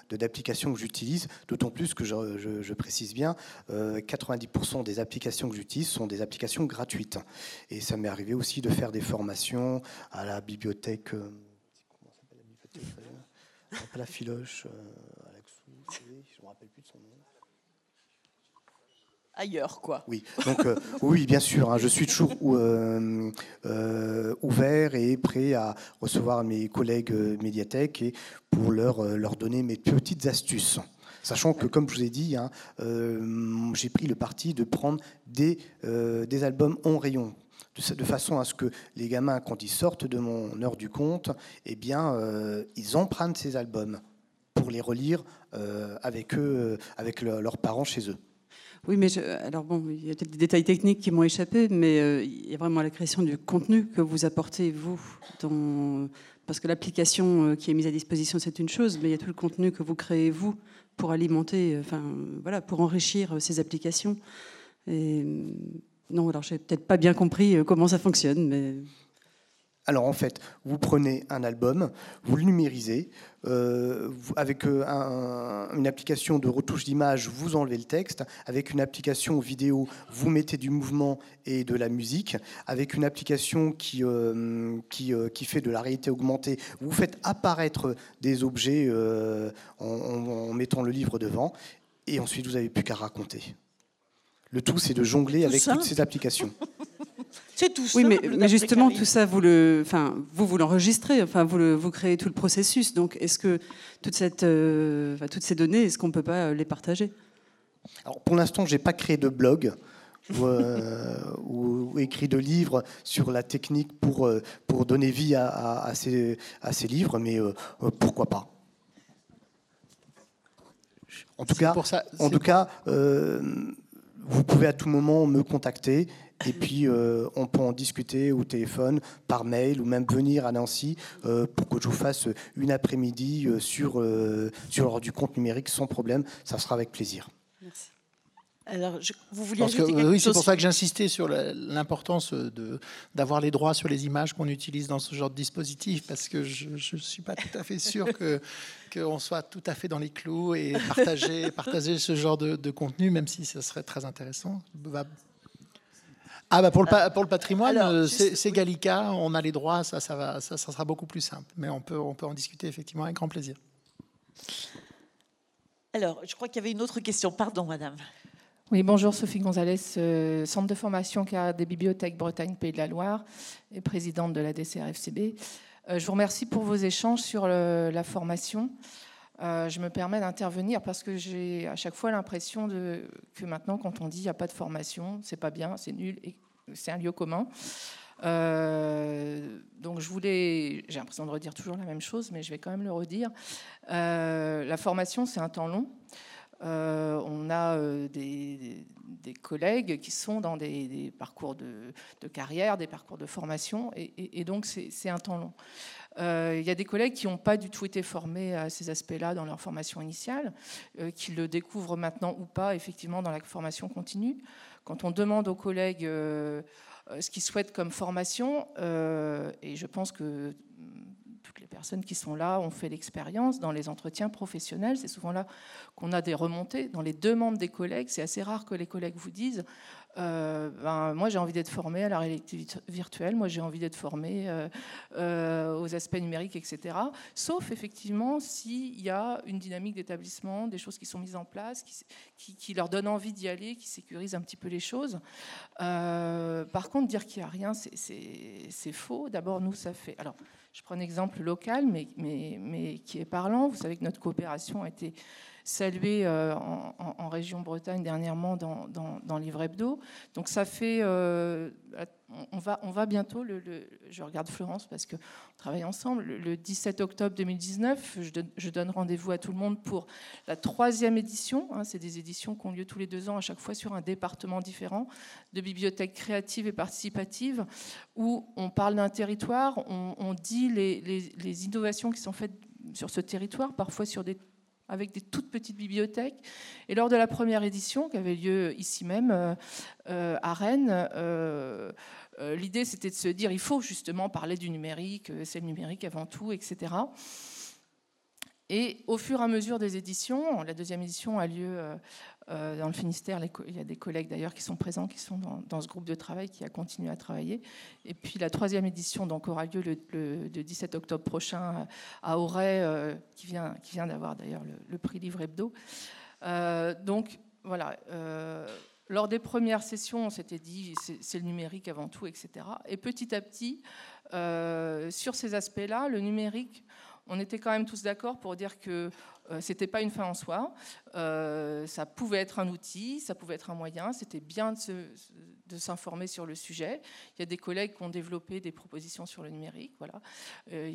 d'applications que j'utilise, d'autant plus que je, précise bien, 90% euh, des applications que j'utilise sont des applications gratuites. Et ça m'est arrivé aussi de faire des formations à la bibliothèque, euh, comment s'appelle la bibliothèque? La Filoche, je ne me rappelle plus de son nom. Ailleurs, quoi. Oui, donc oui, bien sûr, hein, je suis toujours ouvert et prêt à recevoir mes collègues médiathèques et pour leur, leur donner mes petites astuces. Sachant que, comme je vous ai dit, hein, j'ai pris le parti de prendre des, des albums en rayon de, façon à ce que les gamins, quand ils sortent de mon heure du compte, eh bien, euh, ils empruntent ces albums pour les relire euh, avec eux, euh, avec leurs parents chez eux. Oui, mais alors bon, il y a peut-être des détails techniques qui m'ont échappé, mais il y a vraiment la création du contenu que vous apportez, vous, parce que l'application qui est mise à disposition, c'est une chose, mais il y a tout le contenu que vous créez, vous, pour alimenter, enfin, voilà, pour enrichir ces applications. Et non, alors j'ai peut-être pas bien compris euh, comment ça fonctionne, mais. Alors en fait, vous prenez un album, vous le numérisez, euh, avec euh, une application de retouche d'image, vous enlevez le texte, avec une application vidéo, vous mettez du mouvement et de la musique, avec une application qui, qui, fait de la réalité augmentée, vous faites apparaître des objets en, en mettant le livre devant, et ensuite vous n'avez plus qu'à raconter. Le tout, c'est de jongler avec toutes ces applications. c'est tout Oui, mais, mais, justement, tout ça, vous le, enfin, vous, vous l'enregistrez, enfin, vous, le, vous créez tout le processus. Donc, est-ce que toute cette, euh, toutes ces données, est-ce qu'on ne peut pas euh, les partager? Alors, pour l'instant, je n'ai pas créé de blog. Euh, ou, écrit de livres sur la technique pour, pour donner vie à, à, ces, à ces, livres, mais pourquoi pas? En tout cas, pour ça, en tout cas vous pouvez à tout moment me contacter et puis euh, on peut en discuter au téléphone, par mail ou même venir à Nancy euh, pour que je vous fasse une après-midi euh, sur, sur du compte numérique sans problème. Ça sera avec plaisir. Merci. Alors, vous vouliez ajouter quelque Oui, c'est pour ça que j'insistais sur l'importance d'avoir les droits sur les images qu'on utilise dans ce genre de dispositif, parce que je ne suis pas tout à fait sûr qu'on soit tout à fait dans les clous et partager, partager ce genre de, contenu, même si ce serait très intéressant. Ah bah pour le, pour le patrimoine, c'est Gallica, on a les droits, ça, ça, va, ça, ça sera beaucoup plus simple. Mais on peut, on peut en discuter effectivement avec grand plaisir. Alors, je crois qu'il y avait une autre question. Pardon, madame. Oui, bonjour Sophie Gonzalez, euh, centre de formation des bibliothèques Bretagne Pays de la Loire et présidente de la DCRFCB. Euh, je vous remercie pour vos échanges sur la formation. Euh, je me permets d'intervenir parce que j'ai à chaque fois l'impression que maintenant, quand on dit il n'y a pas de formation, c'est pas bien, c'est nul et c'est un lieu commun. donc je voulais, j'ai l'impression de redire toujours la même chose, mais je vais quand même le redire. la formation, c'est un temps long. Euh, on a euh, des, collègues qui sont dans des, parcours de, carrière, des parcours de formation, et, donc c'est un temps long. Euh, il y a des collègues qui n'ont pas du tout été formés à ces aspects-là dans leur formation initiale, qui le découvrent maintenant ou pas, effectivement, dans la formation continue. Quand on demande aux collègues ce qu'ils souhaitent comme formation, et je pense que les personnes qui sont là ont fait l'expérience dans les entretiens professionnels. C'est souvent là qu'on a des remontées. Dans les demandes des collègues, c'est assez rare que les collègues vous disent euh, ben, moi j'ai envie d'être formé à la réalité virtuelle, moi j'ai envie d'être formé euh, euh, aux aspects numériques, etc. Sauf effectivement s'il y a une dynamique d'établissement, des choses qui sont mises en place, qui, leur donnent envie d'y aller, qui sécurisent un petit peu les choses. par contre, dire qu'il n'y a rien, c'est faux. D'abord, nous, ça fait... Alors, je prends un exemple local, mais qui est parlant. Vous savez que notre coopération a été saluée euh, en, région Bretagne dernièrement dans, Livre Hebdo. Donc ça fait, euh, on, va, bientôt, je regarde Florence parce qu'on travaille ensemble, le, 17 octobre 2019, je, donne, rendez-vous à tout le monde pour la troisième édition. Hein. c'est des éditions qui ont lieu tous les deux ans, à chaque fois sur un département différent, de bibliothèques créatives et participatives, où on parle d'un territoire, on, dit les innovations qui sont faites sur ce territoire, parfois sur des avec des toutes petites bibliothèques. Et lors de la première édition, qui avait lieu ici même, euh, euh, à Rennes, euh, l'idée c'était de se dire il faut justement parler du numérique, c'est le numérique avant tout, etc. Et au fur et à mesure des éditions, la deuxième édition a lieu euh, dans le Finistère, il y a des collègues d'ailleurs qui sont présents, qui sont dans, ce groupe de travail qui a continué à travailler. Et puis la troisième édition donc, aura lieu le, 17 octobre prochain à Auray, euh, qui vient, d'avoir d'ailleurs le, prix Livre Hebdo. Euh, donc voilà, lors des premières sessions, on s'était dit c'est le numérique avant tout, etc. Et petit à petit, sur ces aspects-là, le numérique, on était quand même tous d'accord pour dire que ce n'était pas une fin en soi. ça pouvait être un outil, ça pouvait être un moyen. C'était bien de, s'informer sur le sujet. Il y a des collègues qui ont développé des propositions sur le numérique. Voilà. il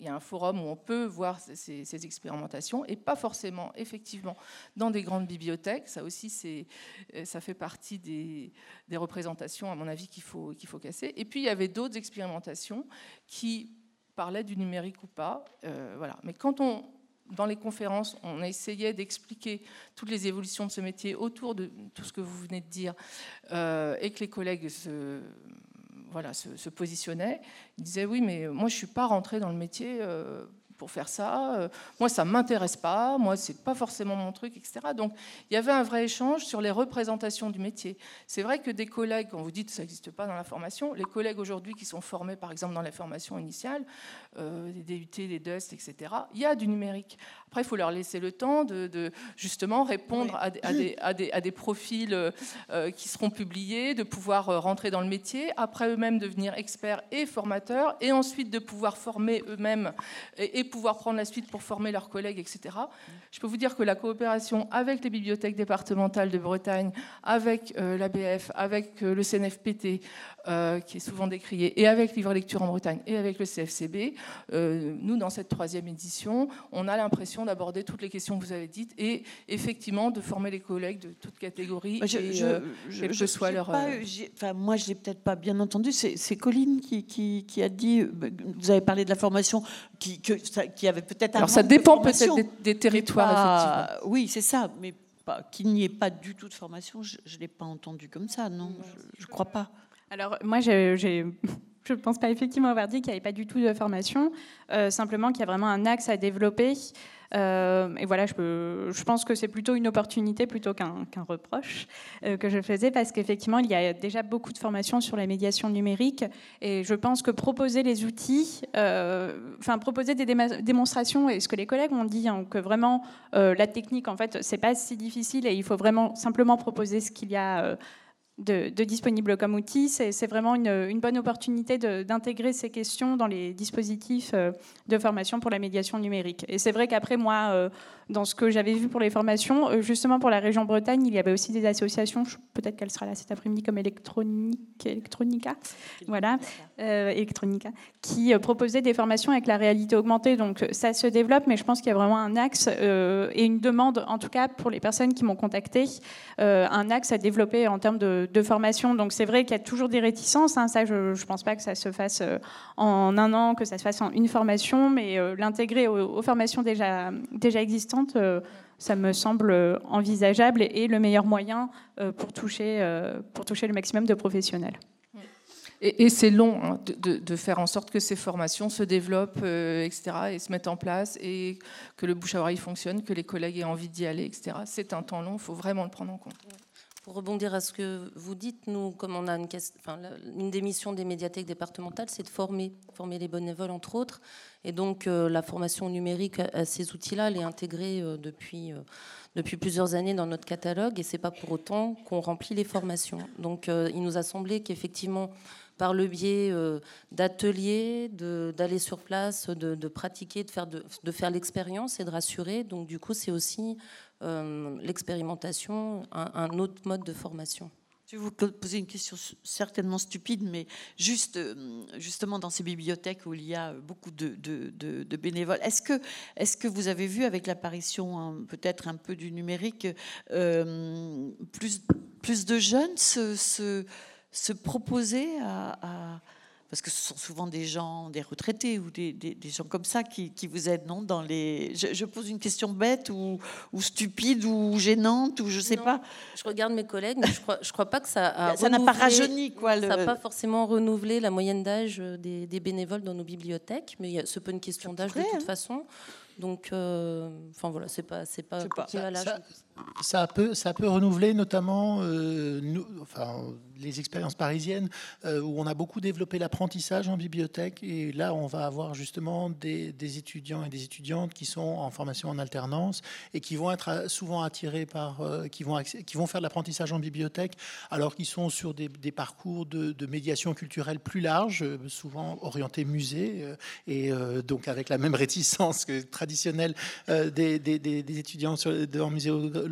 y a un forum où on peut voir ces, expérimentations et pas forcément, effectivement, dans des grandes bibliothèques. Ça aussi, euh, ça fait partie des, représentations, à mon avis, qu'il faut casser. Et puis, il y avait d'autres expérimentations qui parlaient du numérique ou pas. Euh, voilà. Mais quand on, dans les conférences, on essayait d'expliquer toutes les évolutions de ce métier autour de tout ce que vous venez de dire euh, et que les collègues se voilà, se, positionnait. Il disait oui, mais moi je suis pas rentré dans le métier euh, pour faire ça. Euh, moi, ça m'intéresse pas. Moi, c'est pas forcément mon truc, etc. Donc, il y avait un vrai échange sur les représentations du métier. C'est vrai que des collègues, quand vous dites que ça n'existe pas dans la formation, les collègues aujourd'hui qui sont formés, par exemple, dans la formation initiale, euh, des DUT, des DUST, etc., il y a du numérique. Après, il faut leur laisser le temps de, justement répondre à, des, à, des, à, des, profils euh, qui seront publiés, de pouvoir euh, rentrer dans le métier, après eux-mêmes devenir experts et formateurs, et ensuite de pouvoir former eux-mêmes et, pouvoir prendre la suite pour former leurs collègues, etc. Je peux vous dire que la coopération avec les bibliothèques départementales de Bretagne, avec euh, l'ABF, avec le CNFPT, qui est souvent décrié, et avec Livre Lecture en Bretagne, et avec le CFCB, nous, dans cette troisième édition, on a l'impression d'aborder toutes les questions que vous avez dites et effectivement de former les collègues de toutes catégories, je, et, euh, je, soit leur. Euh, enfin, moi, je l'ai peut-être pas bien entendu. C'est Colline qui, qui, qui, a dit. Euh, vous avez parlé de la formation qui, que, qui avait peut-être. Alors, ça dépend peut-être des, territoires, effectivement. Oui, c'est ça, mais qu'il n'y ait pas du tout de formation, je ne l'ai pas entendu comme ça, non, je ne crois pas. Alors, moi, je ne pense pas effectivement avoir dit qu'il n'y avait pas du tout de formation, simplement qu'il y a vraiment un axe à développer. Euh, et voilà, je, pense que c'est plutôt une opportunité plutôt qu'un reproche euh, que je faisais parce qu'effectivement, il y a déjà beaucoup de formations sur la médiation numérique et je pense que proposer les outils, euh, enfin proposer des démonstrations et ce que les collègues ont dit, hein, que vraiment la technique, en fait, c'est pas si difficile et il faut vraiment simplement proposer ce qu'il y a de, disponible comme outil. C'est vraiment une, bonne opportunité d'intégrer ces questions dans les dispositifs euh, de formation pour la médiation numérique. Et c'est vrai qu'après, moi, euh, dans ce que j'avais vu pour les formations, euh, justement pour la région Bretagne, il y avait aussi des associations, peut-être qu'elle sera là cet après-midi, comme Electronic, Electronica, voilà, Electronica, qui proposaient des formations avec la réalité augmentée. Donc ça se développe, mais je pense qu'il y a vraiment un axe et une demande, en tout cas pour les personnes qui m'ont contacté, un axe à développer en termes de de formation. Donc c'est vrai qu'il y a toujours des réticences. Hein. Ça, je ne pense pas que ça se fasse euh, en un an, que ça se fasse en une formation, mais euh, l'intégrer aux, formations déjà, existantes, euh, ça me semble envisageable et, le meilleur moyen pour, toucher, pour toucher le maximum de professionnels. Et, c'est long hein, de, faire en sorte que ces formations se développent, etc., et se mettent en place, et que le bouche à oreille fonctionne, que les collègues aient envie d'y aller, etc. C'est un temps long, il faut vraiment le prendre en compte. Pour rebondir à ce que vous dites, nous, comme on a une, enfin, une des missions des médiathèques départementales, c'est de former, former les bénévoles, entre autres. Et donc, euh, la formation numérique à, ces outils-là, elle est intégrée euh, depuis, euh, depuis plusieurs années dans notre catalogue. Et c'est pas pour autant qu'on remplit les formations. Donc, il nous a semblé qu'effectivement, par le biais d'ateliers, d'aller sur place, de, pratiquer, de faire, de, de faire l'expérience et de rassurer. Donc, du coup, c'est aussi euh, l'expérimentation, un, autre mode de formation. Je vais vous poser une question certainement stupide, mais juste, euh, justement dans ces bibliothèques où il y a beaucoup de, de, bénévoles, est-ce que, est que vous avez vu avec l'apparition hein, peut-être un peu du numérique, euh, plus, plus de jeunes se, se, se proposer à parce que ce sont souvent des gens, des retraités ou des, gens comme ça qui, vous aident, non dans les... Je, pose une question bête ou, stupide ou gênante ou je sais pas. Je regarde mes collègues, mais je crois, je crois pas que ça a Ça n'a pas rajeuni, quoi. Ça n'a pas forcément renouvelé la moyenne d'âge des, bénévoles dans nos bibliothèques, mais c'est pas une question d'âge de toute hein. façon. Donc, euh, enfin voilà, c'est pas, c'est pas, pas ça, ça peut, renouveler notamment enfin, les expériences parisiennes euh, où on a beaucoup développé l'apprentissage en bibliothèque. Et là, on va avoir justement des, étudiants et des étudiantes qui sont en formation en alternance et qui vont être souvent attirés par, euh, qui, vont, faire de l'apprentissage en bibliothèque alors qu'ils sont sur des, parcours de, médiation culturelle plus larges, souvent orientés musée et donc avec la même réticence traditionnelle des, étudiants en muséologie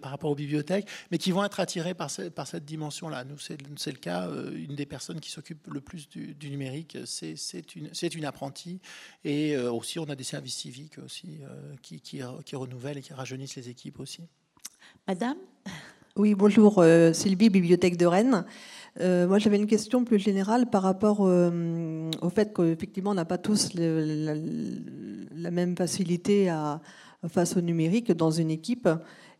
par rapport aux bibliothèques, mais qui vont être attirés par, par cette dimension-là. Nous, c'est le cas. Euh, une des personnes qui s'occupe le plus du, numérique, c'est une, une, apprentie. Et euh, aussi, on a des services civiques aussi euh, qui, qui, renouvellent et qui rajeunissent les équipes aussi. Madame? Oui, bonjour, Sylvie, Bibliothèque de Rennes. moi, j'avais une question plus générale par rapport au fait qu'effectivement, on n'a pas tous la, la, même facilité à, face au numérique dans une équipe.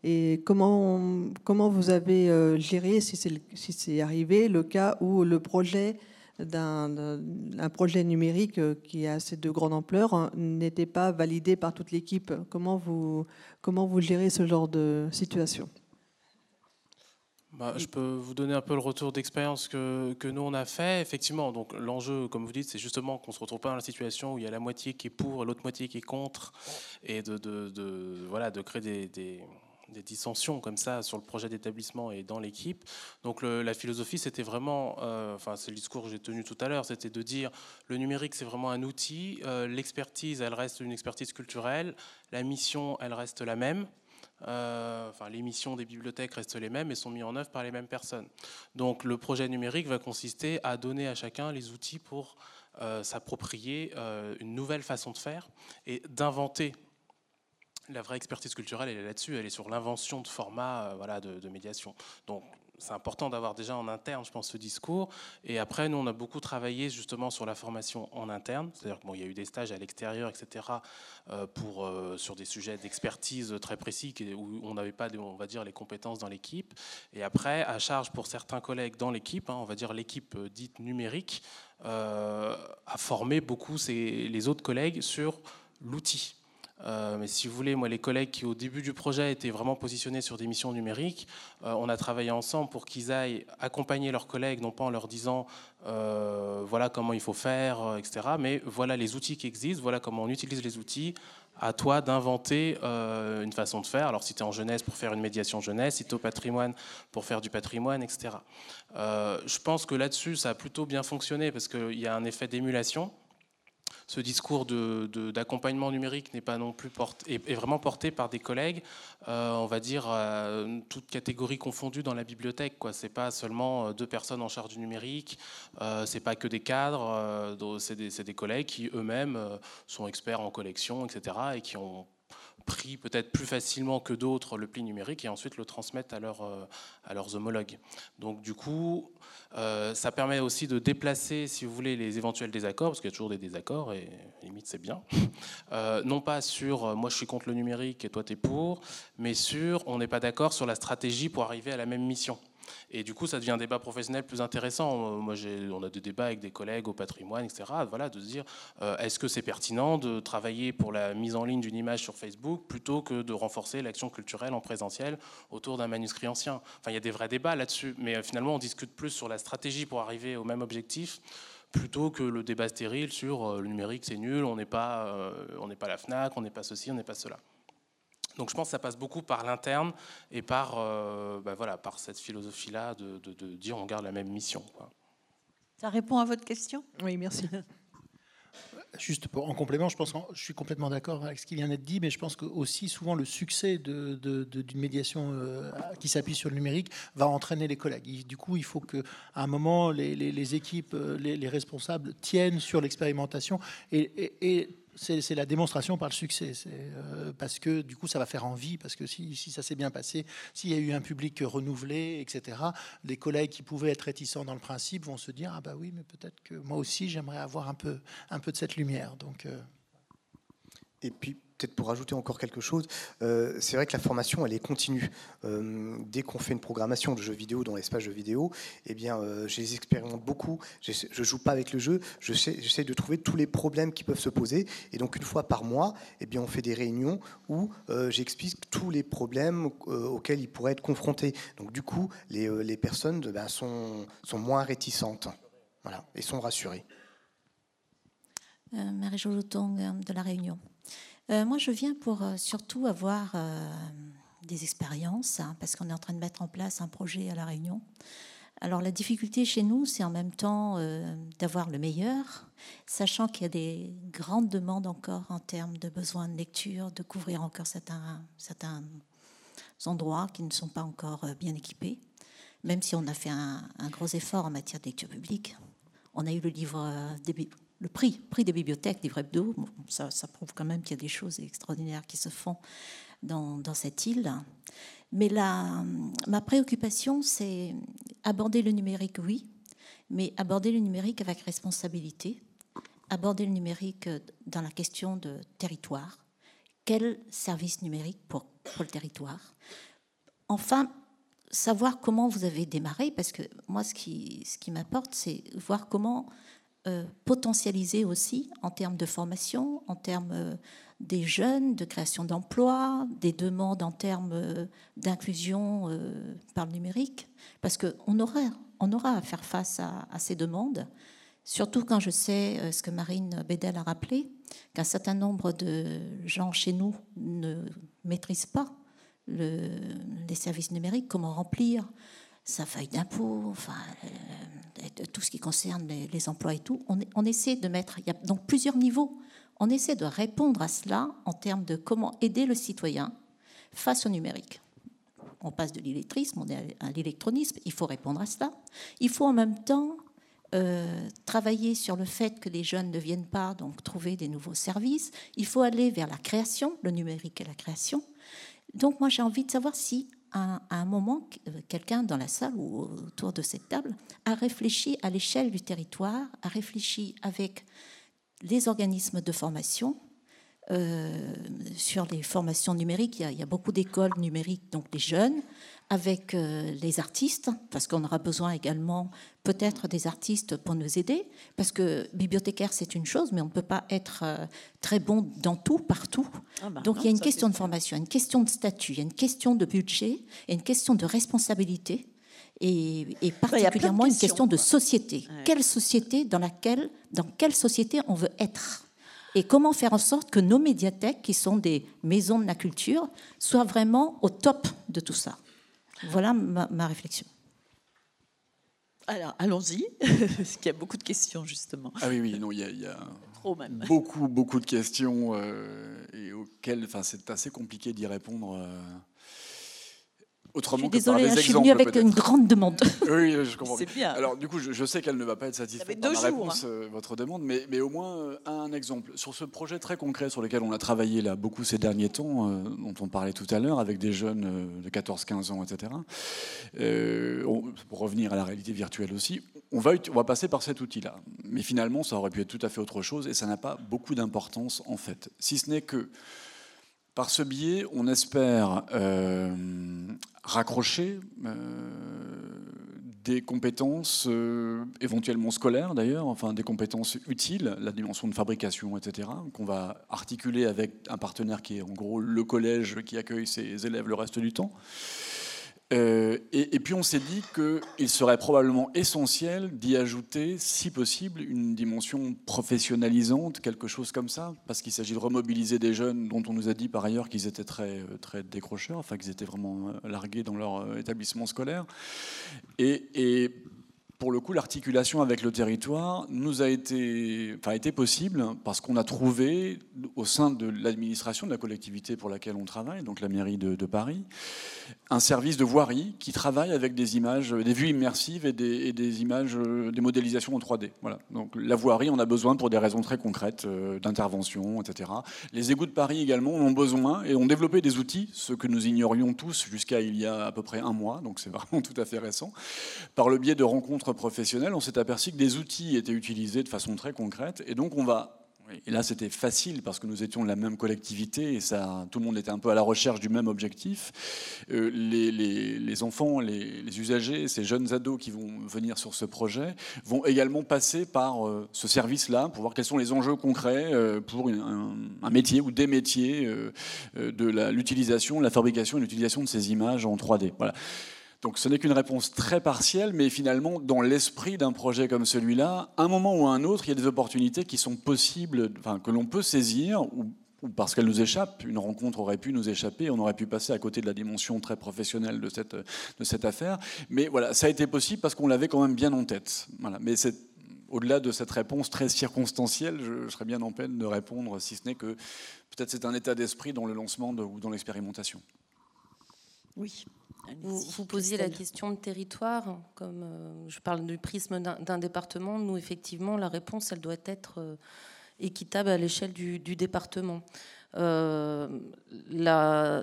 Et comment, comment vous avez euh, géré, si c'est si arrivé, le cas où le projet d'un projet numérique euh, qui a assez de grande ampleur hein, n'était pas validé par toute l'équipe? Comment vous, comment vous gérez ce genre de situation? Bah, je peux vous donner un peu le retour d'expérience que, que, nous on a fait. Effectivement, donc l'enjeu, comme vous dites, c'est justement qu'on se retrouve pas dans la situation où il y a la moitié qui est pour, l'autre moitié qui est contre, et de, de, de voilà, de créer des, des des dissensions comme ça sur le projet d'établissement et dans l'équipe. Donc la philosophie, c'était vraiment, euh, enfin c'est le discours que j'ai tenu tout à l'heure, c'était de dire le numérique c'est vraiment un outil, euh, l'expertise elle reste une expertise culturelle, la mission elle reste la même. Euh, enfin, les missions des bibliothèques restent les mêmes et sont mises en œuvre par les mêmes personnes. Donc le projet numérique va consister à donner à chacun les outils pour s'approprier une nouvelle façon de faire et d'inventer la vraie expertise culturelle, elle est là-dessus, elle est sur l'invention de formats euh, voilà, de, médiation. Donc, c'est important d'avoir déjà en interne, je pense, ce discours. Et après, nous, on a beaucoup travaillé justement sur la formation en interne. C'est-à-dire qu'il y a eu des stages à l'extérieur, etc., euh, pour, euh, sur des sujets d'expertise très précis où on n'avait pas, on va dire, les compétences dans l'équipe. Et après, à charge pour certains collègues dans l'équipe, hein, on va dire l'équipe dite numérique, à former beaucoup les autres collègues sur l'outil euh, mais si vous voulez, moi, les collègues qui, au début du projet, étaient vraiment positionnés sur des missions numériques, euh, on a travaillé ensemble pour qu'ils aillent accompagner leurs collègues, non pas en leur disant euh, voilà comment il faut faire, etc., mais voilà les outils qui existent, voilà comment on utilise les outils. À toi d'inventer une façon de faire. Alors, si tu es en jeunesse pour faire une médiation jeunesse, si tu es au patrimoine pour faire du patrimoine, etc. je pense que là-dessus, ça a plutôt bien fonctionné parce qu'il y a un effet d'émulation ce discours d'accompagnement numérique n'est pas non plus porté, est, vraiment porté par des collègues, euh, on va dire, euh, toutes catégories confondues dans la bibliothèque. Ce n'est pas seulement euh, deux personnes en charge du numérique, euh, ce n'est pas que des cadres, c'est des, des, collègues qui eux-mêmes sont experts en collection, etc., et qui ont pris peut-être plus facilement que d'autres le pli numérique et ensuite le transmettent à, euh, à leurs homologues. Donc du coup, euh, ça permet aussi de déplacer, si vous voulez, les éventuels désaccords, parce qu'il y a toujours des désaccords, et limite c'est bien. Euh, non pas sur moi je suis contre le numérique et toi tu es pour, mais sur on n'est pas d'accord sur la stratégie pour arriver à la même mission. Et du coup, ça devient un débat professionnel plus intéressant. Moi, on a des débats avec des collègues au patrimoine, etc. Voilà, de se dire, euh, est-ce que c'est pertinent de travailler pour la mise en ligne d'une image sur Facebook plutôt que de renforcer l'action culturelle en présentiel autour d'un manuscrit ancien? Enfin, il y a des vrais débats là-dessus, mais euh, finalement, on discute plus sur la stratégie pour arriver au même objectif plutôt que le débat stérile sur euh, le numérique c'est nul, on n'est pas, on n'est pas la FNAC, on n'est pas ceci, on n'est pas cela. Donc je pense que ça passe beaucoup par l'interne et par, euh, bah voilà, par cette philosophie-là de, dire on garde la même mission. Ça répond à votre question? Oui, merci. Juste pour, en complément, je pense je suis complètement d'accord avec ce qui vient d'être dit, mais je pense que aussi souvent le succès d'une médiation euh, qui s'appuie sur le numérique va entraîner les collègues. Du coup, il faut qu'à un moment, les, équipes, euh, les, responsables tiennent sur l'expérimentation et, et c'est la démonstration par le succès. Euh, parce que du coup, ça va faire envie, parce que si, ça s'est bien passé, s'il y a eu un public renouvelé, etc., les collègues qui pouvaient être réticents dans le principe vont se dire, ah bah oui, mais peut-être que moi aussi, j'aimerais avoir un peu, un peu de cette lumière. Donc, euh. Et puis peut-être pour ajouter encore quelque chose, euh, c'est vrai que la formation, elle est continue. Euh, dès qu'on fait une programmation de jeux vidéo dans l'espace jeux vidéo, eh bien, euh, je les expérimente beaucoup. Je ne joue pas avec le jeu. J'essaie de trouver tous les problèmes qui peuvent se poser. Et donc, une fois par mois, eh bien, on fait des réunions où j'explique tous les problèmes auxquels ils pourraient être confrontés. Donc, du coup, les, personnes ben, sont, sont moins réticentes voilà, et sont rassurées. Marie-Jo de La Réunion. Euh, moi, je viens pour euh, surtout avoir euh, des expériences, hein, parce qu'on est en train de mettre en place un projet à La Réunion. Alors la difficulté chez nous, c'est en même temps d'avoir le meilleur, sachant qu'il y a des grandes demandes encore en termes de besoins de lecture, de couvrir encore certains, endroits qui ne sont pas encore bien équipés, même si on a fait un, un gros effort en matière de lecture publique. On a eu le livre des le prix, prix des bibliothèques, vrais hebdo, ça, prouve quand même qu'il y a des choses extraordinaires qui se font dans, cette île. Mais la, ma préoccupation, c'est aborder le numérique, oui, mais aborder le numérique avec responsabilité, aborder le numérique dans la question de territoire. Quel service numérique pour, pour le territoire? Enfin, savoir comment vous avez démarré, parce que moi, ce qui, ce qui m'apporte, c'est voir comment euh, potentialiser aussi en termes de formation, en termes euh, des jeunes, de création d'emplois, des demandes en termes euh, d'inclusion par le numérique, parce qu'on aura, on aura à faire face à, ces demandes, surtout quand je sais ce que Marine Bédel a rappelé, qu'un certain nombre de gens chez nous ne maîtrisent pas les services numériques, comment remplir sa feuille d'impôt, enfin, euh, tout ce qui concerne les, emplois et tout. On, essaie de mettre, il y a donc plusieurs niveaux. On essaie de répondre à cela en termes de comment aider le citoyen face au numérique. On passe de l'illettrisme, on est à l'électronisme, il faut répondre à cela. Il faut en même temps euh, travailler sur le fait que les jeunes ne viennent pas, donc trouver des nouveaux services. Il faut aller vers la création, le numérique et la création. Donc moi j'ai envie de savoir si à, un moment, euh, quelqu'un dans la salle ou autour de cette table a réfléchi à l'échelle du territoire, a réfléchi avec les organismes de formation euh, sur les formations numériques. Il y a, beaucoup d'écoles numériques, donc des jeunes, avec euh, les artistes, parce qu'on aura besoin également peut-être des artistes pour nous aider, parce que bibliothécaire c'est une chose, mais on ne peut pas être euh, très bon dans tout, partout. Ah bah Donc il y a une question de formation, une question de statut, il y a une question de budget et une question de responsabilité. Et, particulièrement une question de société. Quelle société dans laquelle, dans quelle société on veut être? Et comment faire en sorte que nos médiathèques, qui sont des maisons de la culture, soient vraiment au top de tout ça? Voilà ma, réflexion. Alors, allons-y, parce qu'il y a beaucoup de questions, justement. Ah oui, oui, non, il y a, beaucoup, beaucoup de questions euh, et auxquelles enfin, c'est assez compliqué d'y répondre. Euh, Autrement je suis désolée, je suis venue avec une grande demande. Oui, je comprends. C'est bien. Alors, du coup, je, sais qu'elle ne va pas être satisfaite par ma réponse, hein. euh, votre demande, mais, mais, au moins euh, un exemple. Sur ce projet très concret sur lequel on a travaillé là beaucoup ces derniers temps, euh, dont on parlait tout à l'heure, avec des jeunes de 14-15 ans, etc., pour revenir à la réalité virtuelle aussi, on va, on va passer par cet outil-là. Mais finalement, ça aurait pu être tout à fait autre chose et ça n'a pas beaucoup d'importance en fait. Si ce n'est que par ce biais, on espère euh, raccrocher euh, des compétences euh, éventuellement scolaires d'ailleurs, enfin des compétences utiles, la dimension de fabrication, etc., qu'on va articuler avec un partenaire qui est en gros le collège qui accueille ses élèves le reste du temps. Euh, et, puis on s'est dit qu'il serait probablement essentiel d'y ajouter, si possible, une dimension professionnalisante, quelque chose comme ça, parce qu'il s'agit de remobiliser des jeunes dont on nous a dit par ailleurs qu'ils étaient très, euh, très décrocheurs, enfin qu'ils étaient vraiment euh, largués dans leur établissement scolaire. Et, pour le coup, l'articulation avec le territoire nous a été, enfin, été possible parce qu'on a trouvé au sein de l'administration de la collectivité pour laquelle on travaille, donc la mairie de, Paris, un service de voirie qui travaille avec des images, des vues immersives et des, images, des modélisations en 3D. Voilà. Donc la voirie, on a besoin pour des raisons très concrètes euh, d'intervention, etc. Les égouts de Paris également ont besoin et ont développé des outils, ce que nous ignorions tous jusqu'à il y a à peu près un mois, donc c'est vraiment tout à fait récent, par le biais de rencontres professionnels, on s'est aperçu que des outils étaient utilisés de façon très concrète. Et donc, on va Et là, c'était facile parce que nous étions la même collectivité et ça, tout le monde était un peu à la recherche du même objectif. Euh, les, enfants, les, usagers, ces jeunes ados qui vont venir sur ce projet vont également passer par euh, ce service-là pour voir quels sont les enjeux concrets euh, pour un, métier ou des métiers de l'utilisation, la, fabrication et l'utilisation de ces images en 3D. Voilà. Donc ce n'est qu'une réponse très partielle, mais finalement, dans l'esprit d'un projet comme celui-là, un moment ou un autre, il y a des opportunités qui sont possibles, enfin, que l'on peut saisir, ou, parce qu'elles nous échappent. Une rencontre aurait pu nous échapper, on aurait pu passer à côté de la dimension très professionnelle de cette, affaire. Mais voilà, ça a été possible parce qu'on l'avait quand même bien en tête. Mais c'est au-delà de cette réponse très circonstancielle, je, serais bien en peine de répondre, si ce n'est que peut-être c'est un état d'esprit dans le lancement ou dans l'expérimentation. Oui. Vous, posiez la question de territoire, comme euh, je parle du prisme d'un département. Nous, effectivement, la réponse, elle doit être euh, équitable à l'échelle du, département. Euh, la,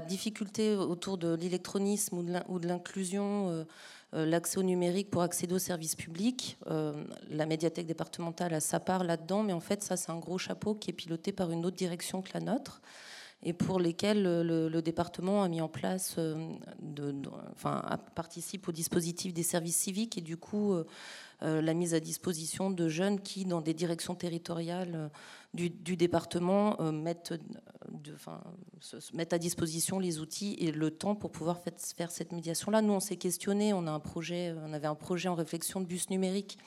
difficulté autour de l'électronisme ou de l'inclusion, l'accès au numérique pour accéder aux services publics, la médiathèque départementale a sa part là-dedans, mais en fait, ça, c'est un gros chapeau qui est piloté par une autre direction que la nôtre et pour lesquels le, département a mis en place, euh, enfin, participe au dispositif des services civiques et du coup euh, euh, la mise à disposition de jeunes qui, dans des directions territoriales du, département, mettent, enfin, mettent à disposition les outils et le temps pour pouvoir faire cette médiation-là. Nous, on s'est questionné, on, avait un projet en réflexion de bus numérique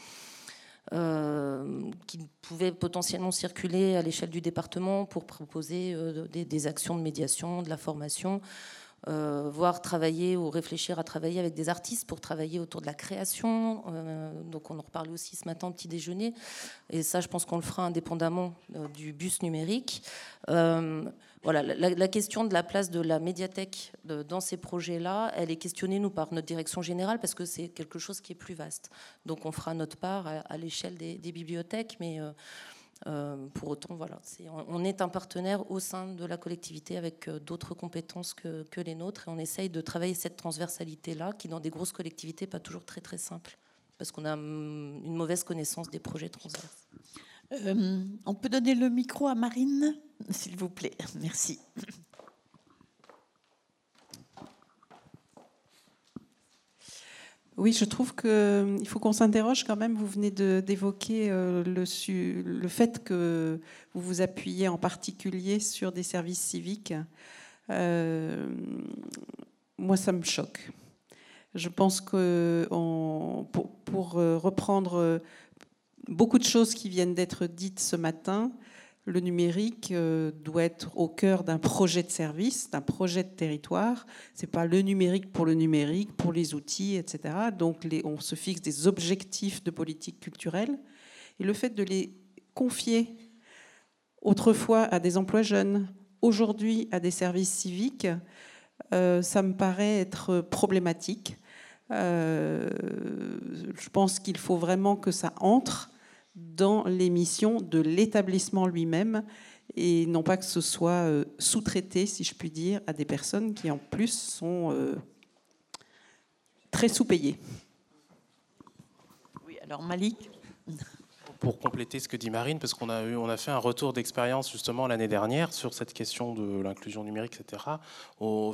qui pouvaient potentiellement circuler à l'échelle du département pour proposer euh, des, actions de médiation, de la formation, euh, voire travailler ou réfléchir à travailler avec des artistes pour travailler autour de la création. donc on en reparlait aussi ce matin au petit déjeuner. Et ça, je pense qu'on le fera indépendamment du bus numérique. Voilà, la, question de la place de la médiathèque dans ces projets-là, elle est questionnée, nous, par notre direction générale, parce que c'est quelque chose qui est plus vaste. Donc on fera notre part à, l'échelle des, bibliothèques, mais euh, euh, pour autant, voilà, on, est un partenaire au sein de la collectivité avec euh, d'autres compétences que, les nôtres, et on essaye de travailler cette transversalité-là, qui dans des grosses collectivités n'est pas toujours très très simple, parce qu'on a hum, une mauvaise connaissance des projets transverses. On peut donner le micro à Marine s'il vous plaît. Merci. Oui, je trouve qu'il faut qu'on s'interroge quand même. Vous venez d'évoquer euh, le, fait que vous vous appuyez en particulier sur des services civiques. Euh, moi, ça me choque. Je pense que pour, reprendre beaucoup de choses qui viennent d'être dites ce matin, le numérique euh, doit être au cœur d'un projet de service, d'un projet de territoire. C'est pas le numérique pour le numérique, pour les outils, etc. Donc on se fixe des objectifs de politique culturelle. Et le fait de les confier autrefois à des emplois jeunes, aujourd'hui à des services civiques, euh, ça me paraît être problématique. Euh, je pense qu'il faut vraiment que ça entre dans les missions de l'établissement lui-même et non pas que ce soit euh, sous-traité, si je puis dire, à des personnes qui en plus sont euh, très sous-payées. Oui, alors Malik pour compléter ce que dit Marine, parce qu'on a, eu, on a fait un retour d'expérience justement l'année dernière sur cette question de l'inclusion numérique, etc.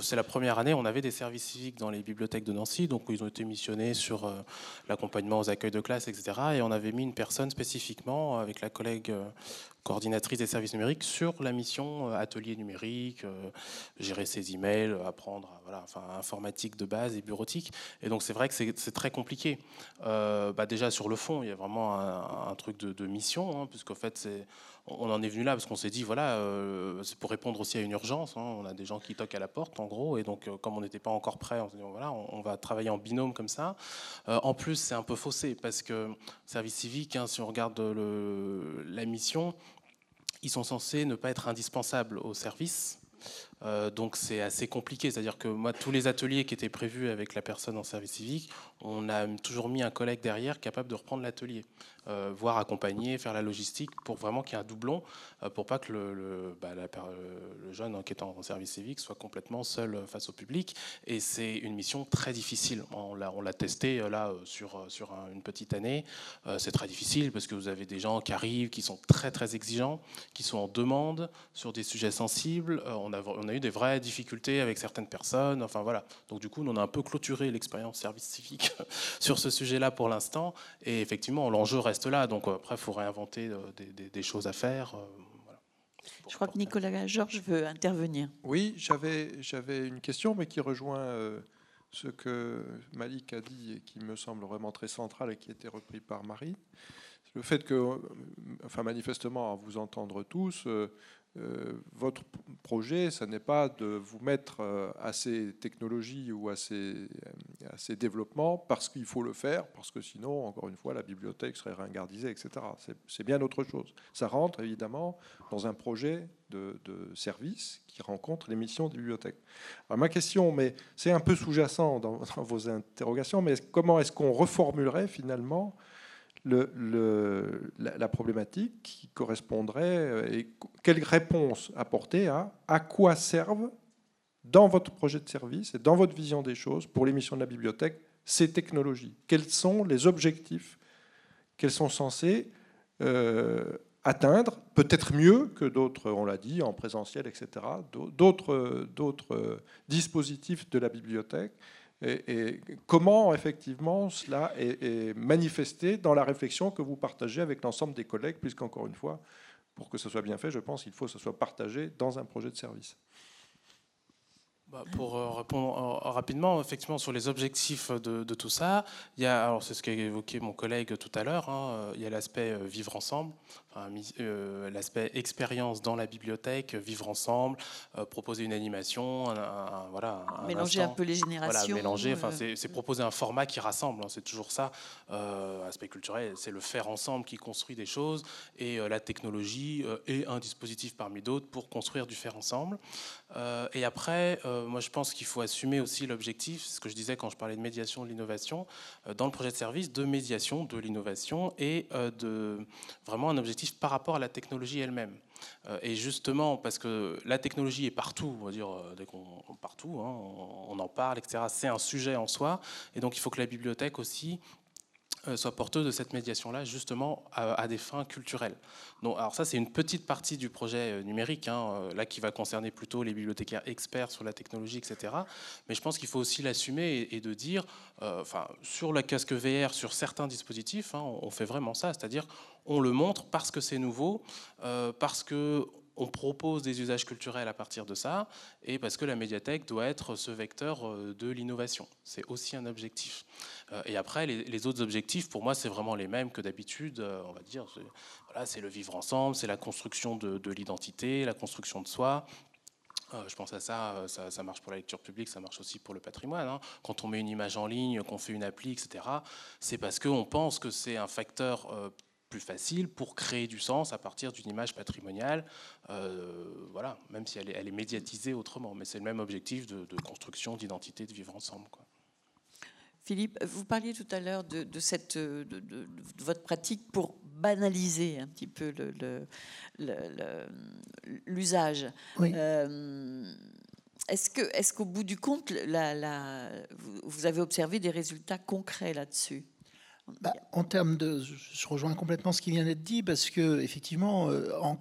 C'est la première année, on avait des services civiques dans les bibliothèques de Nancy, donc ils ont été missionnés sur euh, l'accompagnement aux accueils de classe, etc. Et on avait mis une personne spécifiquement avec la collègue euh, coordinatrice des services numériques sur la mission euh, atelier numérique, euh, gérer ses emails, apprendre voilà, enfin, informatique de base et bureautique. Et donc c'est vrai que c'est très compliqué. Euh, bah déjà sur le fond, il y a vraiment un, truc de, mission, hein, puisqu'en fait on en est venu là parce qu'on s'est dit, voilà, c'est pour répondre aussi à une urgence. Hein. On a des gens qui toquent à la porte, en gros, et donc, comme on n'était pas encore prêt, on s'est dit, voilà, on, va travailler en binôme comme ça. en plus, c'est un peu faussé parce que service civique, hein, si on regarde la mission, ils sont censés ne pas être indispensables au service. Euh, donc c'est assez compliqué. C'est-à-dire que moi, tous les ateliers qui étaient prévus avec la personne en service civique, on a toujours mis un collègue derrière capable de reprendre l'atelier, euh, voire accompagner, faire la logistique pour vraiment qu'il y ait un doublon, euh, pour pas que le, bah, jeune qui est en service civique soit complètement seul face au public. Et c'est une mission très difficile. On l'a testé là sur, sur une petite année. c'est très difficile parce que vous avez des gens qui arrivent, qui sont très très exigeants, qui sont en demande sur des sujets sensibles. A eu des vraies difficultés avec certaines personnes. Enfin voilà. Donc du coup, on a un peu clôturé l'expérience service civique sur ce sujet-là pour l'instant. Et effectivement, l'enjeu reste là. Donc après, il faut réinventer euh, des, choses à faire. Euh, Je crois que Nicolas Georges veut intervenir. Oui, j'avais j'avais une question, mais qui rejoint euh, ce que Malik a dit et qui me semble vraiment très central et qui a été repris par Marie. Le fait que, enfin manifestement, à vous entendre tous, euh, votre projet, ce n'est pas de vous mettre euh, à ces technologies ou à ces, euh, à ces développements parce qu'il faut le faire, parce que sinon, encore une fois, la bibliothèque serait ringardisée, etc. C'est bien autre chose. Ça rentre évidemment dans un projet de, service qui rencontre les missions des bibliothèques. Ma question, mais c'est un peu sous-jacent dans, vos interrogations, mais comment est-ce qu'on reformulerait finalement la, problématique qui correspondrait euh, et quelle réponse apporter à à quoi servent dans votre projet de service et dans votre vision des choses pour l'émission de la bibliothèque ces technologies? Quels sont les objectifs qu'elles sont censées euh, atteindre Peut-être mieux que d'autres, on l'a dit, en présentiel, etc. D'autres dispositifs de la bibliothèque? Et, comment effectivement cela est, manifesté dans la réflexion que vous partagez avec l'ensemble des collègues, puisqu'encore une fois, pour que ce soit bien fait, je pense qu'il faut que ce soit partagé dans un projet de service. Bah, pour euh, répondre euh, rapidement, effectivement, sur les objectifs de, tout ça, il y a, alors c'est ce qu'a évoqué mon collègue tout à l'heure, hein, il y a l'aspect euh, vivre ensemble, l'aspect expérience dans la bibliothèque, vivre ensemble, proposer une animation, un, voilà, mélanger un peu les générations. Voilà, mélanger, enfin, c'est proposer un format qui rassemble, hein, c'est toujours ça. aspect culturel, c'est le faire ensemble qui construit des choses, et la technologie est un dispositif parmi d'autres pour construire du faire ensemble. et après, euh, moi, je pense qu'il faut assumer aussi l'objectif, ce que je disais quand je parlais de médiation de l'innovation, euh, dans le projet de service, de médiation de l'innovation et euh, de vraiment un objectif par rapport à la technologie elle-même. Et justement, parce que la technologie est partout, on va dire, dès qu'on partout, hein, on, en parle, etc. C'est un sujet en soi, et donc il faut que la bibliothèque aussi euh, soit porteuse de cette médiation-là, justement à, des fins culturelles. Donc, alors ça, c'est une petite partie du projet euh, numérique, hein, euh, là qui va concerner plutôt les bibliothécaires experts sur la technologie, etc. Mais je pense qu'il faut aussi l'assumer et, de dire, sur la casque VR, sur certains dispositifs, hein, on, fait vraiment ça, c'est-à-dire on le montre parce que c'est nouveau, parce que on propose des usages culturels à partir de ça, et parce que la médiathèque doit être ce vecteur euh, de l'innovation. C'est aussi un objectif. Euh, et après, les, autres objectifs, pour moi, c'est vraiment les mêmes que d'habitude. Euh, on va dire, c'est le vivre ensemble, c'est la construction de, l'identité, la construction de soi, je pense à ça, ça, marche pour la lecture publique, ça marche aussi pour le patrimoine. Hein. Quand on met une image en ligne, qu'on fait une appli, etc., c'est parce qu'on pense que c'est un facteur plus facile pour créer du sens à partir d'une image patrimoniale, euh, voilà, même si elle est, elle est, médiatisée autrement. Mais c'est le même objectif de, construction, d'identité, de vivre ensemble. Quoi. Philippe, vous parliez tout à l'heure de, de, cette, de, votre pratique pour banaliser un petit peu l'usage. Le, oui. euh, est-ce est qu'au bout du compte, la, la, vous avez observé des résultats concrets là-dessus? Bah, en termes de, je rejoins complètement ce qui vient d'être dit parce que effectivement, euh, en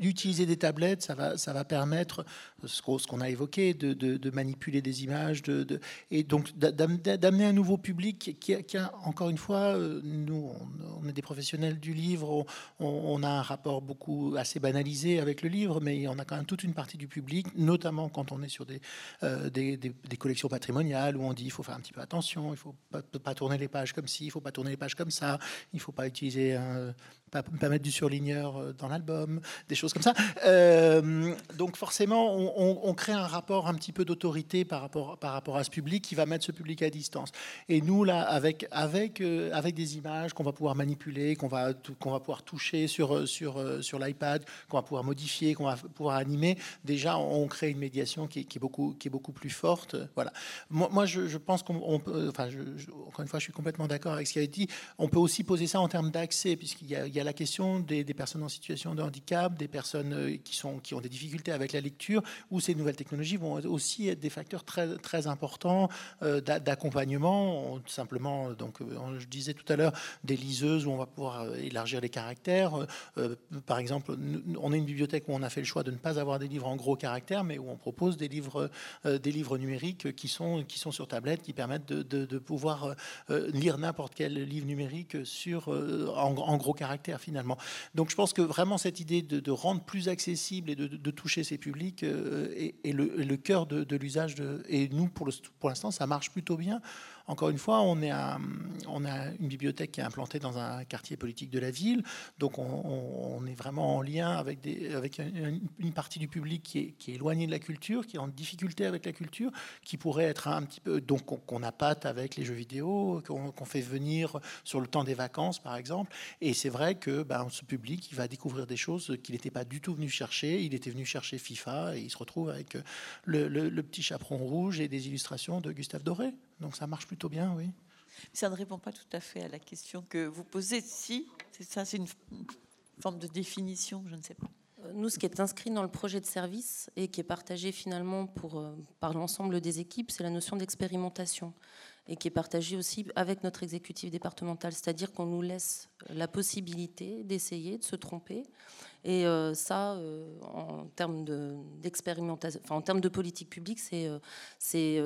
Utiliser des tablettes, ça va, ça va permettre ce qu'on a évoqué, de, manipuler des images, de, et donc d'amener un nouveau public qui a, encore une fois, euh, nous, on, est des professionnels du livre, on, a un rapport beaucoup assez banalisé avec le livre, mais on a quand même toute une partie du public, notamment quand on est sur des, euh, des, collections patrimoniales où on dit il faut faire un petit peu attention, il faut pas, tourner les pages comme ci, il faut pas tourner les pages comme ça, il faut pas utiliser un, pas, mettre du surligneur euh, dans l'album, des choses comme ça. donc forcément, on, crée un rapport un petit peu d'autorité par rapport, par rapport à ce public qui va mettre ce public à distance. Et nous, là, avec, avec, avec des images qu'on va pouvoir manipuler, qu'on va, qu'on va pouvoir toucher sur, sur, sur l'iPad, qu'on va pouvoir modifier, qu'on va pouvoir animer, déjà, on crée une médiation qui, est, beaucoup, qui est beaucoup plus forte. Voilà. Moi, je, pense qu'on peut, enfin, encore une fois, je suis complètement d'accord avec ce qui a été dit. On peut aussi poser ça en termes d'accès, puisqu'il y, a la question des, personnes en situation de handicap, des personnes euh, qui, ont des difficultés avec la lecture, où ces nouvelles technologies vont aussi être des facteurs très, importants euh, d'accompagnement. Simplement, donc, euh, je disais tout à l'heure, des liseuses où on va pouvoir élargir les caractères. par exemple, on est une bibliothèque où on a fait le choix de ne pas avoir des livres en gros caractères, mais où on propose des livres, numériques qui sont, sur tablette, qui permettent de, pouvoir lire n'importe quel livre numérique en, gros caractères finalement. Donc je pense que vraiment cette idée de, rendre plus accessible et de, toucher ces publics euh, est, le, cœur de, l'usage. Et nous, pour l'instant, ça marche plutôt bien. Encore une fois, on, a une bibliothèque qui est implantée dans un quartier politique de la ville, donc on, est vraiment en lien avec, une, partie du public qui est, éloignée de la culture, qui est en difficulté avec la culture, qui pourrait être un petit peu, donc qu'on a patte avec les jeux vidéo, qu'on fait venir sur le temps des vacances, par exemple. Et c'est vrai que ben, ce public, il va découvrir des choses qu'il n'était pas du tout venu chercher. Il était venu chercher FIFA et il se retrouve avec le petit chaperon rouge et des illustrations de Gustave Doré. Donc ça marche plutôt bien, oui. Ça ne répond pas tout à fait à la question que vous posez. Si, c'est ça, c'est une forme de définition, je ne sais pas. Euh, nous, ce qui est inscrit dans le projet de service et qui est partagé finalement pour, euh, par l'ensemble des équipes, c'est la notion d'expérimentation et qui est partagé aussi avec notre exécutif départemental, c'est-à-dire qu'on nous laisse la possibilité d'essayer, de se tromper, et euh, ça, euh, en termes d'expérimentation, enfin, en termes de politique publique, c'est euh,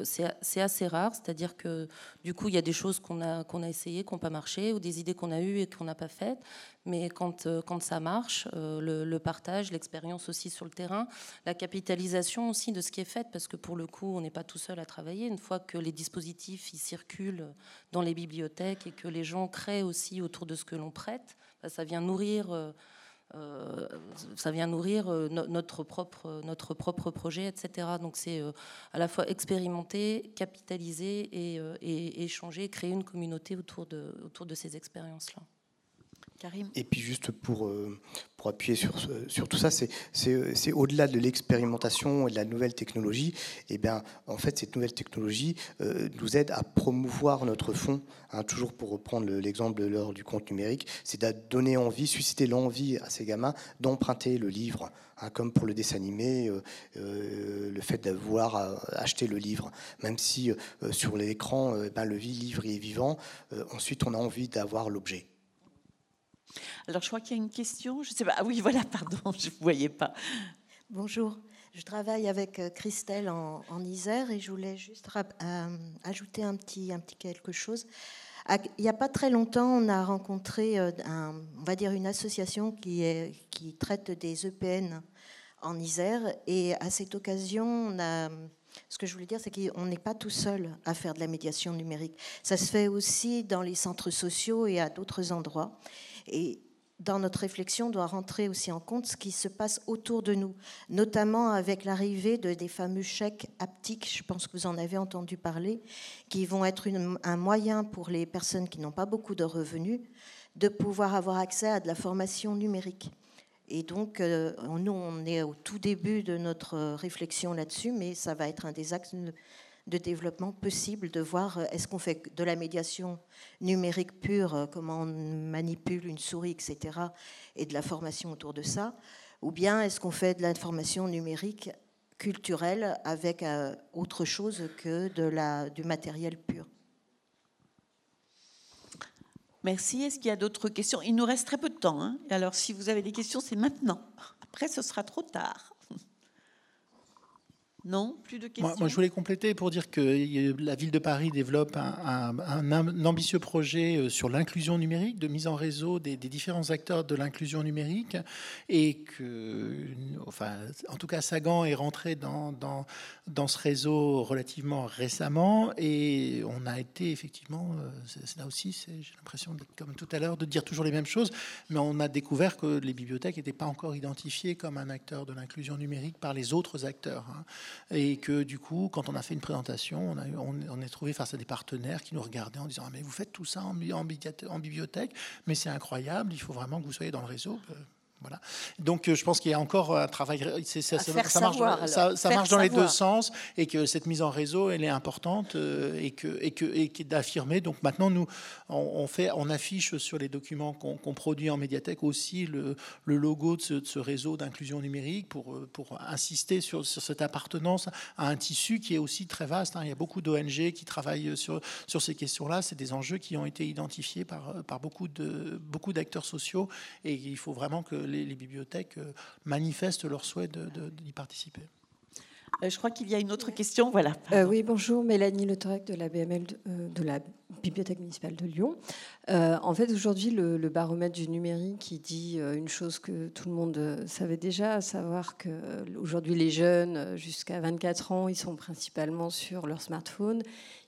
c'est assez rare. C'est-à-dire que du coup, il y a des choses qu'on a, essayées, qui n'ont pas marché, ou des idées qu'on a eues et qu'on n'a pas faites. Mais quand, ça marche, le, partage, l'expérience aussi sur le terrain, la capitalisation aussi de ce qui est fait, parce que pour le coup, on n'est pas tout seul à travailler. Une fois que les dispositifs circulent dans les bibliothèques et que les gens créent aussi autour de ce que l'on prête, bah, ça vient nourrir euh, ça vient nourrir euh, notre propre, notre propre projet, etc. Donc c'est euh, à la fois expérimenter, capitaliser et, et, échanger, créer une communauté autour de, autour de ces expériences-là. Et puis juste pour, euh, pour appuyer sur, sur tout ça, c'est au-delà de l'expérimentation et de la nouvelle technologie. Et eh bien, en fait, cette nouvelle technologie euh, nous aide à promouvoir notre fonds. Hein, toujours pour reprendre l'exemple de l'heure du compte numérique, c'est de donner envie, susciter l'envie à ces gamins d'emprunter le livre. Hein, comme pour le dessin animé, euh, le fait d'avoir acheté le livre, même si sur l'écran, ben, le livre est vivant, ensuite on a envie d'avoir l'objet. Alors, je crois qu'il y a une question. Je sais pas. Ah oui, voilà, pardon, je ne voyais pas. Bonjour. Je travaille avec euh, Christelle en, Isère et je voulais juste euh, ajouter un petit, quelque chose. Il n'y a pas très longtemps, on a rencontré, euh, on va dire, une association qui, traite des EPN en Isère. Et à cette occasion, ce que je voulais dire, c'est qu'on n'est pas tout seul à faire de la médiation numérique. Ça se fait aussi dans les centres sociaux et à d'autres endroits. Et dans notre réflexion, doit rentrer aussi en compte ce qui se passe autour de nous, notamment avec l'arrivée de, des fameux chèques haptiques, je pense que vous en avez entendu parler, qui vont être un moyen pour les personnes qui n'ont pas beaucoup de revenus de pouvoir avoir accès à de la formation numérique. Et donc, euh, nous, on est au tout début de notre réflexion là-dessus, mais ça va être un des axes de développement possible, de voir euh, est-ce qu'on fait de la médiation numérique pure, euh, comment on manipule une souris, etc., et de la formation autour de ça, ou bien est-ce qu'on fait de la formation numérique culturelle avec euh, autre chose que de la, du matériel pur? Merci. Est-ce qu'il y a d'autres questions? Il nous reste très peu de temps. Hein. Alors, si vous avez des questions, c'est maintenant. Après, ce sera trop tard. Non, plus de questions. Moi, je voulais compléter pour dire que la ville de Paris développe un, ambitieux projet euh, sur l'inclusion numérique, de mise en réseau des, différents acteurs de l'inclusion numérique, et que, enfin, en tout cas, Sagan est rentré dans, dans, dans ce réseau relativement récemment, et on a été effectivement, euh, là aussi, j'ai l'impression, comme tout à l'heure, de dire toujours les mêmes choses, mais on a découvert que les bibliothèques n'étaient pas encore identifiées comme un acteur de l'inclusion numérique par les autres acteurs. Hein et que du coup, quand on a fait une présentation, on, a, on, est trouvé face à des partenaires qui nous regardaient en disant ah, mais vous faites tout ça en, en bibliothèque, mais c'est incroyable, il faut vraiment que vous soyez dans le réseau. Euh, voilà. Donc euh, je pense qu'il y a encore un travail. Ça, ça, marche, ça, marche dans les deux sens et que cette mise en réseau, elle est importante euh, et que et que et d'affirmer. Donc maintenant nous, on, fait, on affiche sur les documents qu'on produit en médiathèque aussi le, le logo de ce, réseau d'inclusion numérique pour pour insister sur, sur, cette appartenance à un tissu qui est aussi très vaste. Hein. Il y a beaucoup d'ONG qui travaillent sur sur ces questions-là. C'est des enjeux qui ont été identifiés par par beaucoup de beaucoup d'acteurs sociaux et il faut vraiment que les, bibliothèques euh, manifestent leur souhait d'y participer. Euh, je crois qu'il y a une autre question. Voilà. Euh, oui, bonjour, Mélanie Le de la BML de, la Bibliothèque municipale de Lyon. en fait, aujourd'hui, le, le, baromètre du numérique qui dit une chose que tout le monde savait déjà, à savoir que aujourd'hui les jeunes jusqu'à 24 ans, ils sont principalement sur leur smartphone.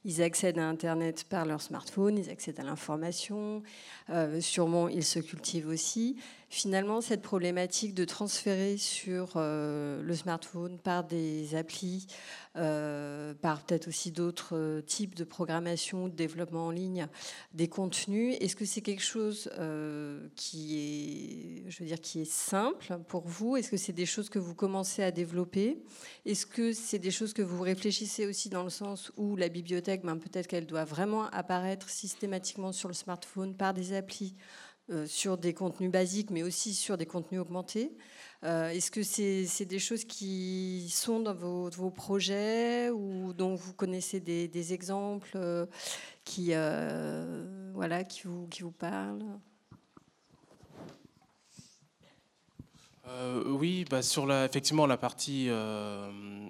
Ils accèdent à Internet par leur smartphone, ils accèdent à l'information. sûrement, ils se cultivent aussi finalement cette problématique de transférer sur euh, le smartphone par des applis, euh, par peut-être aussi d'autres euh, types de programmation, de développement en ligne, des contenus, est-ce que c'est quelque chose qui est, je veux dire, qui est simple pour vous? Est-ce que c'est des choses que vous commencez à développer? Est-ce que c'est des choses que vous réfléchissez aussi dans le sens où la bibliothèque, ben, peut-être qu'elle doit vraiment apparaître systématiquement sur le smartphone par des applis euh, sur des contenus basiques, mais aussi sur des contenus augmentés. Euh, est-ce que c'est des choses qui sont dans vos, projets ou dont vous connaissez des, exemples euh, qui, voilà, qui, vous, qui vous parlent? Oui, bah sur la, effectivement la partie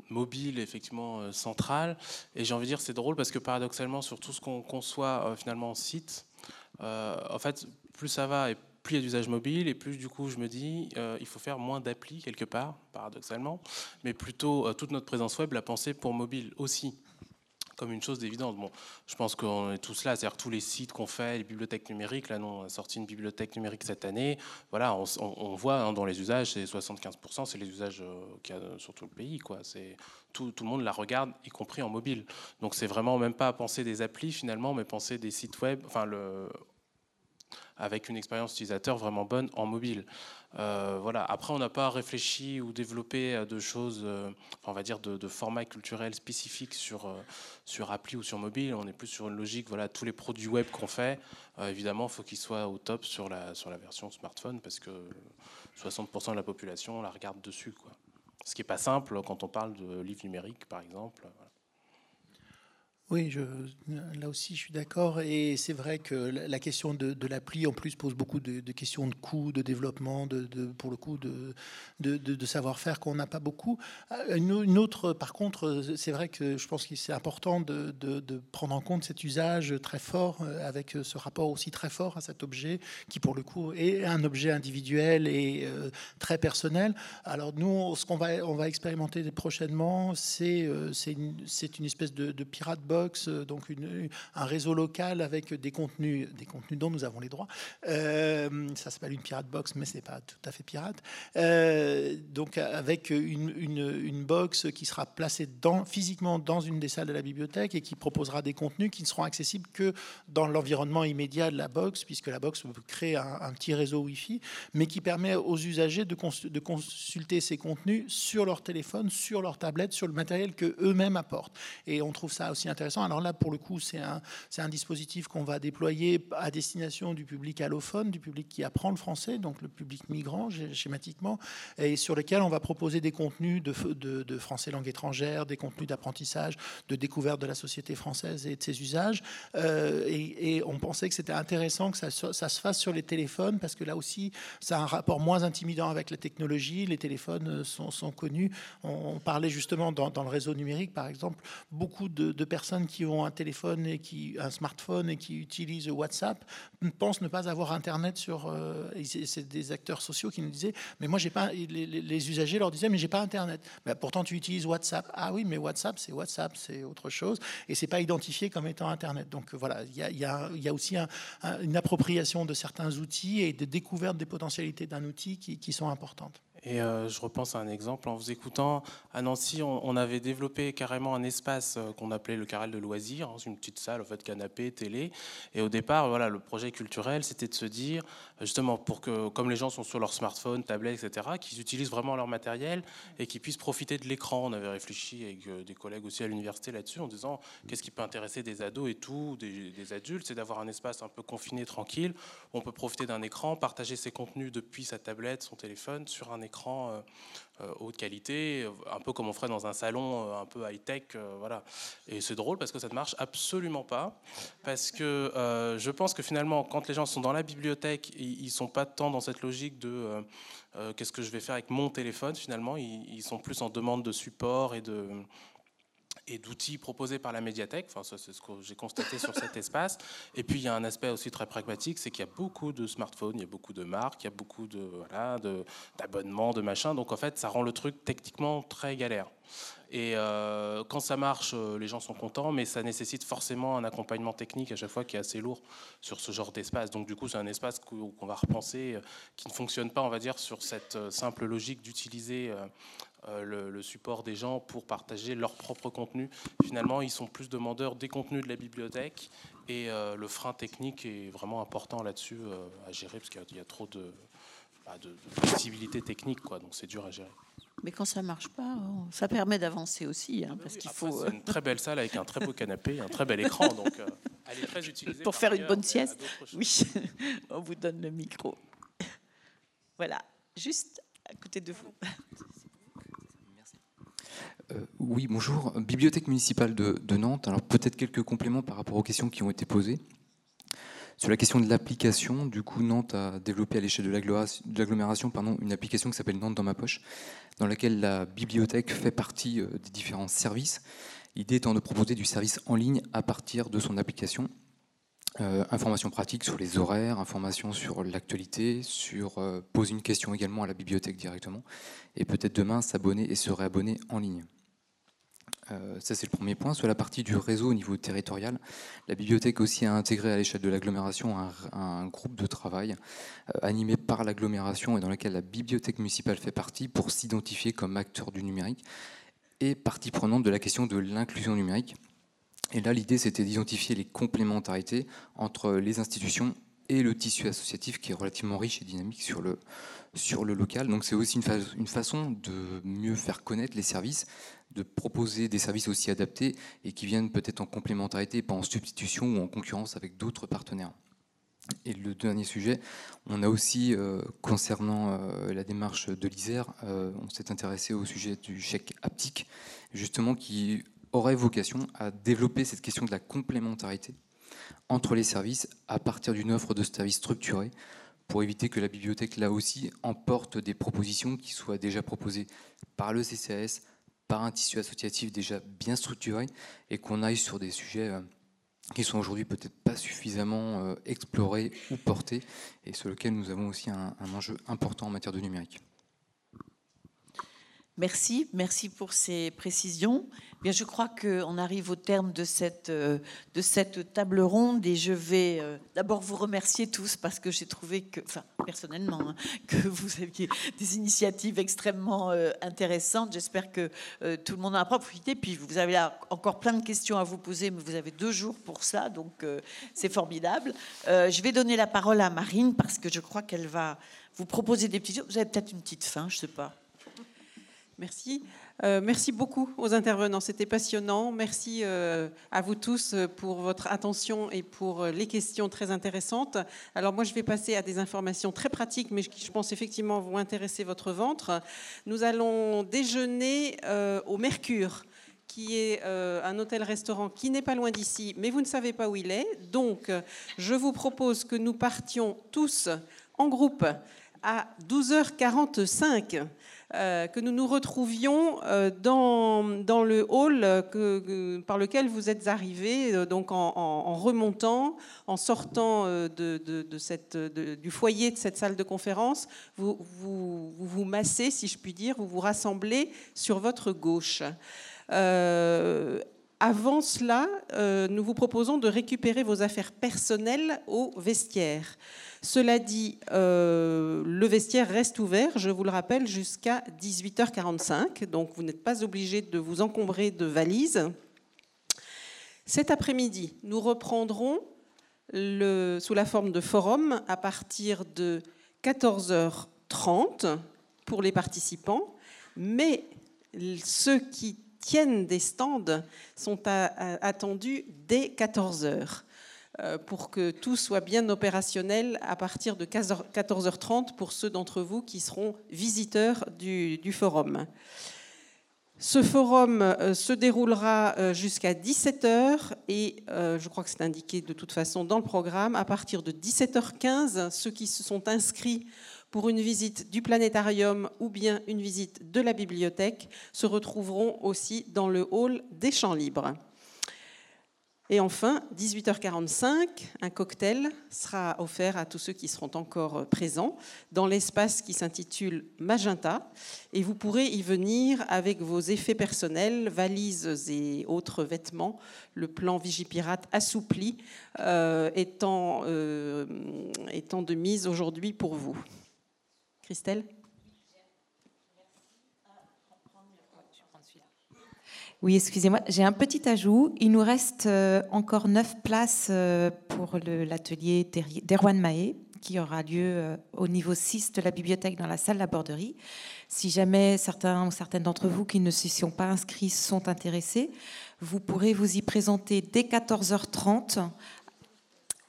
mobile, effectivement centrale. Et j'ai envie de dire, c'est drôle parce que paradoxalement, sur tout ce qu'on conçoit finalement en site, en fait, plus ça va et plus il y a d'usage mobile, et plus du coup je me dis, euh, il faut faire moins d'applis quelque part, paradoxalement, mais plutôt euh, toute notre présence web la penser pour mobile aussi, comme une chose d'évidence. Bon, je pense qu'on est tous là, c'est-à-dire tous les sites qu'on fait, les bibliothèques numériques, là, on a sorti une bibliothèque numérique cette année, voilà, on, voit hein, dans les usages, c'est 75%, c'est les usages euh, qu'il y a sur tout le pays, quoi. C'est tout, tout, le monde la regarde, y compris en mobile. Donc c'est vraiment même pas penser des applis finalement, mais penser des sites web, enfin le avec une expérience utilisateur vraiment bonne en mobile. Euh, voilà. Après, on n'a pas réfléchi ou développé de choses, euh, on va dire, de, formats culturels sur, euh, sur appli ou sur mobile. On est plus sur une logique, voilà, tous les produits web qu'on fait, évidemment, il faut qu'ils soient au top sur la, sur la version smartphone parce que 60% de la population la regarde dessus. Quoi. Ce qui n'est pas simple quand on parle de livres numériques, par exemple. Oui, là aussi, je suis d'accord. Et c'est vrai que la question de, l'appli, en plus, pose beaucoup de, questions de coûts, de développement, de, pour le coup, de, savoir-faire qu'on n'a pas beaucoup. Euh, une, autre, par contre, c'est vrai que je pense que c'est important de, prendre en compte cet usage très fort, euh, avec ce rapport aussi très fort à cet objet, qui, pour le coup, est un objet individuel et euh, très personnel. Alors, nous, ce qu'on va, on va expérimenter prochainement, c'est une, une espèce de, pirate box euh, donc un réseau local avec des contenus, des contenus dont nous avons les droits. Euh, ça s'appelle une pirate box, mais c'est pas tout à fait pirate. Euh, donc avec une, une, box qui sera placée dans, physiquement dans une des salles de la bibliothèque et qui proposera des contenus qui ne seront accessibles que dans l'environnement immédiat de la box, puisque la box crée un, un petit réseau Wi-Fi, mais qui permet aux usagers de, consulter ces contenus sur leur téléphone, sur leur tablette, sur le matériel que eux-mêmes apportent. Et on trouve ça aussi intéressant Alors là, pour le coup, c'est un, dispositif qu'on va déployer à destination du public allophone, du public qui apprend le français, donc le public migrant schématiquement, et sur lequel on va proposer des contenus de, français langue étrangère, des contenus d'apprentissage, de découverte de la société française et de ses usages. Euh, et, on pensait que c'était intéressant que ça, se fasse sur les téléphones, parce que là aussi, ça a un rapport moins intimidant avec la technologie. Les téléphones sont, connus. On, parlait justement dans, le réseau numérique, par exemple, beaucoup de, personnes qui ont un téléphone et qui un smartphone et qui utilisent WhatsApp pensent ne pas avoir Internet sur. Euh, c'est des acteurs sociaux qui nous disaient, mais moi j'ai pas. Les, usagers leur disaient, mais j'ai pas Internet. Mais pourtant tu utilises WhatsApp. Ah oui, mais WhatsApp c'est WhatsApp, c'est autre chose et c'est pas identifié comme étant Internet. Donc voilà, il y a, y y a aussi une appropriation de certains outils et de découverte des potentialités d'un outil qui sont importantes. Et euh, je repense à un exemple. En vous écoutant, à Nancy, on, avait développé carrément un espace euh, qu'on appelait le carrel de loisirs, hein, une petite salle, en fait, canapé, télé. Et au départ, voilà, le projet culturel, c'était de se dire, justement, pour que, comme les gens sont sur leur smartphone, tablette, etc., qu'ils utilisent vraiment leur matériel et qu'ils puissent profiter de l'écran. On avait réfléchi avec euh, des collègues aussi à l'université là-dessus, en disant, qu'est-ce qui peut intéresser des ados et tout, des, des adultes, c'est d'avoir un espace un peu confiné, tranquille, où on peut profiter d'un écran, partager ses contenus depuis sa tablette, son téléphone, sur un écran euh, haute qualité, un peu comme on ferait dans un salon euh, un peu high-tech. voilà. Et c'est drôle parce que ça ne marche absolument pas. Parce que je pense que finalement, quand les gens sont dans la bibliothèque, ils ne sont pas tant dans cette logique de qu'est-ce que je vais faire avec mon téléphone finalement. ils sont plus en demande de support et de et d'outils proposés par la médiathèque. Enfin, c'est ce que j'ai constaté sur cet espace. Et puis, il y a un aspect aussi très pragmatique, c'est qu'il y a beaucoup de smartphones, il y a beaucoup de marques, il y a beaucoup de, voilà, de, d'abonnements, de machins. Donc, en fait, ça rend le truc techniquement très galère. Et euh, quand ça marche, euh, les gens sont contents, mais ça nécessite forcément un accompagnement technique à chaque fois qui est assez lourd sur ce genre d'espace. Donc du coup, c'est un espace qu'on va repenser, euh, qui ne fonctionne pas, on va dire, sur cette simple logique d'utiliser le, support des gens pour partager leur propre contenu. Finalement, ils sont plus demandeurs des contenus de la bibliothèque et le frein technique est vraiment important là-dessus à gérer parce qu'il y, a trop de, bah, de, possibilités techniques, quoi, donc c'est dur à gérer. Mais quand ça marche pas, ça permet d'avancer aussi, hein, parce qu'il faut. C'est une très belle salle avec un très beau canapé, un très bel écran, donc euh, elle est très utilisée. Pour faire une bonne sieste, oui. On vous donne le micro. Voilà, juste à côté de vous. Euh, oui, bonjour. Bibliothèque municipale de, Nantes. Alors peut-être quelques compléments par rapport aux questions qui ont été posées. Sur la question de l'application, du coup, Nantes a développé à l'échelle de l'agglomération une application qui s'appelle Nantes dans ma poche, dans laquelle la bibliothèque fait partie euh, des différents services. L'idée étant de proposer du service en ligne à partir de son application. Euh, informations pratiques sur les horaires, informations sur l'actualité, sur poser une question également à la bibliothèque directement, et peut-être demain s'abonner et se réabonner en ligne. Euh, ça, c'est le premier point. Sur la partie du réseau au niveau territorial, la bibliothèque aussi a intégré à l'échelle de l'agglomération un, groupe de travail euh, animé par l'agglomération et dans lequel la bibliothèque municipale fait partie pour s'identifier comme acteur du numérique et partie prenante de la question de l'inclusion numérique. Et là, l'idée, c'était d'identifier les complémentarités entre les institutions et le tissu associatif qui est relativement riche et dynamique sur le, sur le local. Donc c'est aussi une, façon de mieux faire connaître les services, de proposer des services aussi adaptés et qui viennent peut-être en complémentarité, pas en substitution ou en concurrence avec d'autres partenaires. Et le dernier sujet, on a aussi, euh, concernant euh, la démarche de l'ISER, euh, on s'est intéressé au sujet du chèque haptique, justement qui aurait vocation à développer cette question de la complémentarité entre les services à partir d'une offre de services structurée pour éviter que la bibliothèque, là aussi, emporte des propositions qui soient déjà proposées par le CCAS, par un tissu associatif déjà bien structuré, et qu'on aille sur des sujets euh, qui sont aujourd'hui peut-être pas suffisamment euh, explorés ou portés, et sur lesquels nous avons aussi un, un enjeu important en matière de numérique. Merci, merci pour ces précisions. Bien, je crois qu'on arrive au terme de cette, euh, de cette table ronde et je vais euh, d'abord vous remercier tous parce que j'ai trouvé que, enfin personnellement, hein, que vous aviez des initiatives extrêmement euh, intéressantes. J'espère que tout le monde en a profité. Puis vous avez encore plein de questions à vous poser, mais vous avez deux jours pour ça, donc c'est formidable. je vais donner la parole à Marine parce que je crois qu'elle va vous proposer des petites choses. Vous avez peut-être une petite fin, je ne sais pas. Merci. Euh, merci beaucoup aux intervenants, c'était passionnant. Merci euh, à vous tous pour votre attention et pour les questions très intéressantes. Alors moi, je vais passer à des informations très pratiques, mais qui, je pense effectivement vont intéresser votre ventre. Nous allons déjeuner euh, au Mercure qui est un hôtel-restaurant qui n'est pas loin d'ici, mais vous ne savez pas où il est. Donc, je vous propose que nous partions tous en groupe à 12h45 euh, que nous nous retrouvions euh, dans, dans le hall que, par lequel vous êtes arrivés, euh, donc en, remontant, en sortant de, du foyer de cette salle de conférence, vous, vous massez, si je puis dire, vous vous rassemblez sur votre gauche. avant cela, nous vous proposons de récupérer vos affaires personnelles au vestiaire. Cela dit, euh, le vestiaire reste ouvert, je vous le rappelle, jusqu'à 18h45, donc vous n'êtes pas obligé de vous encombrer de valises. Cet après-midi, nous reprendrons sous la forme de forum à partir de 14h30 pour les participants, mais ceux qui tiennent des stands sont attendus dès 14h. Euh, pour que tout soit bien opérationnel à partir de 14h30 pour ceux d'entre vous qui seront visiteurs du, forum. Ce forum euh, se déroulera euh, jusqu'à 17h et je crois que c'est indiqué de toute façon dans le programme. À partir de 17h15, ceux qui se sont inscrits pour une visite du planétarium ou bien une visite de la bibliothèque se retrouveront aussi dans le hall des champs libres. Et enfin, 18h45, un cocktail sera offert à tous ceux qui seront encore présents dans l'espace qui s'intitule Magenta. Et vous pourrez y venir avec vos effets personnels, valises et autres vêtements, le plan Vigipirate assoupli euh, étant, euh, étant de mise aujourd'hui pour vous. Christelle? Oui, excusez-moi, j'ai un petit ajout. Il nous reste euh, encore neuf places euh, pour l'atelier d'Erwan Mahé, qui aura lieu euh, au niveau 6 de la bibliothèque dans la salle Laborderie. Si jamais certains ou certaines d'entre vous qui ne se sont pas inscrits sont intéressés, vous pourrez vous y présenter dès 14h30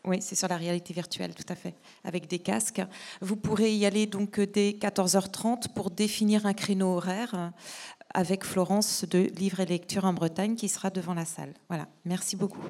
oui, c'est sur la réalité virtuelle, tout à fait, avec des casques. Vous pourrez y aller donc dès 14h30 pour définir un créneau horaire avec Florence de Livre et Lecture en Bretagne qui sera devant la salle. Voilà, merci beaucoup.